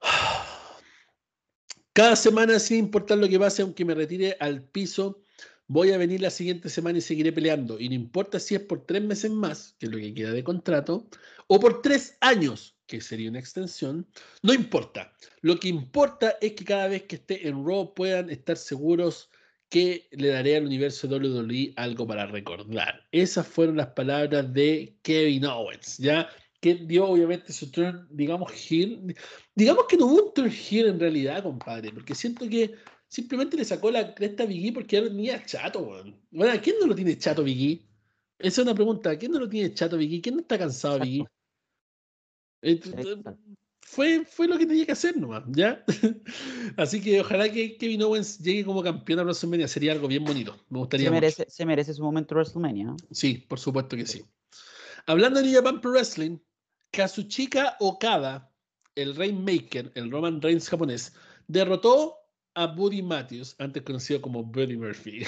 Cada semana, sin importar lo que pase, aunque me retire al piso, voy a venir la siguiente semana y seguiré peleando. Y no importa si es por tres meses más, que es lo que queda de contrato, o por tres años, que sería una extensión, no importa. Lo que importa es que cada vez que esté en Raw puedan estar seguros que le daré al universo WWE algo para recordar. Esas fueron las palabras de Kevin Owens, ¿ya? Que dio obviamente su turn, digamos, heel. Digamos que no hubo un turn heel en realidad, compadre, porque siento que simplemente le sacó la cresta a Biggie porque ya lo tenía chato, weón. Bueno, ¿a quién no lo tiene chato Biggie? Esa es una pregunta. ¿A quién no lo tiene chato Biggie? ¿Quién no está cansado. Biggie? Fue, fue lo que tenía que hacer nomás, ¿ya? Así que ojalá que Kevin Owens llegue como campeón a WrestleMania, sería algo bien bonito. Me gustaría Se mucho. merece, se merece su momento WrestleMania. ¿no? Sí, por supuesto que sí. Hablando de New Japan Pro Wrestling, Kazuchika Okada, el Rainmaker, el Roman Reigns japonés, derrotó a Buddy Matthews, antes conocido como Buddy Murphy.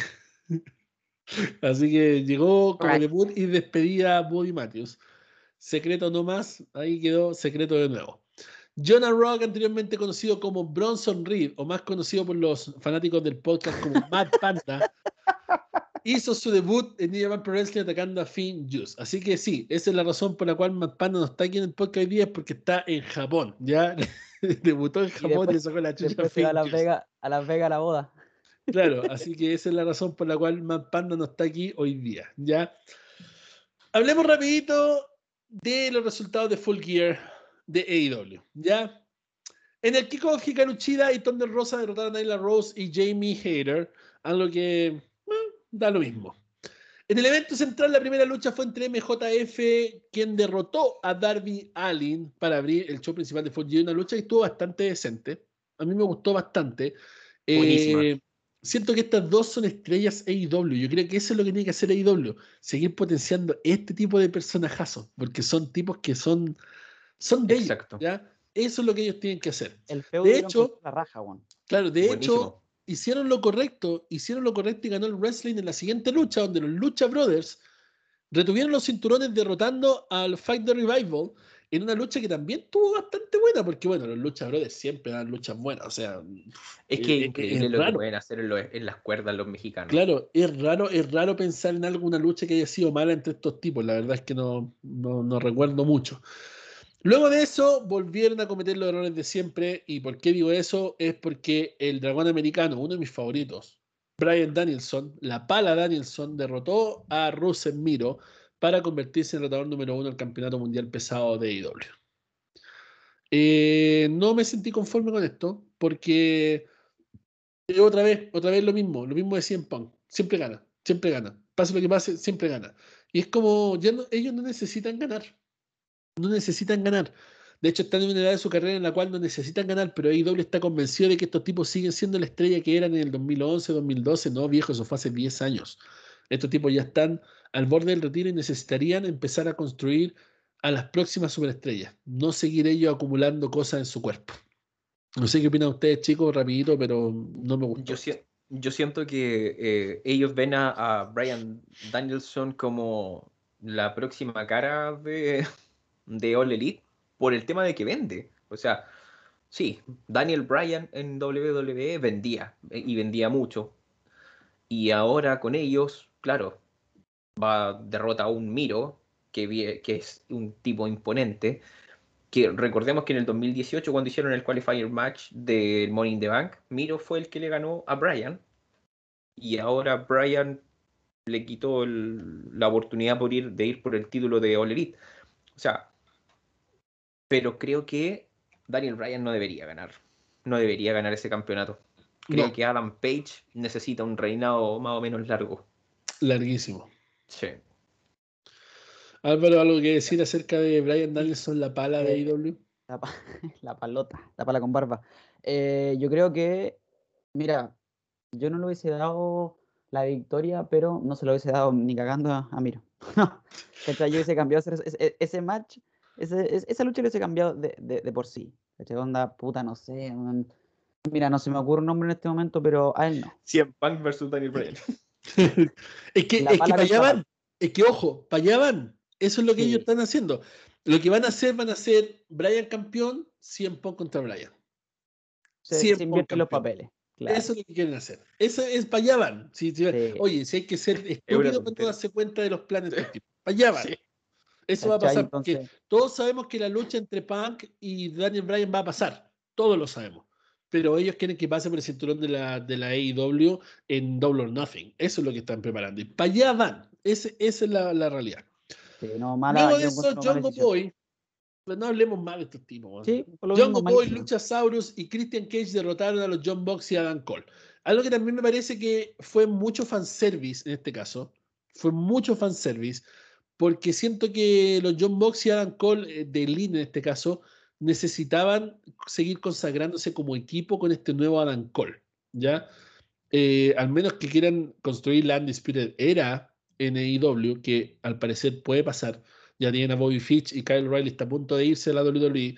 Así que llegó como Right. debut y despedida a Buddy Matthews. Secreto no más, ahí quedó secreto de nuevo. Jonah Rock, anteriormente conocido como Bronson Reed, o más conocido por los fanáticos del podcast como Mad Panda, hizo su debut en New Japan Pro Wrestling atacando a Finn Juice. Así que sí, esa es la razón por la cual Mad Panda no está aquí en el podcast hoy día, es porque está en Japón, ¿ya? Debutó en Japón y, después- le sacó la chucha a Finn a Las. Vegas a Las Vegas a la boda. Claro, así que esa es la razón por la cual Mad Panda no está aquí hoy día, ¿ya? Hablemos rapidito de los resultados de Full Gear de AEW, ¿ya? En el kickoff, Hikaru Chida y Thunder Rosa derrotaron a Nyla Rose y Jamie Hayter, algo que eh, da lo mismo. En el evento central, la primera lucha fue entre MJF, quien derrotó a Darby Allin para abrir el show principal de Gear, una lucha que estuvo bastante decente. A mí me gustó bastante. Eh, siento que estas dos son estrellas AEW. Yo creo que eso es lo que tiene que hacer AEW. Seguir potenciando este tipo de personajazos. Porque son tipos que son, son de ellos. Eso es lo que ellos tienen que hacer. El De hecho- la raja, weón. Claro, de hecho, hicieron lo correcto. Hicieron lo correcto y ganó el wrestling en la siguiente lucha, donde los Lucha Brothers retuvieron los cinturones derrotando al Fight the Revival en una lucha que también tuvo bastante buena, porque bueno, los Lucha Brothers siempre dan luchas buenas, o sea, Es que eh, increíble es lo que raro. pueden hacer en, lo- en las cuerdas los mexicanos. Claro, es raro, es raro pensar en alguna lucha que haya sido mala entre estos tipos. La verdad es que no, no, no recuerdo mucho. Luego de eso, volvieron a cometer los errores de siempre. ¿Y por qué digo eso? Es porque el dragón americano, uno de mis favoritos, Brian Danielson, la pala Danielson, derrotó a Russell Miro para convertirse en retador número uno del campeonato mundial pesado de IW. Eh, no me sentí conforme con esto porque otra vez, otra vez lo mismo, lo mismo de 100 Punk. Siempre gana, siempre gana. Pase lo que pase, siempre gana. Y es como, ellos no necesitan ganar. No necesitan ganar. De hecho, están en una edad de su carrera en la cual no necesitan ganar, pero AEW está convencido de que estos tipos siguen siendo la estrella que eran en el 2011, 2012. No, viejo, eso fue hace 10 años. Estos tipos ya están al borde del retiro y necesitarían empezar a construir a las próximas superestrellas, no seguir ellos acumulando cosas en su cuerpo. No sé qué opinan ustedes, chicos, rapidito, pero no me gusta. Yo, yo siento que eh, ellos ven a, a, Brian Danielson como la próxima cara de, de All Elite por el tema de que vende. O sea, sí, Daniel Bryan en WWE vendía eh, y vendía mucho. Y ahora con ellos, claro, va derrota a un Miro, que, que es un tipo imponente. Que recordemos que en el 2018, cuando hicieron el qualifier match del Money in the Bank, Miro fue el que le ganó a Bryan. Y ahora Bryan le quitó la oportunidad por ir, de ir por el título de All Elite. O sea, pero creo que Daniel Bryan no debería ganar. No debería ganar ese campeonato. Creo No. que Adam Page necesita un reinado más o menos largo. Larguísimo. Sí. Álvaro, ¿algo que decir acerca de Brian Danielson, la pala de Eh, IW? La, pa- la palota, la pala con barba. Eh, yo creo que, mira, yo no le hubiese dado la victoria, pero no se lo hubiese dado ni cagando a, a Miro. ¿Cachai? Yo hubiese cambiado ese, ese- ese match, ese- es- esa lucha hubiese cambiado de, de- de por sí. ¿Cachai? Onda, puta, no sé. man. Mira, no se me ocurre un nombre en este momento, pero a él no. 100 Punk versus Daniel Bryan. es que, es que van. Es que, ojo, para allá van. Eso es lo que ellos están haciendo. Lo que van a hacer, van a hacer Brian campeón, 100 Punk contra Brian. Se, se invierten los papeles. Claro. Eso es lo que quieren hacer. Eso es para allá van. Sí. Oye, si hay que ser estúpido para darse cuenta de los planes. Para allá van. Eso va a pasar porque todos sabemos que la lucha entre Punk y Daniel Bryan va a pasar. Todos lo sabemos. Pero ellos quieren que pase por el cinturón de la, de la AEW en Double or Nothing. Eso es lo que están preparando. Y para allá van. Ese- esa es la, la realidad. sí, no, mala, Luego de eso, decisión. Boy. No hablemos mal de estos tipos. Sí, mismo, Boy. Luchasaurus y Christian Cage derrotaron a los John Box y Adam Cole. Algo que también me parece que fue mucho fanservice en este caso. Fue mucho fanservice. Porque siento que los John Box y Adam Cole, eh, de Lynn en este caso, necesitaban seguir consagrándose como equipo con este nuevo Adam Cole. ¿Ya? Eh, al menos que quieran construir la Undisputed Era en AEW, que al parecer puede pasar. Ya tienen a Bobby Fitch y Kyle Riley está a punto de irse a la WWE.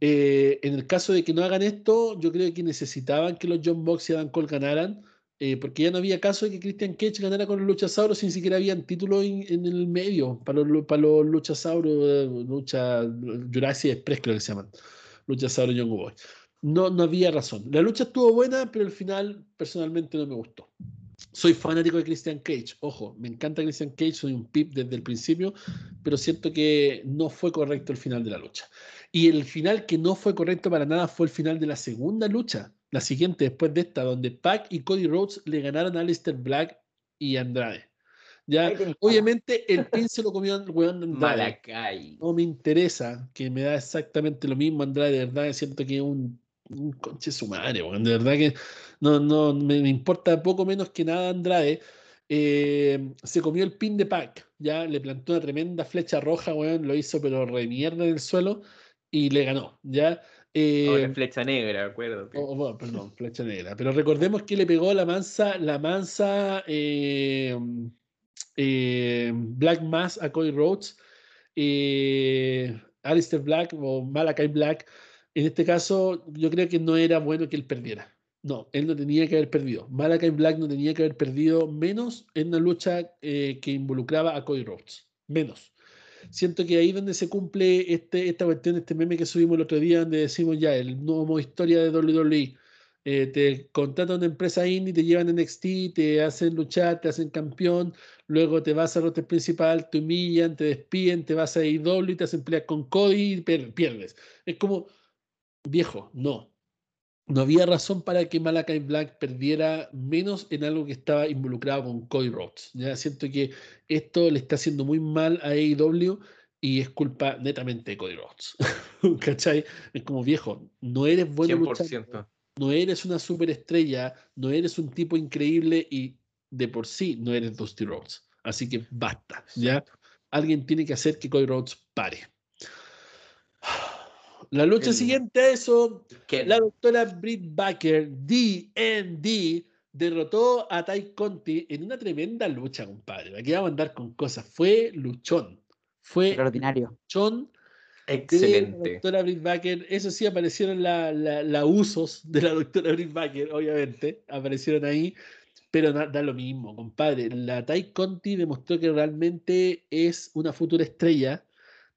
Eh, en el caso de que no hagan esto, yo creo que necesitaban que los John Box y Adam Cole ganaran, eh, porque ya no había caso de que Christian Cage ganara con los luchasauros, sin siquiera habían títulos en, en el medio para los, para los luchasauros, eh, lucha Jurassic Express creo que se llaman, luchasauros Young Boy. No, no había razón. La lucha estuvo buena, pero al final personalmente no me gustó. Soy fanático de Christian Cage, ojo, me encanta Christian Cage, soy un pip desde el principio, pero siento que no fue correcto el final de la lucha. Y el final que no fue correcto para nada fue el final de la segunda lucha, la siguiente después de esta, donde Pac y Cody Rhodes le ganaron a Aleister Black y Andrade. Ya, obviamente el pin se lo comió el weón de Andrade. Malacay. No me interesa, que me da exactamente lo mismo Andrade, de verdad siento que es un, un conche su madre, weón, de verdad que no, no, me, me importa poco menos que nada Andrade. Eh, se comió el pin de Pac, ya le plantó una tremenda flecha roja, weón, lo hizo pero re mierda en el suelo y le ganó, ya. Eh, Ahora flecha negra, acuérdate. Oh, oh, perdón, flecha negra. Pero recordemos que le pegó la mansa, la mansa eh, eh, Black Mass a Cody Rhodes, eh, Alistair Black o Malakai Black. En este caso, yo creo que no era bueno que él perdiera. No, él no tenía que haber perdido. Malakai Black no tenía que haber perdido menos en una lucha que involucraba a Cody Rhodes. Menos siento que ahí donde se cumple este, esta cuestión, este meme que subimos el otro día, donde decimos ya, el nuevo historia de WWE. Eh, te contratan una empresa indie, te llevan en NXT, te hacen luchar, te hacen campeón, luego te vas al roster principal, te humillan, te despiden, te vas a IW, te hacen pelear con Cody y pierdes. Es como, viejo, no. No había razón para que Malakai Black perdiera menos en algo que estaba involucrado con Cody Rhodes. Ya siento que esto le está haciendo muy mal a AEW y es culpa netamente de Cody Rhodes. ¿Cachai? Es como viejo, no eres bueno luchando, 100%. no eres una superestrella, no eres un tipo increíble y de por sí no eres Dusty Rhodes. Así que basta, ¿ya? Alguien tiene que hacer que Cody Rhodes pare. La lucha El- siguiente a eso, Que- la doctora Britt Baker, DND, derrotó a Ty Conti en una tremenda lucha, compadre. Aquí vamos a andar con cosas. Fue luchón. fue ordinario. John Excelente. la doctora Britt Baker. Eso sí, aparecieron la, la, la usos de la doctora Britt Baker, obviamente. Aparecieron ahí. Pero da, da lo mismo, compadre. La Tai Conti demostró que realmente es una futura estrella.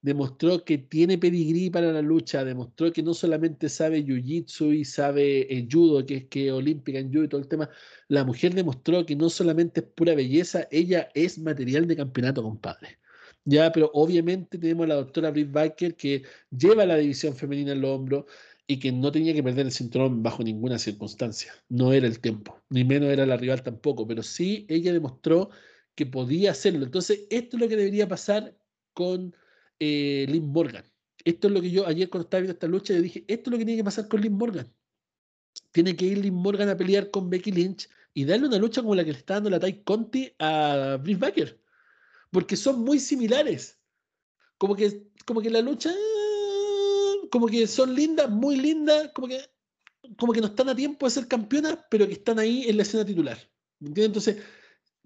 Demostró que tiene pedigrí para la lucha. Demostró que no solamente sabe jiu-jitsu y sabe eh, judo, que es que olímpica en judo y todo el tema. La mujer demostró que no solamente es pura belleza, ella es material de campeonato, compadre. Ya, pero obviamente tenemos a la doctora Britt Baker que lleva la división femenina en los hombros y que no tenía que perder el cinturón bajo ninguna circunstancia. No era el tiempo, ni menos era la rival tampoco, pero sí ella demostró que podía hacerlo. Entonces, esto es lo que debería pasar con eh, Lynn Morgan. Esto es lo que yo ayer cuando estaba viendo esta lucha, le dije, esto es lo que tiene que pasar con Lynn Morgan. Tiene que ir Lynn Morgan a pelear con Becky Lynch y darle una lucha como la que le está dando la Tai Conti a Britt Baker porque son muy similares. Como que, como que la lucha, como que son lindas, muy lindas, como que, como que no están a tiempo de ser campeonas, pero que están ahí en la escena titular. Entonces,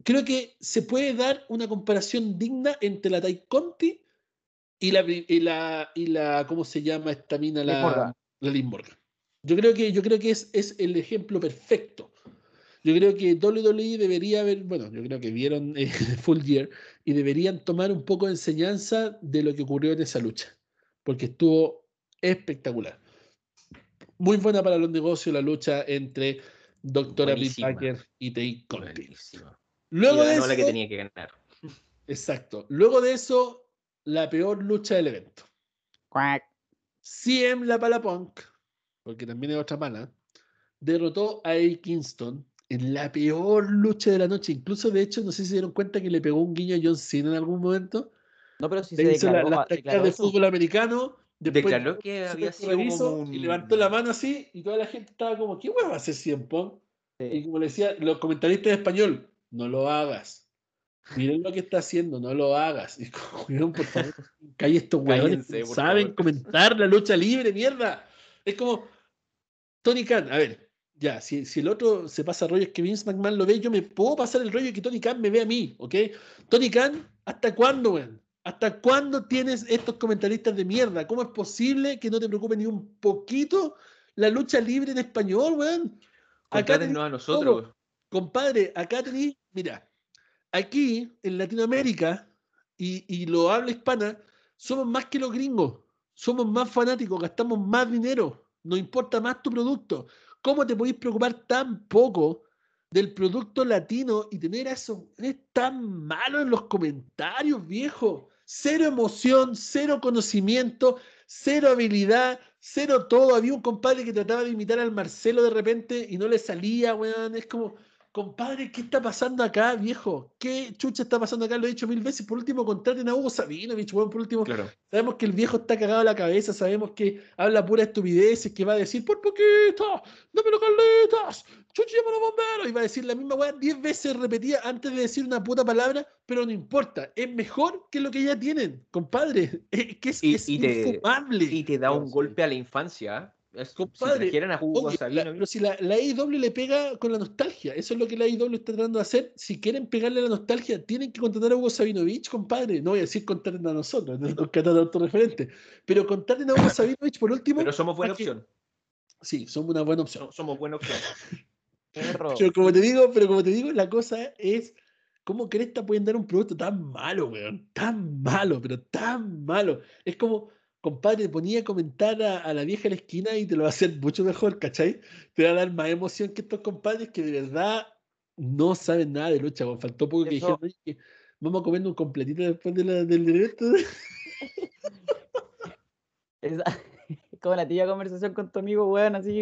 creo que se puede dar una comparación digna entre la Tai Conti y la, y la, y la ¿cómo se llama esta mina? La, la Liz Morgan. Yo creo que, yo creo que es, es el ejemplo perfecto. Yo creo que WWE debería haber, bueno, yo creo que vieron eh, Full Gear y deberían tomar un poco de enseñanza de lo que ocurrió en esa lucha, porque estuvo espectacular. Muy buena para los negocios la lucha entre Doctora Britt Baker y Tay Conti. Luego de eso, la que tenía que ganar. Exacto. Luego de eso, la peor lucha del evento. Quack. CM La Pala Punk, porque también es otra mala, derrotó a A. Kingston en la peor lucha de la noche. Incluso, de hecho, no sé si se dieron cuenta que le pegó un guiño a John Cena en algún momento. No, pero sí se hizo declaró, la, la de fútbol americano. Después declaró que había sido como un... y levantó la mano así y toda la gente estaba como, ¿qué huevo va a hacer CM Punk? Sí. Y como le decía, los comentaristas en español, no lo hagas. Miren lo que está haciendo, no lo hagas. Y como, por favor, calle estos huevones. Saben favor. comentar la lucha libre, mierda. Es como, Tony Khan, a ver, ya, si, si, el otro se pasa rollos que Vince McMahon lo ve, yo me puedo pasar el rollo que Tony Khan me ve a mí, ¿ok? Tony Khan, ¿hasta cuándo, weón? ¿Hasta cuándo tienes estos comentaristas de mierda? ¿Cómo es posible que no te preocupe ni un poquito la lucha libre en español, weón? Acá no a nosotros. Compadre, acá tenéis, mira, aquí en Latinoamérica y, lo habla hispana, somos más que los gringos, somos más fanáticos, gastamos más dinero, nos importa más tu producto. ¿Cómo te podéis preocupar tan poco del producto latino y tener eso? Es tan malo en los comentarios, viejo. Cero emoción, cero conocimiento, cero habilidad, cero todo. Había un compadre que trataba de imitar al Marcelo de repente y no le salía, weón. Es como, compadre, ¿qué está pasando acá, viejo? ¿Qué chucha está pasando acá? Lo he dicho mil veces. Por último, contraten a Hugo Sabinovich, weón. Por último, claro. sabemos que el viejo está cagado a la cabeza, sabemos que habla pura estupideces, que va a decir, por poquito, dámelo Carlitas, chucha, los bomberos. Y va a decir la misma weá diez veces repetida antes de decir una puta palabra, pero no importa. Es mejor que lo que ya tienen, compadre. Es que es, y, es y te, infumable. Y te da un golpe a la infancia. Es, Compadre, si a Hugo oye, la, pero si la, la AEW le pega con la nostalgia, eso es lo que la AEW está tratando de hacer. Si quieren pegarle a la nostalgia, tienen que contratar a Hugo Sabinovich, compadre. No voy a decir contraten a nosotros, no es contratar a autorreferente, pero contraten a Hugo Sabinovich por último. Pero somos buena opción. Sí, somos una buena opción. Somos buena opción. pero como te digo, pero como te digo, la cosa es ¿Cómo Cresta pueden dar un producto tan malo, weón? Tan malo, pero tan malo. Es como, compadre, ponía a comentar a, a, la vieja en la esquina y te lo va a hacer mucho mejor, ¿cachai? Te va a dar más emoción que estos compadres que de verdad no saben nada de lucha. Weón. Faltó poco que dijeron, oye, vamos a comer un completito después de la, del directo. Esa, como la tía conversación con tu amigo, weón, así.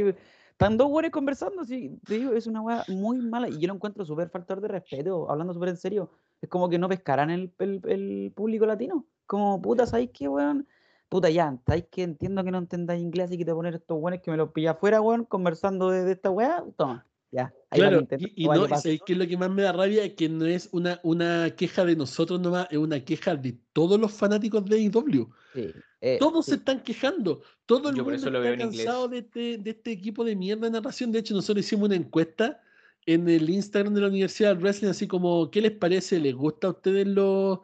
Están dos güeyes conversando, sí, te digo, es una weá muy mala y yo lo encuentro súper factor de respeto, hablando súper en serio. Es como que no pescarán el, el, el público latino. Como, puta, ¿sabéis qué, weón? Puta, ya, ¿sabéis que entiendo que no entendáis inglés y que te poner estos weones que me los pilla afuera, weón, conversando de, de esta weá? Toma, ya. Ahí claro, y, y no, ¿sabéis qué es lo que más me da rabia? Es que no es una, una queja de nosotros nomás, es una queja de todos los fanáticos de IW. Sí. Eh, Todos sí. se están quejando. Todo el Yo por mundo eso lo veo está en cansado de este, de este equipo de mierda de narración. De hecho, nosotros hicimos una encuesta en el Instagram de la Universidad del Wrestling, así como, ¿qué les parece? ¿Les gusta a ustedes los,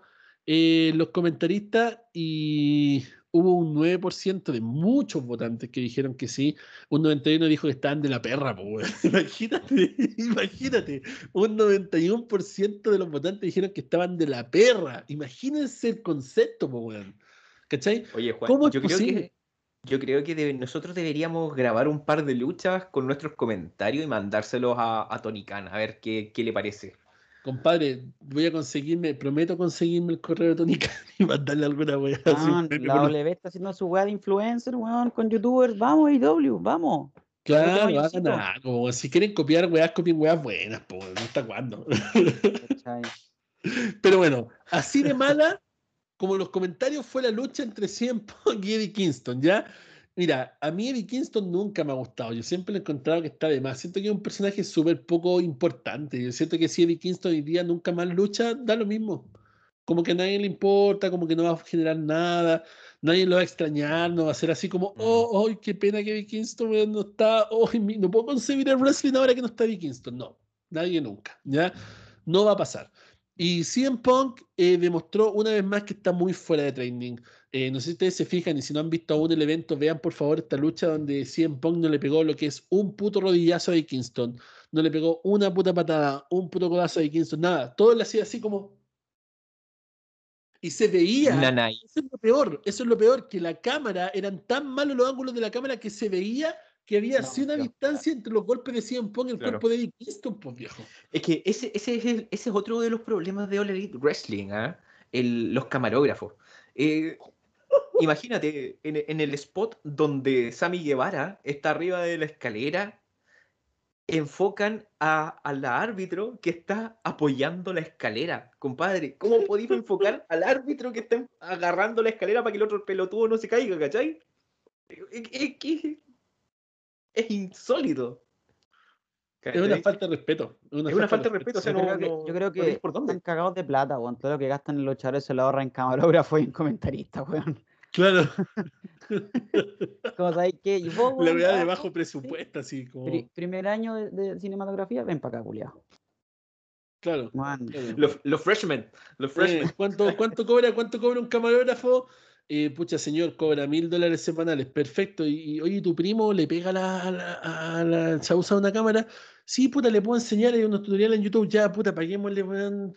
eh, los comentaristas y hubo un 9% de muchos votantes que dijeron que sí. Un 91% dijo que estaban de la perra, pues, Imagínate, imagínate. Un 91% de los votantes dijeron que estaban de la perra. Imagínense el concepto, pues, ¿Cachai? Oye, Juan, ¿Cómo yo creo que yo creo que nosotros deberíamos grabar un par de luchas con nuestros comentarios y mandárselos a, a Tony Khan, a ver qué, qué le parece. Compadre, voy a conseguirme, prometo conseguirme el correo de Tony Khan y mandarle alguna weá. Ah, la W está haciendo su weá de influencer, weón, con youtubers. Vamos, IW, vamos. Claro, hagan algo. Si quieren copiar weas, copien weas buenas, pues, no está cuándo. Pero bueno, así de mala como los comentarios fue la lucha entre CM Punk y Eddie Kingston, ¿ya? Mira, a mí Eddie Kingston nunca me ha gustado. Yo siempre le he encontrado que está de más. Siento que es un personaje súper poco importante. Yo siento que si Eddie Kingston hoy día nunca más lucha, da lo mismo. Como que a nadie le importa, como que no va a generar nada, nadie lo va a extrañar, no va a ser así como, oh, oh qué pena que Eddie Kingston no está, oh, no puedo concebir el wrestling ahora que no está Eddie Kingston. No, nadie nunca, ¿ya? No va a pasar. Y CM Punk eh, demostró una vez más que está muy fuera de training. Eh, no sé si ustedes se fijan y si no han visto aún el evento, vean por favor esta lucha donde CM Punk no le pegó lo que es un puto rodillazo a Kingston. No le pegó una puta patada, un puto codazo a Kingston, nada. Todo le hacía así como. Y se veía. Eso es lo peor, eso es lo peor, que la cámara, eran tan malos los ángulos de la cámara que se veía que había así una distancia entre los golpes de CM Punk y el cuerpo de Eddie Kingston, pues viejo. Es que ese, ese, es, ese es otro de los problemas de All Elite Wrestling, ¿ah? los camarógrafos. Eh, imagínate, en, el spot donde Sammy Guevara está arriba de la escalera, enfocan a, la árbitro que está apoyando la escalera. Compadre, ¿cómo podéis enfocar al árbitro que está agarrando la escalera para que el otro pelotudo no se caiga, ¿cachai? Es, que es insólito. Es una falta de respeto. Es una, falta, de respeto. yo, creo que, están cagados de plata, weón. Todo lo que gastan en los chavales se lo ahorran en camarógrafo y en comentaristas, weón. Claro. como sabéis que. la verdad de bajo presupuesto, así como. primer año de, cinematografía, ven para acá, culiado. Claro. Los, los, freshmen. Los freshmen. ¿cuánto, cuánto, cobra, ¿Cuánto cobra un camarógrafo? eh, pucha señor, cobra mil dólares semanales, perfecto. Y, oye, tu primo le pega la, a la, a la, se usa una cámara, Sí, puta, le puedo enseñar, hay unos tutoriales en YouTube, ya, puta, paguémosle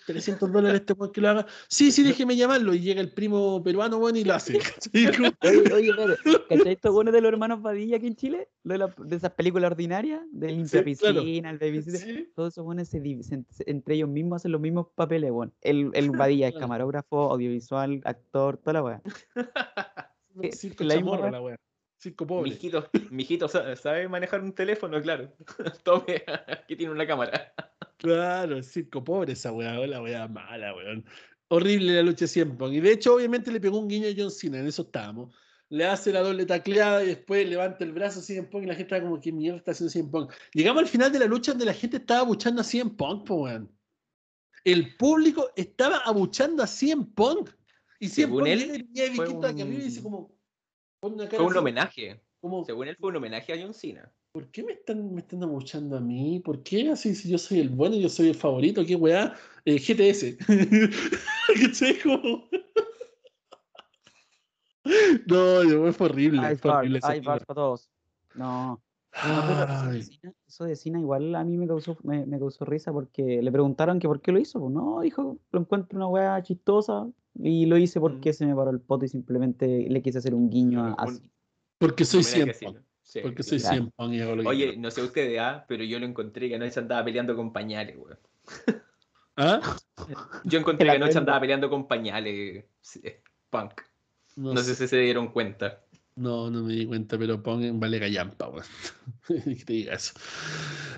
300 dólares a este weón que lo haga. Sí, sí, déjeme llamarlo. Y llega el primo peruano, bueno, y lo hace. oye, oye, ¿cachai estos buenos de los hermanos Padilla aquí en Chile? De, de esas películas ordinarias, de limpia piscina, el babysitter. Todos esos buenos entre ellos mismos hacen los mismos papeles, bueno. El, el Padilla es camarógrafo, audiovisual, actor, toda la weá. Sí, la misma la weá. Cinco pobres. Mijito, mijito sabe manejar un teléfono, claro. Tome, aquí tiene una cámara. Claro, cinco pobres esa weá, la weá mala, weón. Horrible la lucha siempre. Y de hecho, obviamente le pegó un guiño a John Cena, en eso estábamos. Le hace la doble tacleada y después levanta el brazo a CM Punk y la gente está como, ¿qué mierda está haciendo CM Punk? Llegamos al final de la lucha donde la gente estaba abuchando a CM Punk, weón. El público estaba abuchando a CM Punk. Y CM Punk él, fue un... y dice como, fue un homenaje. Según él, fue un homenaje a John Cena. ¿Por qué me están, me están abuchando a mí? ¿Por qué así si yo soy el bueno, yo soy el favorito? ¿Qué weá? Eh, GTS. ¿Qué no, fue horrible. Hay fue horrible para todos. No. No eso de Cena igual a mí me causó, me, me, causó risa porque le preguntaron que por qué lo hizo. Pues no, dijo, lo encuentro una weá chistosa, y lo hice porque se me paró el poto y simplemente le quise hacer un guiño a, así. Porque soy siempre. porque soy siempre. Oye, no sé ustedes, ¿ah? pero yo lo encontré que anoche andaba peleando con pañales, weón. ¿Ah? Yo encontré que anoche andaba peleando con pañales, punk. No, sé si se dieron cuenta. No, no me di cuenta, pero Punk vale gallampa, weón. que te diga eso.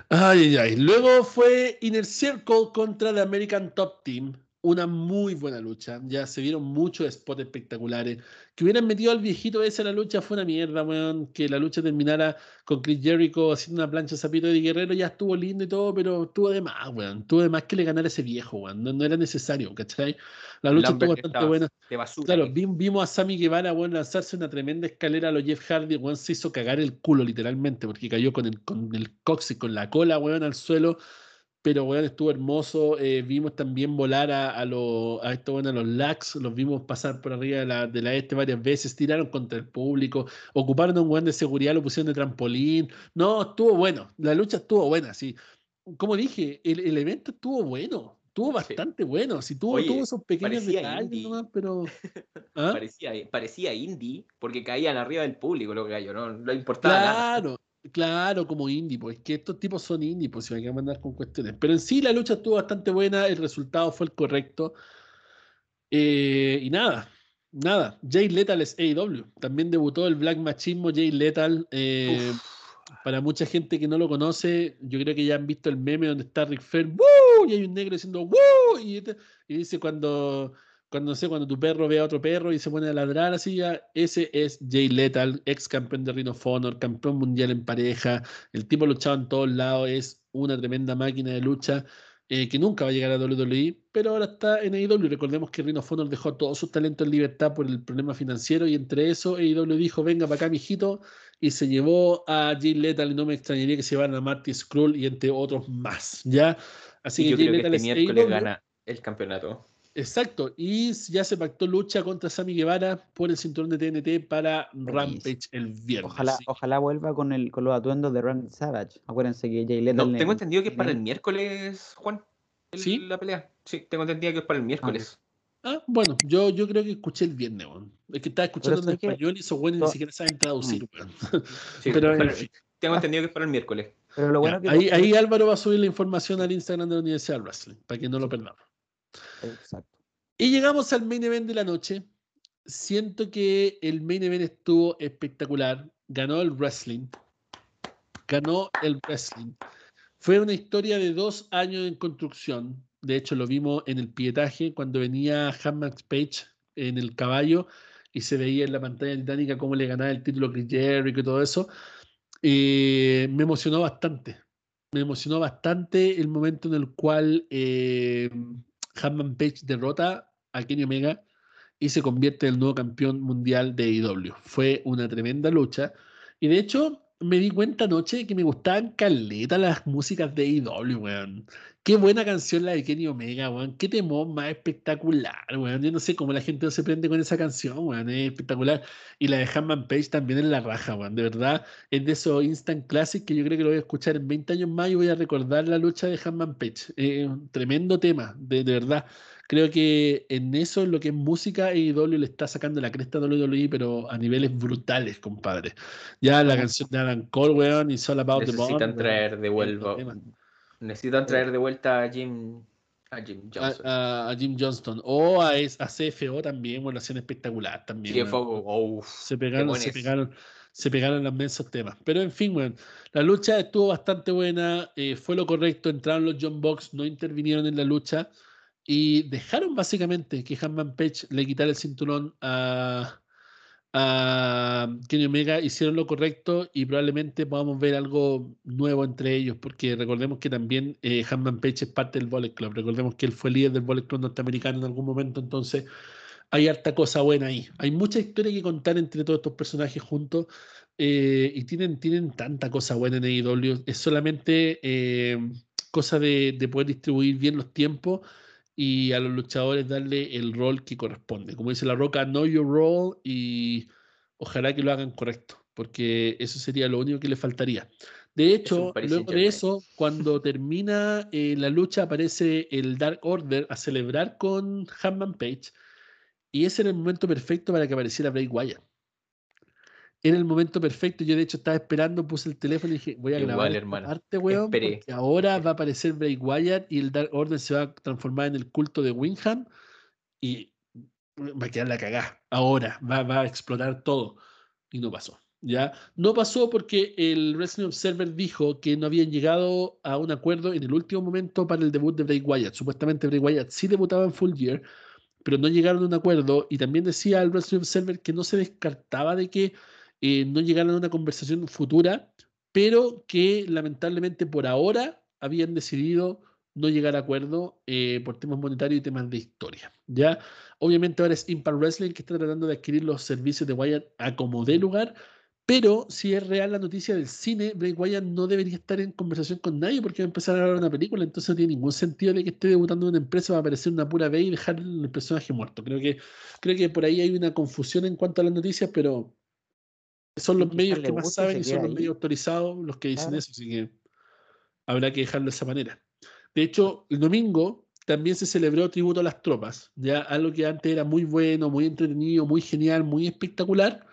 Ay, ay, ay. Luego fue Inner Circle contra The American Top Team una muy buena lucha. Ya se vieron muchos spots espectaculares. Que hubieran metido al viejito ese en la lucha fue una mierda, weón. Que la lucha terminara con Chris Jericho haciendo una plancha zapito de Guerrero ya estuvo lindo y todo, pero tuvo de más, weón. Tuvo de más que le ganara ese viejo, weón. No, era necesario, ¿cachai? La lucha estuvo bastante buena. claro, vimos a Sammy Guevara, weón, lanzarse una tremenda escalera a los Jeff Hardy, weón. Se hizo cagar el culo, literalmente, porque cayó con el, con el cox y con la cola, weón, al suelo pero bueno, estuvo hermoso. Eh, vimos también volar a, a, lo, a, esto, bueno, a los Lax, los vimos pasar por arriba de la, de la este varias veces, tiraron contra el público, ocuparon un buen de seguridad, lo pusieron de trampolín. No, estuvo bueno, la lucha estuvo buena, sí. Como dije, el, el evento estuvo bueno, estuvo bastante sí. bueno. Sí, tuvo, Oye, tuvo esos pequeños detalles nomás, pero. ¿Ah? parecía, parecía indie, porque caían arriba del público los gallos, no, no importaba claro, nada. Claro, como indie, pues que estos tipos son indie, pues si hay que mandar con cuestiones. Pero en sí la lucha estuvo bastante buena, el resultado fue el correcto. Eh, y nada, nada. Jay Lethal es AEW. También debutó el Black Machismo Jay Lethal. Eh, para mucha gente que no lo conoce, yo creo que ya han visto el meme donde está Rick Flair, ¡Woo! y hay un negro diciendo ¡Woo! Y, este, y dice cuando cuando no sé, cuando tu perro ve a otro perro y se pone a ladrar así, ya, ese es Jay Lethal, ex campeón de Ring of Honor, campeón mundial en pareja, el tipo luchado en todos lados, es una tremenda máquina de lucha eh, que nunca va a llegar a WWE, pero ahora está en AEW. Recordemos que Ring of Honor dejó todos sus talentos en libertad por el problema financiero y entre eso AEW dijo, venga para acá, mijito, y se llevó a Jay Lethal y no me extrañaría que se llevaran a Marty Skrull y entre otros más, ¿ya? Así y que yo Jay creo Lethal que este es miércoles AEW. gana el campeonato. Exacto, y ya se pactó lucha contra Sammy Guevara por el cinturón de TNT para Rampage el viernes. Ojalá, sí. ojalá vuelva con, el, con los atuendos de Randy Savage. Acuérdense que Jay Lethal. No, en- tengo entendido que es para el miércoles, Juan. el- ¿Sí? La pelea. Sí, tengo entendido que es para el miércoles. Ah, bueno, yo, yo creo que escuché el viernes, weón. Es que estaba escuchando en ¿sabes qué? español y esos buenos ni siquiera saben traducir, weón. Sí, Pero, pero en fin. tengo entendido que es para el miércoles. Pero lo bueno Ya, que. ahí, ahí Álvaro va a subir la información al Instagram de la Universidad del Wrestling, para que no lo perdamos. Exacto. Y llegamos al main event de la noche. Siento que el main event estuvo espectacular. Ganó el wrestling. Ganó el wrestling. Fue una historia de dos años en construcción. De hecho, lo vimos en el pietaje cuando venía Hammond Page en el caballo y se veía en la pantalla titánica cómo le ganaba el título a Chris Jericho y todo eso. Eh, me emocionó bastante. Me emocionó bastante el momento en el cual eh, Hammond Page derrota a Kenny Omega y se convierte en el nuevo campeón mundial de AEW. Fue una tremenda lucha. Y de hecho, me di cuenta anoche que me gustaban caleta las músicas de AEW, weón. Qué buena canción la de Kenny Omega, weón. Qué temón más espectacular, weón. Yo no sé cómo la gente no se prende con esa canción, weón. Es espectacular. Y la de Hammond Page también es la raja, weón. De verdad, es de esos instant classics que yo creo que lo voy a escuchar en 20 años más y voy a recordar la lucha de Hammond Page. Eh, tremendo tema, de verdad. Creo que en eso, en lo que es música, AEW le está sacando la cresta a WWE, pero a niveles brutales, compadre. Ya la canción de Adam Cole, weón, y All About the Bomb. Necesitan traer de vuelta. Necesitan traer de vuelta a Jim. A Jim A, Johnson. a- a Jim Johnston. O a, a CFO también, bueno, hacían espectacular también. Fue- oh, Se pegaron, se pegaron, se pegaron los mensos temas. Pero en fin, weón, la lucha estuvo bastante buena, eh, fue lo correcto, entraron los John Box, no intervinieron en la lucha y dejaron básicamente que Hanman Page le quitara el cinturón a, Kenny Omega, hicieron lo correcto y probablemente podamos ver algo nuevo entre ellos, porque recordemos que también eh, Hanman Page es parte del Bullet Club, recordemos que él fue líder del Bullet Club norteamericano en algún momento, entonces hay harta cosa buena ahí. Hay mucha historia que contar entre todos estos personajes juntos eh, y tienen, tienen tanta cosa buena en AEW. Es solamente eh, cosa de poder distribuir bien los tiempos y a los luchadores darle el rol que corresponde. Como dice La Roca, know your role y ojalá que lo hagan correcto, porque eso sería lo único que le faltaría. De hecho, luego de eso, cuando termina eh, la lucha, aparece el Dark Order a celebrar con Hanman Page. Y ese era el momento perfecto para que apareciera Bray Wyatt. Era el momento perfecto. Yo, de hecho, estaba esperando, puse el teléfono y dije, voy a Igual, grabar hermano. parte, weón, Esperé. porque ahora va a aparecer Bray Wyatt y el Dark Order se va a transformar en el culto de Winham y va a quedar la cagada. Ahora va, va a explotar todo. Y no pasó. ¿ya? No pasó porque el Wrestling Observer dijo que no habían llegado a un acuerdo en el último momento para el debut de Bray Wyatt. Supuestamente Bray Wyatt sí debutaba en Full Gear, pero no llegaron a un acuerdo. Y también decía el Wrestling Observer que no se descartaba de que eh, no llegaran a una conversación futura, pero que lamentablemente por ahora habían decidido no llegar a acuerdo eh, por temas monetarios y temas de historia. ¿ya? Obviamente ahora es Impact Wrestling que está tratando de adquirir los servicios de Wyatt a como dé lugar, Pero si es real la noticia del cine, Bray Wyatt no debería estar en conversación con nadie porque va a empezar a grabar una película, entonces no tiene ningún sentido de que esté debutando en una empresa, va a aparecer una pura B y dejar el personaje muerto. Creo que, creo que por ahí hay una confusión en cuanto a las noticias, pero son los medios que más saben y son los medios autorizados los que dicen eso, así que habrá que dejarlo de esa manera. De hecho, el domingo también se celebró tributo a las tropas, ya algo que antes era muy bueno, muy entretenido, muy genial, muy espectacular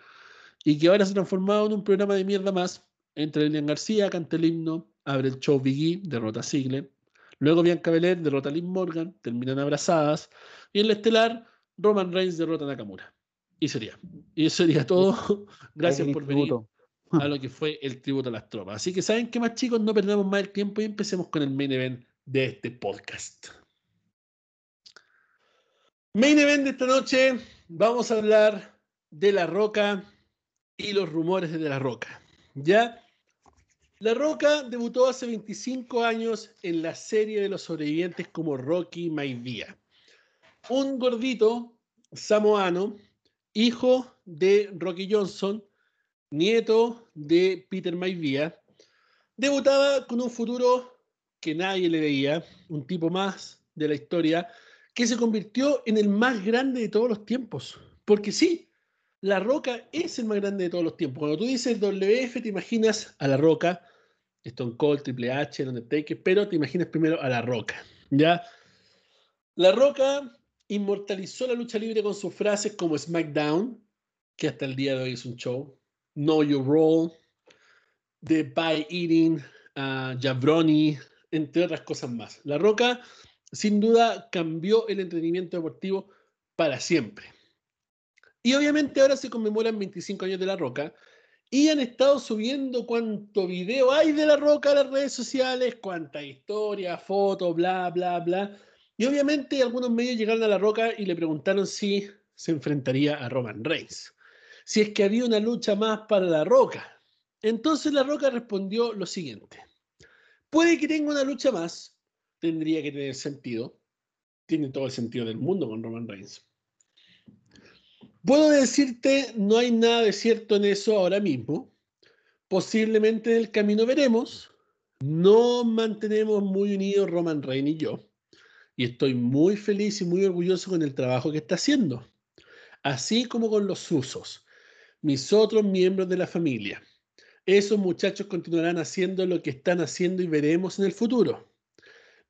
y que ahora se ha transformado en un programa de mierda más. Entre Lilian García, canta el himno, abre el show Biggie, derrota a Ziggler. Luego Bianca Belair derrota a Liv Morgan, terminan abrazadas. Y en la estelar, Roman Reigns derrota a Nakamura. Y sería. Y eso sería todo. Gracias por venir a lo que fue el tributo a las tropas. Así que, ¿saben qué más, chicos? No perdamos más el tiempo y empecemos con el main event de este podcast. Main event de esta noche, vamos a hablar de La Roca y los rumores de La Roca. ¿Ya? La Roca debutó hace 25 años en la serie de los sobrevivientes como Rocky Maivia. Un gordito samoano, hijo de Rocky Johnson, nieto de Peter Maivia, debutaba con un futuro que nadie le veía, un tipo más de la historia, que se convirtió en el más grande de todos los tiempos. Porque sí, la Roca es el más grande de todos los tiempos. Cuando tú dices WF, te imaginas a La Roca, Stone Cold, Triple H, Undertaker, pero te imaginas primero a La Roca. ¿ya? La Roca inmortalizó la lucha libre con sus frases como SmackDown, que hasta el día de hoy es un show, Know Your Role, The Pie Eating, uh, Jabroni, entre otras cosas más. La Roca, sin duda, cambió el entretenimiento deportivo para siempre. Y obviamente ahora se conmemoran 25 años de La Roca y han estado subiendo cuánto video hay de La Roca a las redes sociales, cuánta historia, fotos, bla, bla, bla. Y obviamente algunos medios llegaron a La Roca y le preguntaron si se enfrentaría a Roman Reigns. Si es que había una lucha más para La Roca. Entonces La Roca respondió lo siguiente. Puede que tenga una lucha más, tendría que tener sentido. Tiene todo el sentido del mundo con Roman Reigns. Puedo decirte, no hay nada de cierto en eso ahora mismo. Posiblemente en el camino veremos. No mantenemos muy unidos Roman Reigns y yo. Y estoy muy feliz y muy orgulloso con el trabajo que está haciendo. Así como con los usos, mis otros miembros de la familia. Esos muchachos continuarán haciendo lo que están haciendo y veremos en el futuro.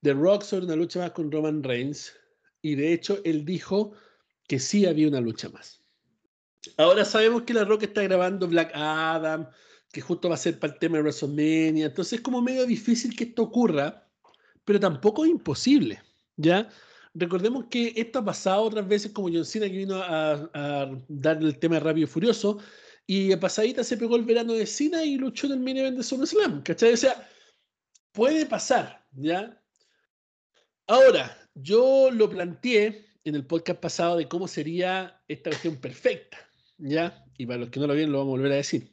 The Rock sobre una lucha más con Roman Reigns. Y de hecho, él dijo que sí había una lucha más. Ahora sabemos que La Roca está grabando Black Adam, que justo va a ser para el tema de WrestleMania. Entonces es como medio difícil que esto ocurra, pero tampoco es imposible. ¿Ya? Recordemos que esto ha pasado otras veces, como John Cena que vino a, darle el tema de Rápido y Furioso, y a pasadita se pegó el verano de Cena y luchó en el mini event de SummerSlam. ¿Cachai? O sea, puede pasar, ¿ya? Ahora, yo lo planteé en el podcast pasado de cómo sería esta versión perfecta. ¿ya? Y para los que no lo vieron, lo vamos a volver a decir.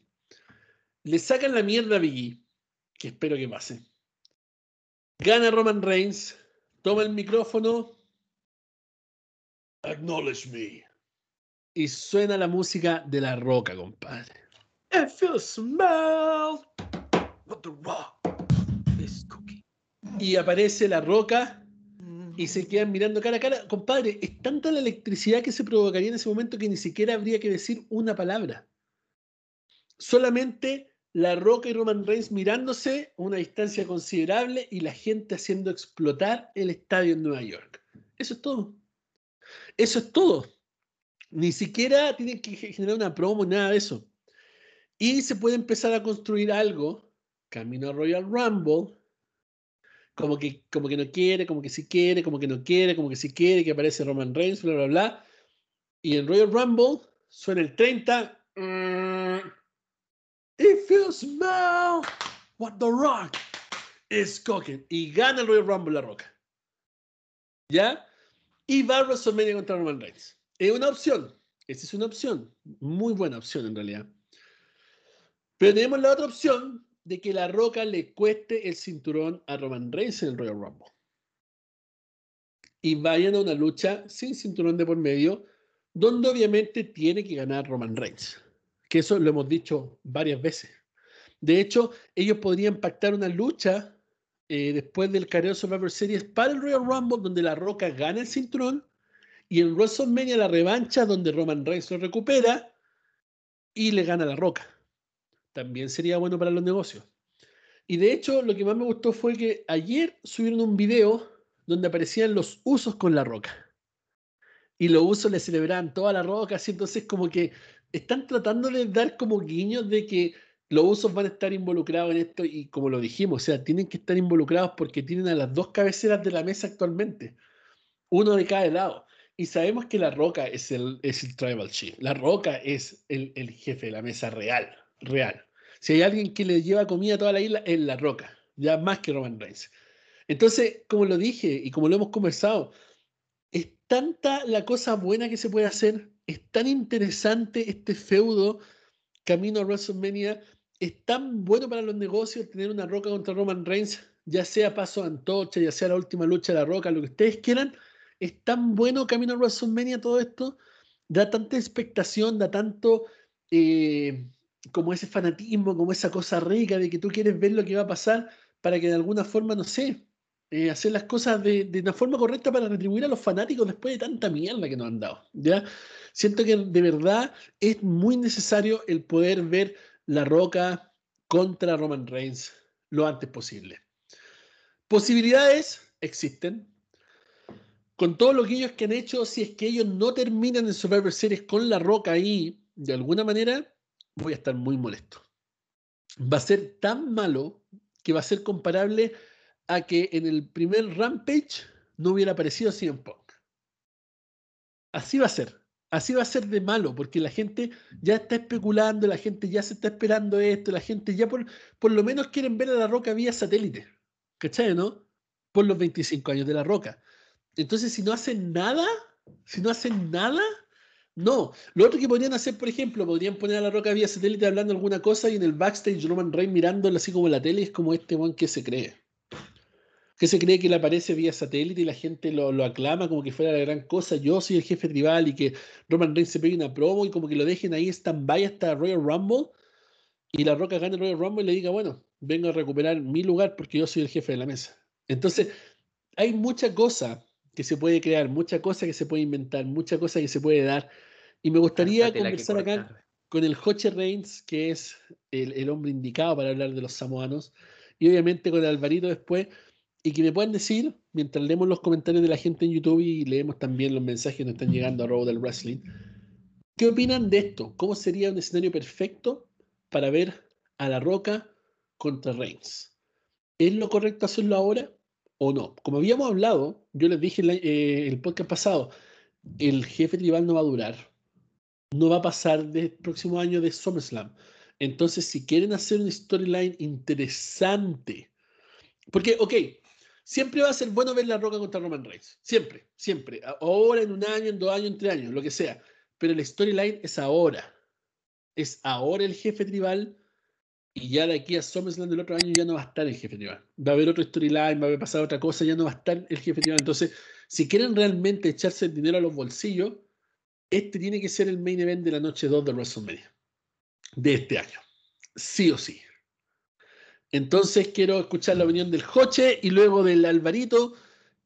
Le sacan la mierda a Biggie, que espero que pase. Gana Roman Reigns, toma el micrófono, acknowledge me. Y suena la música de la roca, compadre. It feels smell what the rock is cooking. Y aparece la roca y se quedan mirando cara a cara. Compadre, es tanta la electricidad que se provocaría en ese momento que ni siquiera habría que decir una palabra. Solamente La Roca y Roman Reigns mirándose a una distancia considerable y la gente haciendo explotar el estadio en Nueva York. Eso es todo. Eso es todo. Ni siquiera tienen que generar una promo, nada de eso. Y se puede empezar a construir algo, camino a Royal Rumble, como que, como que no quiere, como que sí quiere, como que no quiere, como que sí quiere, que aparece Roman Reigns, bla, bla, bla. Y en Royal Rumble suena el 30. Mm, If you smell what the rock is cooking. Y gana el Royal Rumble la roca. ¿Ya? Y va a WrestleMania contra Roman Reigns. Es una opción. Esa es una opción. Muy buena opción en realidad. Pero tenemos la otra opción de que la roca le cueste el cinturón a Roman Reigns en el Royal Rumble. Y vayan a una lucha sin cinturón de por medio, donde obviamente tiene que ganar Roman Reigns. Que eso lo hemos dicho varias veces. De hecho, ellos podrían pactar una lucha eh, después del Careo Survivor Series para el Royal Rumble, donde La Roca gana el cinturón, y en WrestleMania la revancha, donde Roman Reigns lo recupera y le gana La Roca. También sería bueno para los negocios. Y de hecho, lo que más me gustó fue que ayer subieron un video donde aparecían los usos con La Roca. Y los usos le celebraban toda La Roca, así entonces como que están tratando de dar como guiños de que los usos van a estar involucrados en esto y como lo dijimos, o sea, tienen que estar involucrados porque tienen a las dos cabeceras de la mesa actualmente, uno de cada lado. Y sabemos que La Roca es el, es el Tribal Chief, La Roca es el, el jefe de la mesa real, real. Si hay alguien que le lleva comida a toda la isla, es La Roca, ya más que Roman Reigns. Entonces, como lo dije y como lo hemos conversado, es tanta la cosa buena que se puede hacer, es tan interesante este feudo camino a WrestleMania es tan bueno para los negocios tener una roca contra Roman Reigns, ya sea paso antorcha, ya sea la última lucha de la roca, lo que ustedes quieran. Es tan bueno camino a WrestleMania todo esto, da tanta expectación, da tanto eh, como ese fanatismo, como esa cosa rica de que tú quieres ver lo que va a pasar para que de alguna forma, no sé, eh, hacer las cosas de, de, una forma correcta para retribuir a los fanáticos después de tanta mierda que nos han dado. ¿ya? Siento que de verdad es muy necesario el poder ver la Roca contra Roman Reigns lo antes posible. Posibilidades existen. Con todos los guiños que han hecho, si es que ellos no terminan en Survivor Series con La Roca ahí, de alguna manera, voy a estar muy molesto. Va a ser tan malo que va a ser comparable a que en el primer Rampage no hubiera aparecido CM Punk. Así va a ser así va a ser de malo, porque la gente ya está especulando, la gente ya se está esperando esto, la gente ya por, por lo menos quieren ver a la roca vía satélite. ¿Cachai, no? Por los 25 años de la roca. Entonces, si no hacen nada, si no hacen nada, no. Lo otro que podrían hacer, por ejemplo, podrían poner a la roca vía satélite hablando alguna cosa y en el backstage Roman Reigns mirándolo así como la tele, es como este one que se cree que se cree que le aparece vía satélite y la gente lo, aclama como que fuera la gran cosa. Yo soy el jefe tribal y que Roman Reigns se pegue una promo y como que lo dejen ahí stand-by hasta Royal Rumble y la Roca gane Royal Rumble y le diga, bueno, vengo a recuperar mi lugar porque yo soy el jefe de la mesa. Entonces, hay mucha cosa que se puede crear, mucha cosa que se puede inventar, mucha cosa que se puede dar. Y me gustaría conversar acá con el Hoche Reigns, que es el, el hombre indicado para hablar de los samoanos, y obviamente con Alvarito después y que me puedan decir, mientras leemos los comentarios de la gente en YouTube y leemos también los mensajes que nos están llegando a Robo del Wrestling, ¿qué opinan de esto? ¿Cómo sería un escenario perfecto para ver a La Roca contra Reigns? ¿Es lo correcto hacerlo ahora o no? Como habíamos hablado, yo les dije en eh, el podcast pasado, el jefe tribal no va a durar. No va a pasar del próximo año de SummerSlam. Entonces, si quieren hacer una storyline interesante, porque, ok, Siempre va a ser bueno ver la roca contra Roman Reigns. Siempre, siempre. Ahora, en un año, en dos años, en tres años, lo que sea. Pero el storyline es ahora. Es ahora el jefe tribal. Y ya de aquí a SummerSlam del otro año ya no va a estar el jefe tribal. Va a haber otro storyline, va a haber pasado otra cosa, ya no va a estar el jefe tribal. Entonces, si quieren realmente echarse el dinero a los bolsillos, este tiene que ser el main event de la noche 2 de WrestleMania. De este año. Sí o sí. Entonces quiero escuchar la opinión del Joche y luego del Alvarito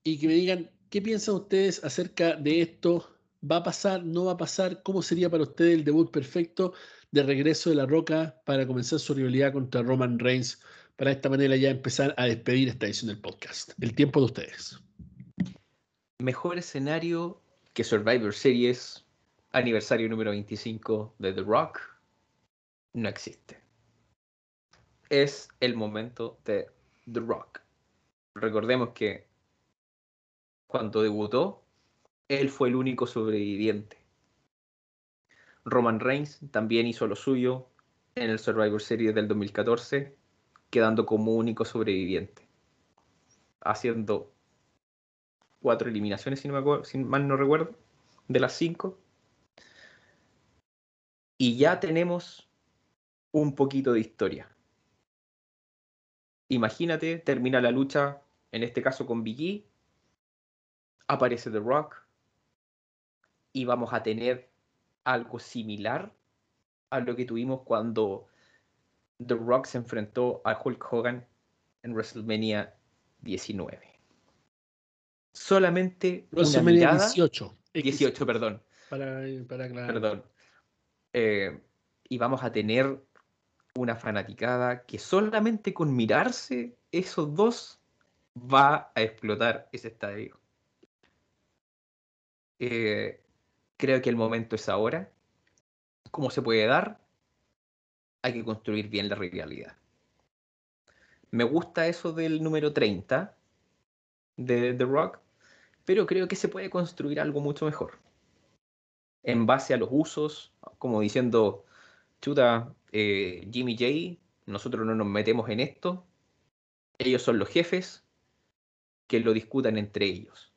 y que me digan qué piensan ustedes acerca de esto. ¿Va a pasar? ¿No va a pasar? ¿Cómo sería para ustedes el debut perfecto de regreso de La Roca para comenzar su rivalidad contra Roman Reigns? Para de esta manera ya empezar a despedir esta edición del podcast. El tiempo de ustedes. Mejor escenario que Survivor Series, aniversario número 25 de The Rock, no existe es el momento de The Rock. Recordemos que cuando debutó, él fue el único sobreviviente. Roman Reigns también hizo lo suyo en el Survivor Series del 2014, quedando como único sobreviviente, haciendo cuatro eliminaciones, si, no me acuerdo, si mal no recuerdo, de las cinco. Y ya tenemos un poquito de historia. Imagínate, termina la lucha, en este caso con Biggie, aparece The Rock y vamos a tener algo similar a lo que tuvimos cuando The Rock se enfrentó a Hulk Hogan en WrestleMania 19. Solamente WrestleMania una mirada, 18. 18, perdón, Para, para aclarar. perdón. Eh, y vamos a tener una fanaticada que solamente con mirarse esos dos va a explotar ese estadio. Eh, creo que el momento es ahora. ¿Cómo se puede dar? Hay que construir bien la rivalidad. Me gusta eso del número 30 de The Rock, pero creo que se puede construir algo mucho mejor. En base a los usos, como diciendo, chuta, eh, Jimmy J, nosotros no nos metemos en esto, ellos son los jefes, que lo discutan entre ellos.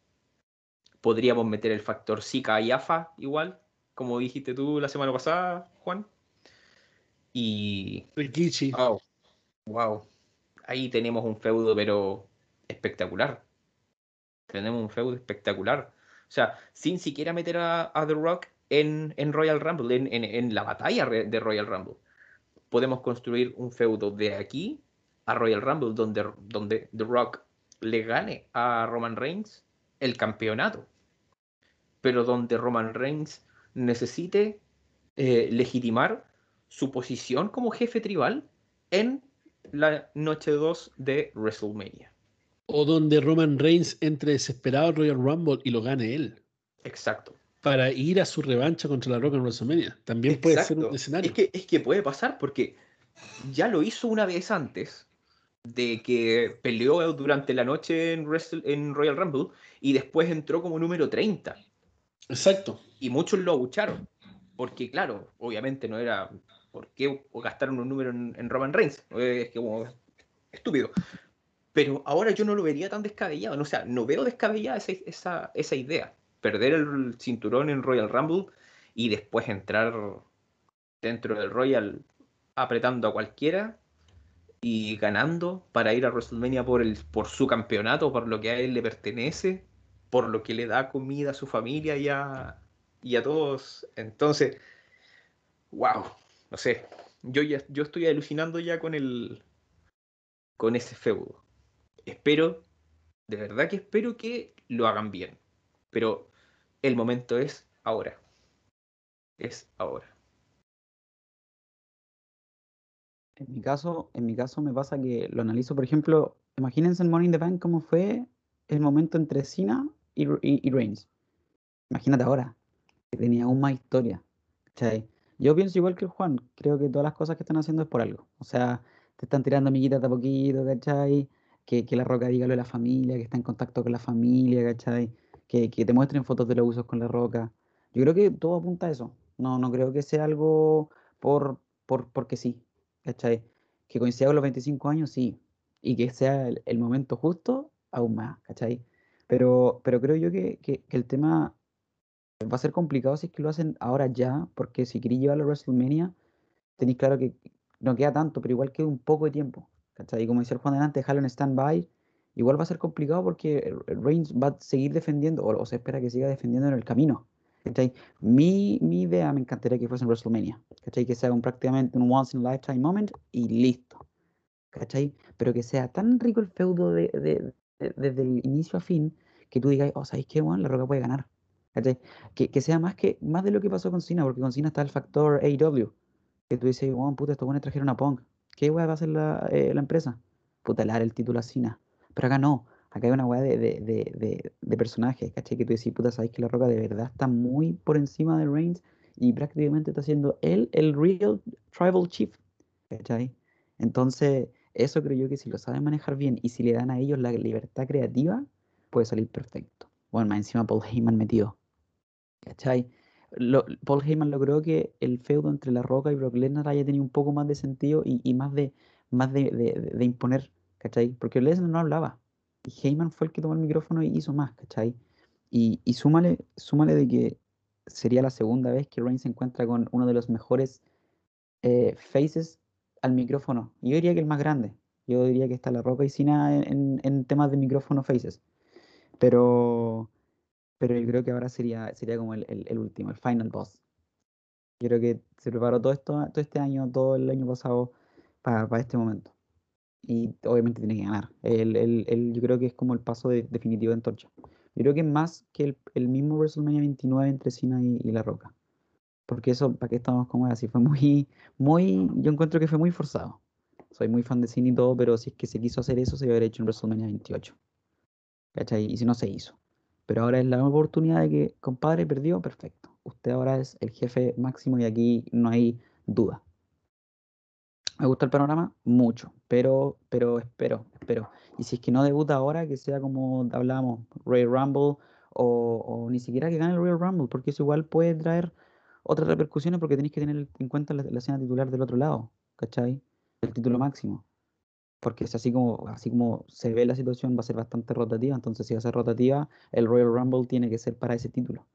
Podríamos meter el factor Zika y AFA igual, como dijiste tú la semana pasada, Juan. Y Rikichi. Wow. Wow. Ahí tenemos un feudo, pero espectacular. Tenemos un feudo espectacular. O sea, sin siquiera meter a, a The Rock en, en Royal Rumble, en, en- en la batalla de Royal Rumble. Podemos construir un feudo de aquí a Royal Rumble, donde, donde The Rock le gane a Roman Reigns el campeonato. Pero donde Roman Reigns necesite eh, legitimar su posición como jefe tribal en la noche 2 de WrestleMania. O donde Roman Reigns entre desesperado al Royal Rumble y lo gane él. Exacto. Para ir a su revancha contra la Roca en WrestleMania. También puede ser un escenario. Es que, es que puede pasar porque ya lo hizo una vez antes de que peleó durante la noche en, Wrestle- en Royal Rumble y después entró como número 30. Exacto. Y muchos lo abucharon. Porque, claro, obviamente no era. ¿Por qué gastaron un número en, en Roman Reigns? Es que como estúpido. Pero ahora yo no lo vería tan descabellado. no, O sea, no veo descabellada esa, esa, esa idea. Perder el cinturón en Royal Rumble y después entrar dentro del Royal apretando a cualquiera y ganando para ir a WrestleMania por, el, por su campeonato, por lo que a él le pertenece, por lo que le da comida a su familia y a, y a todos. Entonces, wow, no sé, yo, ya, yo estoy alucinando ya con el con ese feudo. Espero, de verdad que espero que lo hagan bien, pero el momento es ahora. Es ahora. En mi caso, en mi caso me pasa que lo analizo, por ejemplo, imagínense en in the Bank cómo fue el momento entre Cena y, Reigns. Imagínate ahora, que tenía aún más historia. ¿cachai? Yo pienso igual que Juan, creo que todas las cosas que están haciendo es por algo. O sea, te están tirando amiguitas de a poquito, ¿cachai? Que, que la roca diga lo de la familia, que está en contacto con la familia, ¿cachai? Que, que te muestren fotos de los usos con la roca. Yo creo que todo apunta a eso. No, no creo que sea algo por, por, porque sí. ¿cachai? Que coincida con los 25 años, sí. Y que sea el, el momento justo, aún más, ¿cachai? Pero, pero creo yo que, que- que el tema va a ser complicado si es que lo hacen ahora ya, porque si queréis llevarlo a WrestleMania, tenéis claro que no queda tanto, pero igual queda un poco de tiempo, ¿cachai? Y como decía el Juan delante, dejarlo en stand-by, igual va a ser complicado porque Reigns va a seguir defendiendo, o, o se espera que siga defendiendo en el camino. Mi, mi idea me encantaría que fuese en WrestleMania, ¿cachai? Que sea un, prácticamente un once in a lifetime moment y listo, ¿cachai? Pero que sea tan rico el feudo de, de- de- desde el inicio a fin que tú digas, oh, ¿sabéis qué, weón? La Roca puede ganar, ¿cachai? Que, que sea más, que, más de lo que pasó con Cena, porque con Cena está el factor AEW, que tú dices, weón, puta, estos buenos trajeron a Punk, ¿qué weá va a hacer la, eh, la empresa? Puta, le el título a Cena, pero acá no. Acá hay una weá de, de, de, de, personajes, ¿cachai? Que tú decís, puta, sabes que la roca de verdad está muy por encima de Reigns y prácticamente está siendo él el real tribal chief, ¿cachai? Entonces, eso creo yo que si lo saben manejar bien y si le dan a ellos la libertad creativa, puede salir perfecto. Bueno, más encima Paul Heyman metido, ¿cachai? Paul Heyman logró que el feudo entre La Roca y Brock Lesnar haya tenido un poco más de sentido y, y más de, más de- de imponer, ¿cachai? Porque Lesnar no hablaba. Y Heyman fue el que tomó el micrófono y hizo más, ¿cachai? Y, y súmale, súmale de que sería la segunda vez que Reigns se encuentra con uno de los mejores eh, faces al micrófono. Yo diría que el más grande. Yo diría que está La Roca y Cena en, en- en temas de micrófono faces. Pero, pero yo creo que ahora sería, sería como el, el- el último, el final boss. Yo creo que se preparó todo esto, todo este año, todo el año pasado para, este momento. Y obviamente tiene que ganar. El, yo creo que es como el paso definitivo de Antorcha. Yo creo que es más que el, mismo WrestleMania 29 entre Cena y, La Roca. Porque eso, ¿para qué estamos como así? Fue muy, muy, yo encuentro que fue muy forzado. Soy muy fan de Cena y todo, pero si es que se quiso hacer eso, se haber hecho en WrestleMania 28. ¿Cachai? Y si no se hizo. Pero ahora es la oportunidad de que, compadre, perdió, perfecto. Usted ahora es el jefe máximo y aquí no hay duda. ¿Me gusta el panorama? Mucho, pero, pero espero, espero. Y si es que no debuta ahora, que sea como hablábamos, Royal Rumble, o, ni siquiera que gane el Royal Rumble, porque eso igual puede traer otras repercusiones porque tenéis que tener en cuenta la, la escena titular del otro lado, ¿cachai? El título máximo. Porque es así como, así como se ve la situación, va a ser bastante rotativa. Entonces, si va a ser rotativa, el Royal Rumble tiene que ser para ese título.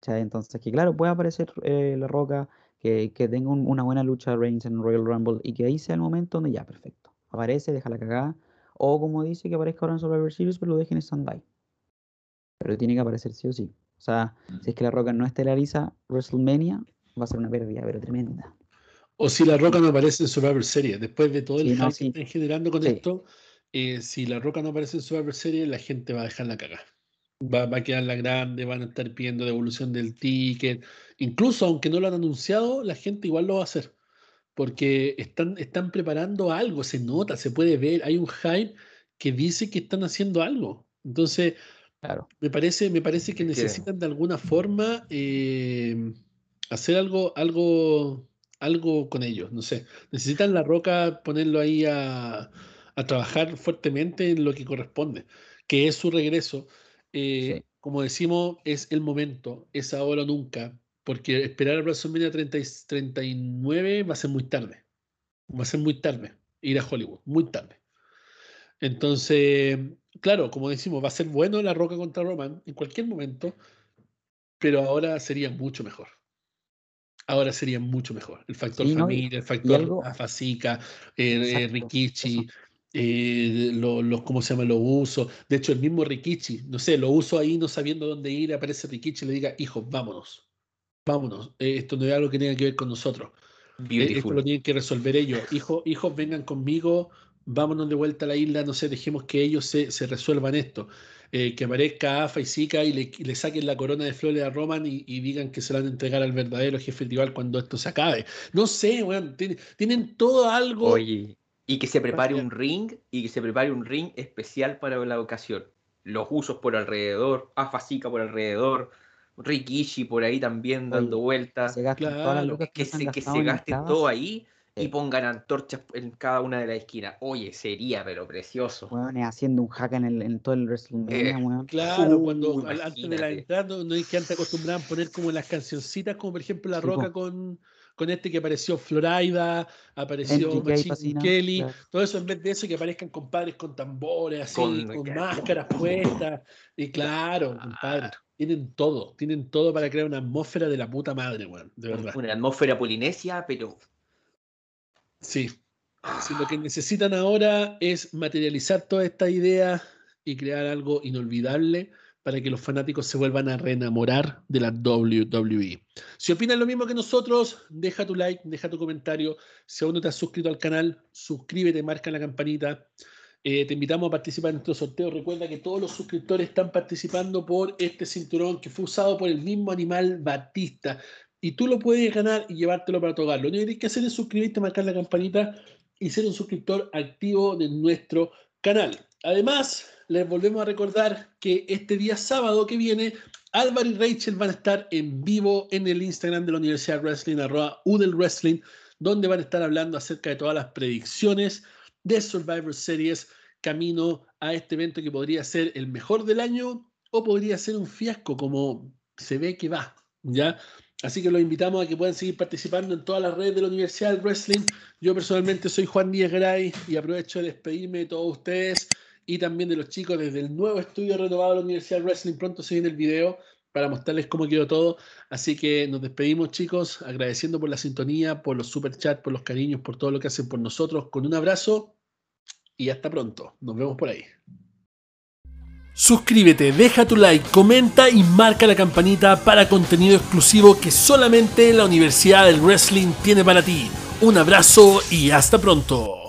¿cachai? Entonces, que claro, puede aparecer eh, La Roca, que, que tenga una buena lucha Reigns en Royal Rumble y que ahí sea el momento donde ya, perfecto. Aparece, deja la cagada. O como dice, que aparezca ahora en Survivor Series, pero lo dejen en stand-by. Pero tiene que aparecer sí o sí. O sea, si es que La Roca no estelariza WrestleMania, va a ser una pérdida, pero tremenda. O si La Roca no aparece en Survivor Series, después de todo el hype que están generando con esto, eh, si La Roca no aparece en Survivor Series, la gente va a dejar la cagada. Va, va, a quedar la grande, van a estar pidiendo devolución del ticket. Incluso aunque no lo han anunciado, la gente igual lo va a hacer. Porque están, están preparando algo, se nota, se puede ver. Hay un hype que dice que están haciendo algo. Entonces, claro. me, parece, me parece que necesitan de alguna forma eh, hacer algo, algo, algo con ellos. No sé. Necesitan la roca ponerlo ahí a, a trabajar fuertemente en lo que corresponde, que es su regreso eh, como decimos, es el momento, es ahora o nunca, porque esperar a WrestleMania 30, 39 va a ser muy tarde. Va a ser muy tarde ir a Hollywood, muy tarde. Entonces, claro, como decimos, va a ser bueno la Roca contra Roman en cualquier momento, pero ahora sería mucho mejor. Ahora sería mucho mejor. El factor familia, el factor Afasica, eh, Rikichi, eh, los, ¿cómo se llama? Los uso. De hecho, el mismo Rikichi, no sé, lo uso ahí no sabiendo dónde ir, aparece Rikichi y le diga, hijo, vámonos, vámonos, eh, esto no es algo que tenga que ver con nosotros. Eh, esto lo tienen que resolver ellos. Hijo, hijos, vengan conmigo, vámonos de vuelta a la isla, no sé, dejemos que ellos se, se resuelvan esto. que aparezca AFA y Zika y le, le, saquen la corona de flores a Roman y, digan que se la van a entregar al verdadero jefe tribal cuando esto se acabe. No sé, bueno, tienen, tienen todo algo. Oye, y que se prepare un ring y que se prepare un ring especial para la ocasión. Los usos por alrededor, Afasica por alrededor, Rikishi por ahí también dando vueltas. que se, que se gaste todo ahí y pongan antorchas en cada una de las esquinas. Oye, sería pero precioso. Bueno, haciendo un hack en, el, en todo el WrestleMania, eh, Claro, cuando antes de la entrada no es que antes acostumbraban poner como las cancioncitas, como por ejemplo La Roca con con este que apareció Florida, apareció Machine Kelly, todo eso en vez de eso que aparezcan compadres con tambores, así, con, máscaras puestas. Y claro, compadre, tienen todo, tienen todo para crear una atmósfera de la puta madre, weón, de verdad. Una atmósfera polinesia, pero. Sí. sí. Lo que necesitan ahora es materializar toda esta idea y crear algo inolvidable para que los fanáticos se vuelvan a reenamorar de la WWE. Si opinas lo mismo que nosotros, deja tu like, deja tu comentario. Si aún no te has suscrito al canal, suscríbete, marca la campanita. Eh, te invitamos a participar en nuestro sorteo. Recuerda que todos los suscriptores están participando por este cinturón que fue usado por el mismo animal Batista. Y tú lo puedes ganar y llevártelo para tu hogar. Lo único que tienes que hacer es suscribirte, marcar la campanita y ser un suscriptor activo de nuestro canal. Además, les volvemos a recordar que este día sábado que viene, Álvaro y Rachel van a estar en vivo en el Instagram de la Universidad Wrestling, arroba Udel Wrestling, donde van a estar hablando acerca de todas las predicciones de Survivor Series camino a este evento que podría ser el mejor del año o podría ser un fiasco como se ve que va, ¿ya? Así que los invitamos a que puedan seguir participando en todas las redes de la Universidad Wrestling. Yo personalmente soy Juan Díaz Gray y aprovecho de despedirme de todos ustedes y también de los chicos desde el nuevo estudio renovado de la Universidad Wrestling. Pronto se viene el video para mostrarles cómo quedó todo. Así que nos despedimos, chicos, agradeciendo por la sintonía, por los super chats, por los cariños, por todo lo que hacen por nosotros. Con un abrazo y hasta pronto. Nos vemos por ahí. Suscríbete, deja tu like, comenta y marca la campanita para contenido exclusivo que solamente la Universidad del Wrestling tiene para ti. Un abrazo y hasta pronto.